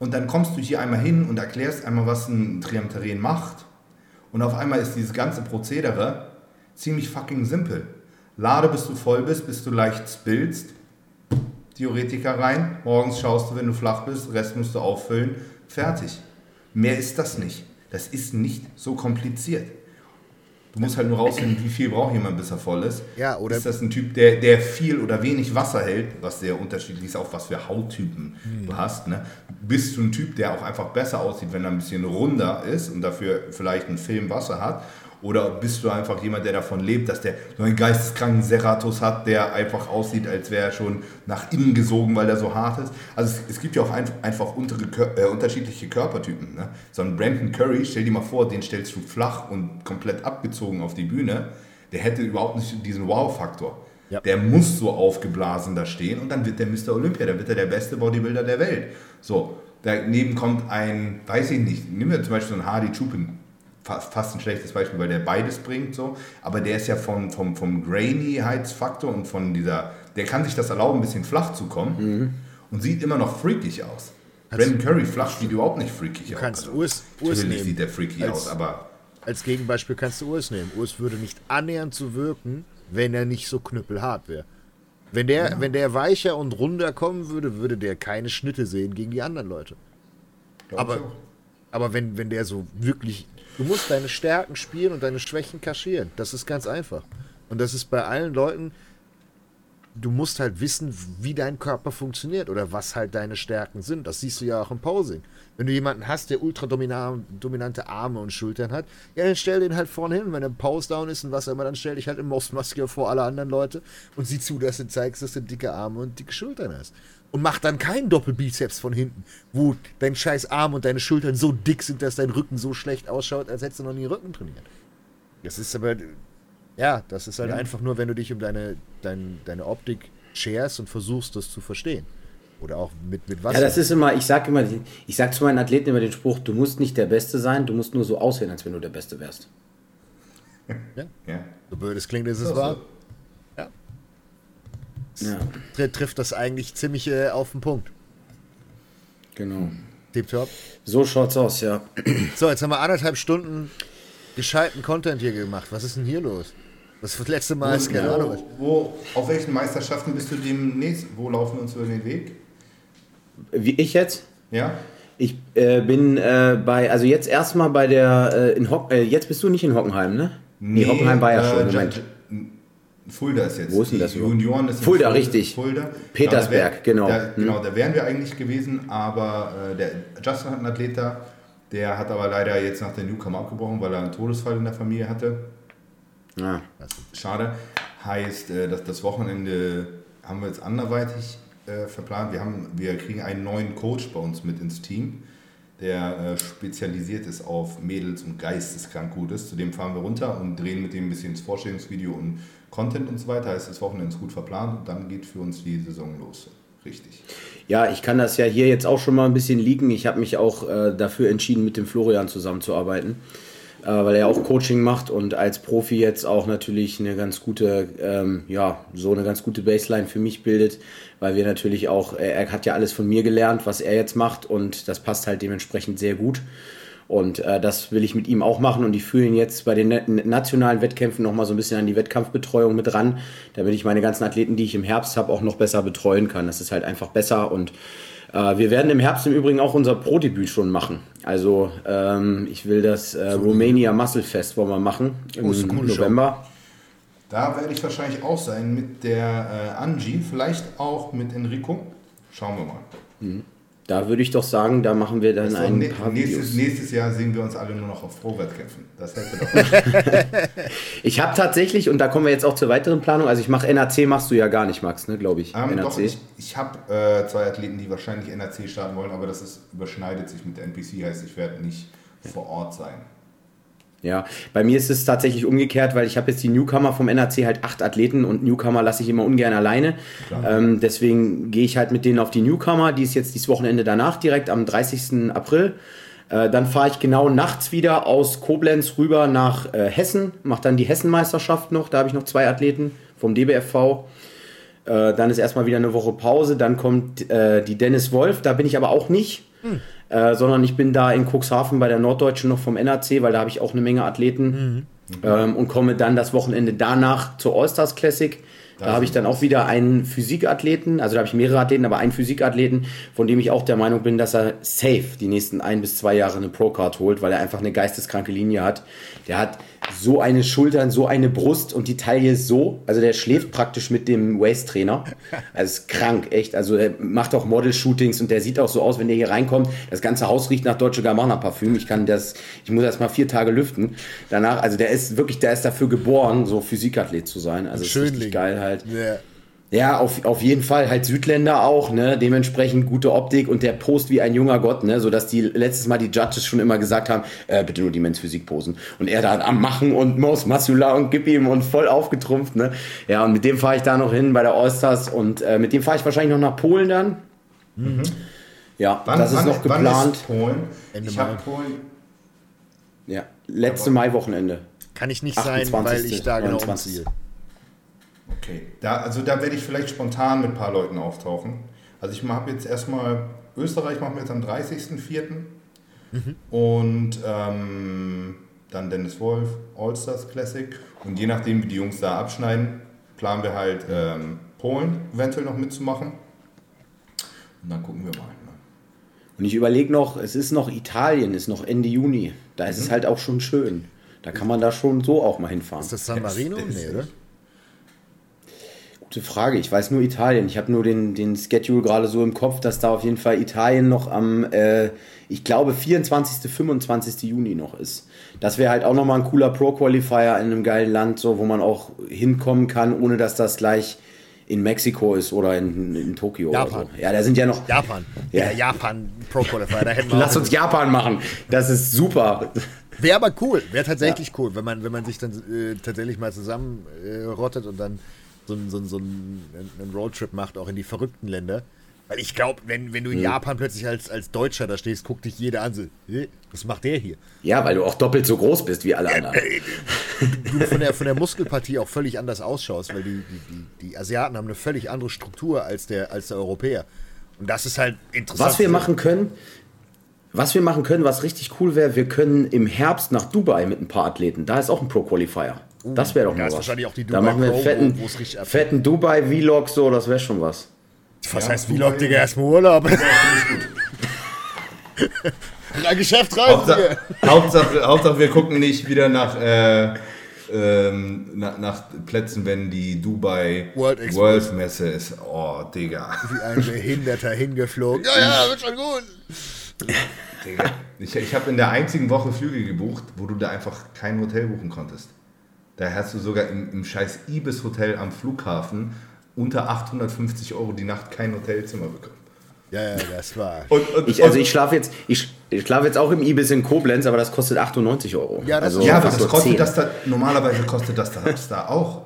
Und dann kommst du hier einmal hin und erklärst einmal, was ein Triamteren macht. Und auf einmal ist dieses ganze Prozedere ziemlich fucking simpel. Lade, bis du voll bist, bis du leicht spillst. Diuretika rein. Morgens schaust du, wenn du flach bist. Rest musst du auffüllen. Fertig. Mehr ist das nicht. Das ist nicht so kompliziert. Du musst halt nur rausfinden, wie viel braucht jemand, bis er voll ist. Ja, oder- ist das ein Typ, der, der viel oder wenig Wasser hält, was sehr unterschiedlich ist, auch was für Hauttypen du hast. Ne? Bist du ein Typ, der auch einfach besser aussieht, wenn er ein bisschen runder ist und dafür vielleicht einen Film Wasser hat? Oder bist du einfach jemand, der davon lebt, dass der so einen geisteskranken Serratus hat, der einfach aussieht, als wäre er schon nach innen gesogen, weil er so hart ist? Also es, es gibt ja auch ein, einfach untere, äh, unterschiedliche Körpertypen. Ne? So ein Brandon Curry, stell dir mal vor, den stellst du flach und komplett abgezogen auf die Bühne. Der hätte überhaupt nicht diesen Wow-Faktor. Ja. Der muss so aufgeblasen da stehen und dann wird der Mr. Olympia, dann wird er der beste Bodybuilder der Welt. So, daneben kommt ein, weiß ich nicht, nehmen wir zum Beispiel so einen Hardy Chupin, fast, fast ein schlechtes Beispiel, weil der beides bringt so, aber der ist ja vom, vom, vom Grainyheitsfaktor und von dieser, der kann sich das erlauben, ein bisschen flach zu kommen und sieht immer noch freakig aus. Brandon Curry flach sieht überhaupt nicht freakig aus. kannst Urs- Urs natürlich nehmen. sieht der freaky Als- aus, aber Als Gegenbeispiel kannst du Urs nehmen. Urs würde nicht annähernd so wirken, wenn er nicht so knüppelhart wäre. Wenn der, wenn der weicher und runder kommen würde, würde der keine Schnitte sehen gegen die anderen Leute. glaub Aber-. Aber wenn, wenn der so wirklich. Du musst deine Stärken spielen und deine Schwächen kaschieren. Das ist ganz einfach. Und das ist bei allen Leuten. Du musst halt wissen, wie dein Körper funktioniert oder was halt deine Stärken sind. Das siehst du ja auch im Posing. Wenn du jemanden hast, der ultra dominante Arme und Schultern hat, ja, dann stell den halt vorne hin. Wenn er Pose down ist und was auch immer, dann stell dich halt im Mostmaske vor alle anderen Leute und sieh zu, dass du zeigst, dass du dicke Arme und dicke Schultern hast. Und mach dann keinen Doppelbizeps von hinten, wo dein scheiß Arm und deine Schultern so dick sind, dass dein Rücken so schlecht ausschaut, als hättest du noch nie Rücken trainiert. Das ist aber, ja, das ist halt ja. einfach nur, wenn du dich um deine, dein, deine Optik scherst und versuchst, das zu verstehen. Oder auch mit, mit was. Ja, das ist immer, ich sag immer, ich sag zu meinen Athleten immer den Spruch, du musst nicht der Beste sein, du musst nur so aussehen, als wenn du der Beste wärst. Ja. ja. So blöd es klingt, ist es wahr. Ja. Trifft das eigentlich ziemlich äh, auf den Punkt. Genau. Tipptopp. So schaut's aus, ja. So, jetzt haben wir anderthalb Stunden gescheiten Content hier gemacht. Was ist denn hier los? Das das letzte Mal ist keine Ahnung. Wo, auf welchen Meisterschaften bist du demnächst? Wo laufen wir uns über den Weg? Wie ich jetzt? Ja. Ich äh, bin äh, bei, also jetzt erstmal bei der, äh, in Hock, äh, jetzt bist du nicht in Hockenheim, ne? Nee, nee Hockenheim war ja schon, äh, Moment. Fulda ist jetzt. Wo ist denn das Junioren ist Fulda, Fulda, richtig. Fulda. Petersberg, genau. Da, genau, hm. da wären wir eigentlich gewesen, aber äh, der Justin hat einen Athlet da, der hat aber leider jetzt nach der Newcomer abgebrochen, weil er einen Todesfall in der Familie hatte. Ja. Schade. Heißt, dass das Wochenende haben wir jetzt anderweitig äh, verplant. Wir, haben, wir kriegen einen neuen Coach bei uns mit ins Team, der äh, spezialisiert ist auf Mädels und Geisteskrankgutes. Zudem fahren wir runter und drehen mit dem ein bisschen das Vorstellungsvideo und Content und so weiter. Heißt, das Wochenende ist gut verplant und dann geht für uns die Saison los. Richtig. Ja, ich kann das ja hier jetzt auch schon mal ein bisschen liegen. Ich habe mich auch äh, dafür entschieden, mit dem Florian zusammenzuarbeiten äh, weil er auch Coaching macht und als Profi jetzt auch natürlich eine ganz gute, ähm, ja, so eine ganz gute Baseline für mich bildet, weil wir natürlich auch, er, er hat ja alles von mir gelernt, was er jetzt macht und das passt halt dementsprechend sehr gut. Und äh, das will ich mit ihm auch machen und ich führe ihn jetzt bei den nationalen Wettkämpfen nochmal so ein bisschen an die Wettkampfbetreuung mit ran, damit ich meine ganzen Athleten, die ich im Herbst habe, auch noch besser betreuen kann. Das ist halt einfach besser und äh, wir werden im Herbst im Übrigen auch unser Pro-Debüt schon machen. Also ähm, ich will das äh, Romania Muscle Fest wollen wir machen im oh, November. Da werde ich wahrscheinlich auch sein mit der äh, Angie, vielleicht auch mit Enrico. Schauen wir mal. Mhm. Da würde ich doch sagen, da machen wir dann also ein ne paar nächstes, Videos. nächstes Jahr sehen wir uns alle nur noch auf Pro-Wettkämpfen. Das hätte doch Ich habe tatsächlich, und da kommen wir jetzt auch zur weiteren Planung, also ich mache NAC, machst du ja gar nicht, Max, ne, glaube ich. Ähm, NAC. Doch, ich, ich habe äh, zwei Athleten, die wahrscheinlich NAC starten wollen, aber das ist, überschneidet sich mit der NPC, heißt ich werde nicht vor Ort sein. Ja, bei mir ist es tatsächlich umgekehrt, weil ich habe jetzt die Newcomer vom NAC halt acht Athleten und Newcomer lasse ich immer ungern alleine. Ähm, deswegen gehe ich halt mit denen auf die Newcomer, die ist jetzt dieses Wochenende danach direkt am 30. April. Äh, dann fahre ich genau nachts wieder aus Koblenz rüber nach äh, Hessen, mache dann die Hessenmeisterschaft noch, da habe ich noch zwei Athleten vom DBFV. Äh, dann ist erstmal wieder eine Woche Pause, dann kommt äh, die Dennis Wolf, da bin ich aber auch nicht. Hm. Äh, sondern ich bin da in Cuxhaven bei der Norddeutschen noch vom NAC, weil da habe ich auch eine Menge Athleten mhm. ähm, und komme dann das Wochenende danach zur Allstars Classic. Da habe ich dann auch wieder einen Physikathleten, also da habe ich mehrere Athleten, aber einen Physikathleten, von dem ich auch der Meinung bin, dass er safe die nächsten ein bis zwei Jahre eine Pro-Card holt, weil er einfach eine geisteskranke Linie hat. Der hat so eine Schultern, so eine Brust und die Taille so. Also der schläft praktisch mit dem Waist-Trainer. Also ist krank, echt. Also er macht auch Model-Shootings und der sieht auch so aus, wenn der hier reinkommt. Das ganze Haus riecht nach Deutsche Gabbana Parfüm. Ich kann das, ich muss erst mal vier Tage lüften. Danach, also der ist wirklich, der ist dafür geboren, so Physikathlet zu sein. Also ist richtig geil halt. Yeah. Ja, auf, auf jeden Fall. Halt Südländer auch, ne? Dementsprechend gute Optik und der Post wie ein junger Gott, ne? Sodass die letztes Mal die Judges schon immer gesagt haben, äh, bitte nur die Men's Physik posen. Und er da am Machen und Mos Masula und gib ihm und voll aufgetrumpft, ne? Ja, und mit dem fahre ich da noch hin bei der Allstars und äh, mit dem fahre ich wahrscheinlich noch nach Polen dann. Mhm. Ja, wann, das ist wann, noch geplant. Ist Polen? Ende ich habe Polen. Ja, letzte Mai-Wochenende. Kann ich nicht sein, weil ich da genau umziehe. Okay, da, also da werde ich vielleicht spontan mit ein paar Leuten auftauchen. Also ich habe jetzt erstmal, Österreich machen wir jetzt am 30.04. Mhm. Und ähm, dann Dennis Wolf, All-Stars Classic. Und je nachdem, wie die Jungs da abschneiden, planen wir halt ähm, Polen eventuell noch mitzumachen. Und dann gucken wir mal. Ne? Und ich überlege noch, es ist noch Italien, ist noch Ende Juni. Da ist es halt auch schon schön. Da kann man da schon so auch mal hinfahren. Ist das San Marino? Nee, oder? Gute Frage. Ich weiß nur Italien. Ich habe nur den, den Schedule gerade so im Kopf, dass da auf jeden Fall Italien noch am, äh, ich glaube, 24., 25. Juni noch ist. Das wäre halt auch nochmal ein cooler Pro-Qualifier in einem geilen Land, so wo man auch hinkommen kann, ohne dass das gleich in Mexiko ist oder in, in Tokio. Japan. Oder so. Ja, da sind ja noch. Japan. Ja. Ja, Japan Pro Qualifier. Da hätten wir Lass uns Japan machen. Das ist super. Wäre aber cool, wäre tatsächlich cool, wenn man, wenn man sich dann äh, tatsächlich mal zusammen äh, rottet und dann so, einen- so, so einen, einen Roadtrip macht, auch in die verrückten Länder. Weil ich glaube, wenn, wenn du in Japan plötzlich als, als Deutscher da stehst, guckt dich jeder an, so, "Hä, was macht der hier? Ja, weil du auch doppelt so groß bist wie alle anderen. Du von der, von der Muskelpartie auch völlig anders ausschaust, weil die, die, die, die Asiaten haben eine völlig andere Struktur als der, als der Europäer. Und das ist halt interessant. Was wir machen können, was wir machen können, was richtig cool wäre, wir können im Herbst nach Dubai mit ein paar Athleten. Da ist auch ein Pro-Qualifier. Das wäre doch da mal was. wahrscheinlich auch die da Dubai machen wir Pro, fetten, fetten Dubai-Vlog, so, das wäre schon was. Was Ja, heißt Dubai- Vlog, Digga? Erstmal Urlaub. Na, Geschäftsreise, Hauptsache, Digga. Hauptsache, Hauptsache, wir gucken nicht wieder nach, äh, ähm, nach, nach Plätzen, wenn die Dubai World. World Messe ist. Oh, Digga. Wie ein Behinderter hingeflogen. Ja, ja, wird schon gut. Digga. Ich, ich habe in der einzigen Woche Flüge gebucht, wo du da einfach kein Hotel buchen konntest. Da hast du sogar im, im scheiß Ibis Hotel am Flughafen unter 850 Euro die Nacht kein Hotelzimmer bekommen. Ja, ja, das war. Und, und, Ich, also ich schlafe jetzt, ich, ich schlafe jetzt auch im Ibis in Koblenz, aber das kostet 98 Euro. Ja, das also ist- ja, aber das kostet 10. das da, normalerweise kostet das da, das da auch.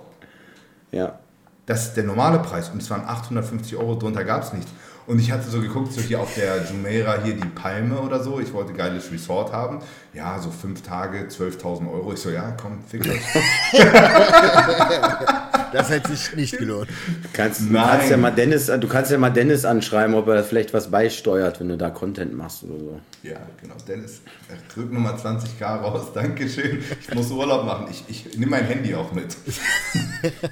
Ja. Das ist der normale Preis und es waren 850 Euro, drunter gab es nichts. Und ich hatte so geguckt, so hier auf der Jumeirah, hier die Palme oder so. Ich wollte geiles Resort haben. Ja, so fünf Tage, 12.000 Euro. Ich so, ja, komm, fick euch. Das hätte sich nicht gelohnt. Kannst, du, kannst ja mal Dennis, du kannst ja mal Dennis anschreiben, ob er vielleicht was beisteuert, wenn du da Content machst oder so. Ja, genau. Dennis, drück nochmal 20k raus. Dankeschön. Ich muss Urlaub machen. Ich, ich nehme mein Handy auch mit.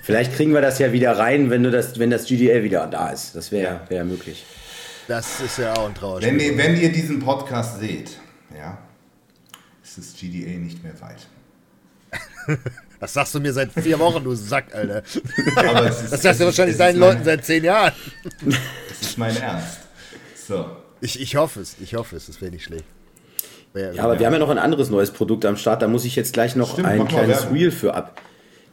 Vielleicht kriegen wir das ja wieder rein, wenn du das, wenn das GDL wieder da ist. Das wäre wär ja möglich. Das ist ja auch ein Trauerspiel. Wenn ihr, wenn ihr diesen Podcast seht, ja, ist das GDA nicht mehr weit. Das sagst du mir seit vier Wochen, du Sack, Alter. Aber es ist, Das sagst du wahrscheinlich es ist Leuten mein, seit zehn Jahren. Es ist mein Ernst. So. Ich, ich hoffe es, ich hoffe es, das wäre nicht schlecht. Wär, Ja, aber wir haben ja noch ein anderes neues Produkt am Start. Da muss ich jetzt gleich noch Stimmt, ein kleines. Reel für ab.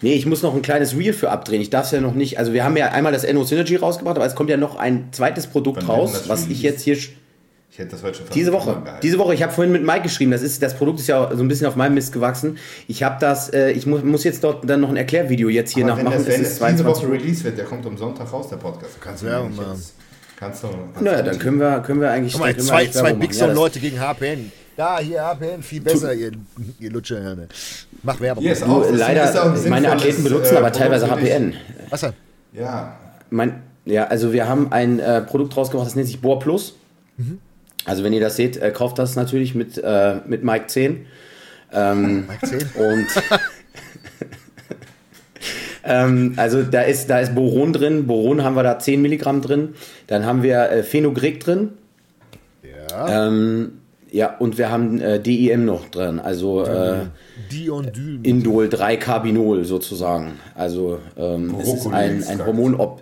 Nee, ich muss noch ein kleines Reel für abdrehen. Ich darf es ja noch nicht. Also wir haben ja einmal das Enno Synergy rausgebracht, aber es kommt ja noch ein zweites Produkt werden raus, das was ich jetzt hier Ich hätte das heute schon diese Woche. Diese Woche. Ich habe vorhin mit Mike geschrieben. Das ist das Produkt ist ja so ein bisschen auf meinem Mist gewachsen. Ich habe das. Äh, ich muss, muss jetzt dort dann noch ein Erklärvideo jetzt hier Aber wenn nachmachen. das, wenn es es ist diese 22 Woche. Release wird, der kommt am Sonntag raus, der Podcast. Du kannst Werbung machen. jetzt- Kannst du. kannst Naja, dann können wir, können wir eigentlich. Guck mal, zwei, zwei Big machen. Song Ja, das- Leute gegen HPN. Da, hier HPN, viel besser, ihr, ihr Lutscherhirne. Mach Werbung. Hier ist Du, auch, ist leider, auch ein meine Athleten benutzen äh, aber teilweise. HPN. Was denn? Ja, Mein, ja, also wir haben ein äh, Produkt rausgebracht, das nennt sich Bohr Plus. Also wenn ihr das seht, äh, kauft das natürlich mit, äh, mit Mike 10. Ähm, Mike 10? und ähm, also da ist, da ist Boron drin. Boron haben wir da 10 Milligramm drin. Dann haben wir äh, Phenogrec drin. Ja. Ähm, ja, und wir haben äh, DIM noch drin. Also äh, Diondyl. Indol 3-Carbinol sozusagen. Also ähm, es ist ein, ein. Hormonop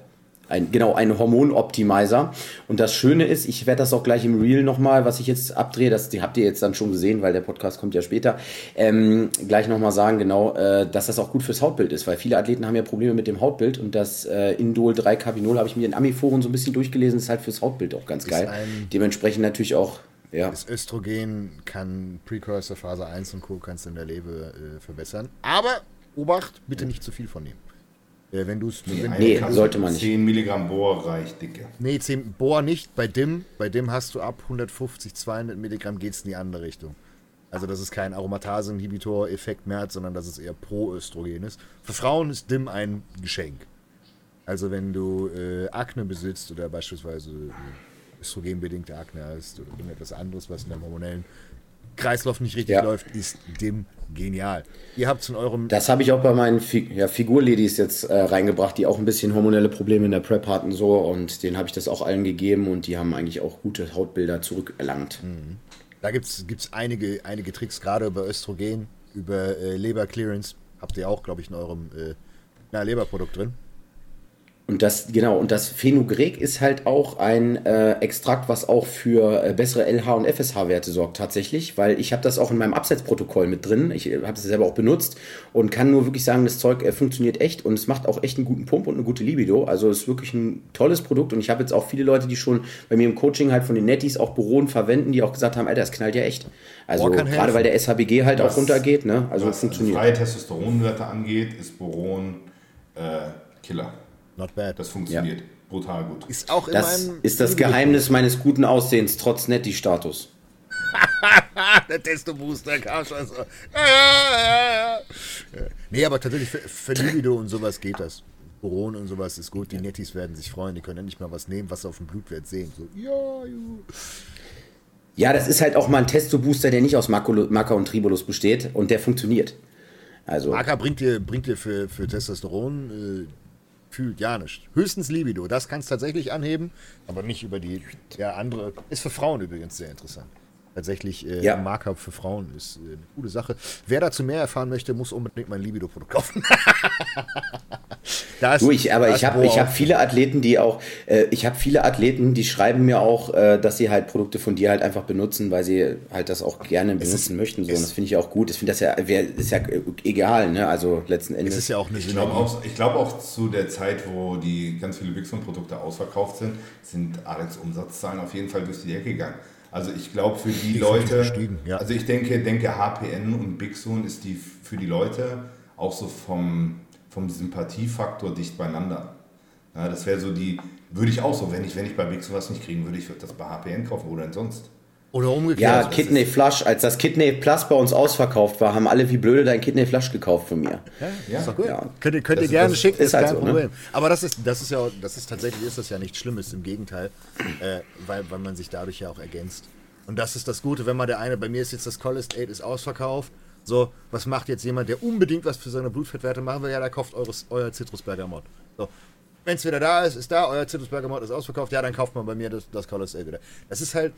ein, genau, ein Hormonoptimizer. Und das Schöne ist, ich werde das auch gleich im Reel nochmal, was ich jetzt abdrehe, das die habt ihr jetzt dann schon gesehen, weil der Podcast kommt ja später, ähm, gleich nochmal sagen, genau, äh, dass das auch gut fürs Hautbild ist, weil viele Athleten haben ja Probleme mit dem Hautbild und das äh, Indol 3-Carbinol habe ich mir in Amiforen so ein bisschen durchgelesen, ist halt fürs Hautbild auch ganz geil. Dementsprechend natürlich auch, ja. Das Östrogen kann Precursor Phase 1 und Co. kannst du in der Leber äh, verbessern. Aber Obacht, bitte nicht zu viel von dem. Äh, wenn du es. Nee, Nee, sollte man nicht. 10 Milligramm Bohr reicht, dicke. nee, 10 Bohr nicht. Bei DIM, bei DIM hast du ab 150, 200 Milligramm geht es in die andere Richtung. Also das ist kein Aromatase-Inhibitor-Effekt mehr hat, sondern dass es eher Pro-Östrogen ist. Für Frauen ist DIM ein Geschenk. Also wenn du äh, Akne besitzt oder beispielsweise äh, östrogenbedingte Akne hast oder irgendetwas anderes, was in deinem hormonellen Kreislauf nicht richtig Ja. läuft, ist dem genial. Ihr habt es in eurem Das habe ich auch bei meinen Fi ja, Figurladies jetzt äh, reingebracht, die auch ein bisschen hormonelle Probleme in der Prep hatten so und denen habe ich das auch allen gegeben und die haben eigentlich auch gute Hautbilder zurückerlangt. Da gibt es einige, einige Tricks, gerade über Östrogen, über äh, Leberclearance. Habt ihr auch, glaube ich, in eurem äh, Leberprodukt drin. Und das, genau, und das Phenogrek ist halt auch ein äh, Extrakt, was auch für äh, bessere LH- und FSH-Werte sorgt tatsächlich, weil ich habe das auch in meinem Absetzprotokoll mit drin. Ich habe das selber auch benutzt und kann nur wirklich sagen, das Zeug äh, funktioniert echt und es macht auch echt einen guten Pump und eine gute Libido. Also es ist wirklich ein tolles Produkt und ich habe jetzt auch viele Leute, die schon bei mir im Coaching halt von den Netties auch Büroen verwenden, die auch gesagt haben, Alter, das knallt ja echt. Also gerade weil der SHBG halt auch Was- runtergeht, ne? Also Was funktioniert. freie Testosteronwerte angeht, ist Boron äh, Killer. Not bad. Das funktioniert brutal gut. ist auch in Das meinem ist das Geheimnis meines guten Aussehens, trotz Nettie-Status. Der Testo-Booster kam schon so. Ja, ja, ja, ja. Ja. Nee, aber tatsächlich für, für Libido und sowas geht das. Boron und sowas ist gut. Die Nettis werden sich freuen. Die können endlich mal was nehmen, was sie auf dem Blutwert sehen. So, ja, ju. Ja, das ist halt auch mal ein Testo-Booster, der nicht aus Maca und Tribulus besteht und der funktioniert. Also, Marker bringt dir, bringt dir für, für Testosteron äh, fühlt ja nicht. Höchstens Libido. Das kannst tatsächlich anheben, aber nicht über die ja, andere. Ist für Frauen übrigens sehr interessant. Tatsächlich äh, Ja. ein Marker für Frauen ist äh, eine coole Sache. Wer dazu mehr erfahren möchte, muss unbedingt mein Libido-Produkt kaufen. da ist, du, ich, aber ich ist habe ich hab viele Athleten, die auch, äh, ich habe viele Athleten, die schreiben mir auch, äh, dass sie halt Produkte von dir halt einfach benutzen, weil sie halt das auch gerne benutzen möchten. So. Und das finde ich auch gut. Ich finde das ja, wär, ist ja egal, ne? Also letzten Endes. Es ist ja auch eine Ich glaube auch, ich glaub auch zu der Zeit, wo die ganz viele Bixon-Produkte ausverkauft sind, sind Alex Umsatzzahlen auf jeden Fall durch die Ecke gegangen. Also ich glaube für die sind Leute, ja. also ich denke, denke HPN und Bixon ist die für die Leute auch so vom, vom Sympathiefaktor dicht beieinander. Ja, das wäre so die, würde ich auch so, wenn ich, wenn ich bei Bixon was nicht kriegen würde, ich würde das bei HPN kaufen, wo denn sonst? Oder ja, umgekehrt. das Kidney Flush, als das Kidney Plus bei uns ausverkauft war, haben alle wie blöde dein Kidney Flush gekauft von mir. Ja, Ist doch gut. Ja. Könnt ihr, könnt ihr Das- gerne das schicken, ist ist halt kein so, ne? Problem. Aber das ist, das ist ja, das ist tatsächlich ist das ja nichts Schlimmes, im Gegenteil, äh, weil, weil man sich dadurch ja auch ergänzt. Und das ist das Gute, wenn man der eine, bei mir ist jetzt das Cholesterol ist ausverkauft. So, was macht jetzt jemand, der unbedingt was für seine Blutfettwerte machen will? Ja, der kauft eures, euer Zitrusbergamot. So. Wenn es wieder da ist, ist da, euer Zitrusbergamot ist ausverkauft, ja, dann kauft man bei mir das, das Cholesterol wieder. Das ist halt,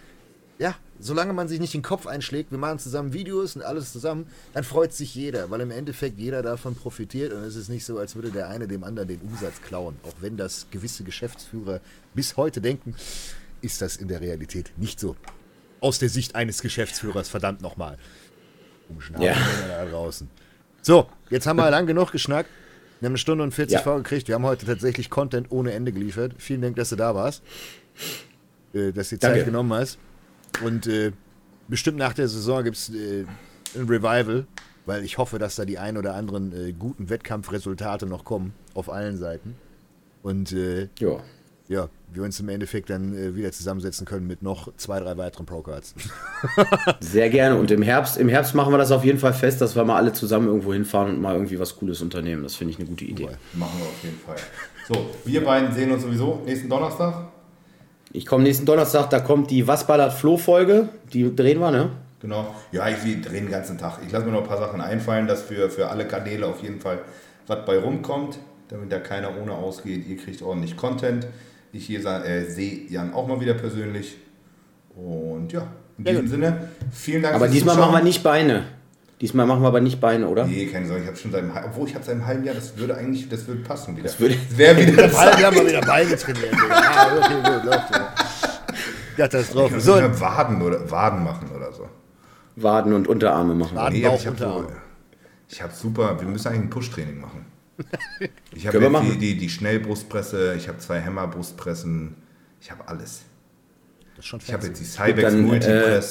ja, solange man sich nicht den Kopf einschlägt, wir machen zusammen Videos und alles zusammen, dann freut sich jeder, weil im Endeffekt jeder davon profitiert und es ist nicht so, als würde der eine dem anderen den Umsatz klauen. Auch wenn das gewisse Geschäftsführer bis heute denken, ist das in der Realität nicht so. Aus der Sicht eines Geschäftsführers, verdammt nochmal. Komischen Ja. Da draußen. So, jetzt haben wir lang genug geschnackt. Wir haben eine Stunde und 40 Ja. vorgekriegt. Wir haben heute tatsächlich Content ohne Ende geliefert. Vielen Dank, dass du da warst. Äh, dass du die Zeit Danke. genommen hast. Und äh, bestimmt nach der Saison gibt es äh, ein Revival, weil ich hoffe, dass da die ein oder anderen äh, guten Wettkampfresultate noch kommen. Auf allen Seiten. Und äh, Ja. ja, wir uns im Endeffekt dann äh, wieder zusammensetzen können mit noch zwei, drei weiteren Pro-Cards. Sehr gerne. Und im Herbst, im Herbst machen wir das auf jeden Fall fest, dass wir mal alle zusammen irgendwo hinfahren und mal irgendwie was Cooles unternehmen. Das finde ich eine gute Idee. Machen wir auf jeden Fall. So, wir beiden sehen uns sowieso nächsten Donnerstag. Ich komme nächsten Donnerstag, da kommt die Was ballert Flo-Folge. Die drehen wir, ne? Genau. Ja, ich, wir drehen den ganzen Tag. Ich lasse mir noch ein paar Sachen einfallen, dass für, für alle Kanäle auf jeden Fall was bei rumkommt, damit da keiner ohne ausgeht. Ihr kriegt ordentlich Content. Ich hier äh, sehe Jan auch mal wieder persönlich. Und ja, in diesem gut. Sinne, vielen Dank Aber diesmal Zuschauen. machen wir nicht Beine. Diesmal machen wir aber nicht Beine, oder? Nee, keine Sorge, ich habe schon seit einem, halben- obwohl ich habe seit einem halben Jahr, das würde eigentlich, das würde passen wieder. Das würde- wäre wieder Ball, wir haben mal wieder Beine trainiert. Digga. Ah, okay, gut, läuft. ja. Katastrophe. so, So, Waden oder Waden machen oder so. Waden und Unterarme machen. Waden. Nee, Bauch, ich habe so, Unterarme. ich habe super, wir müssen eigentlich ein Push-Training machen. Ich habe Können wir jetzt die, machen. die, die Schnellbrustpresse, ich habe zwei Hämmerbrustpressen, ich habe alles. das ist schon Ich habe jetzt die Cybex dann, äh,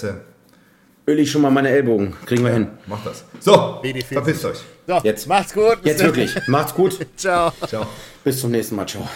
Multipresse. Öl ich schon mal meine Ellbogen. Kriegen wir hin. Mach das. So, BD40. verpisst euch. So, Jetzt. macht's gut. Jetzt wirklich. Macht's gut. Ciao. Ciao. Bis zum nächsten Mal. Ciao.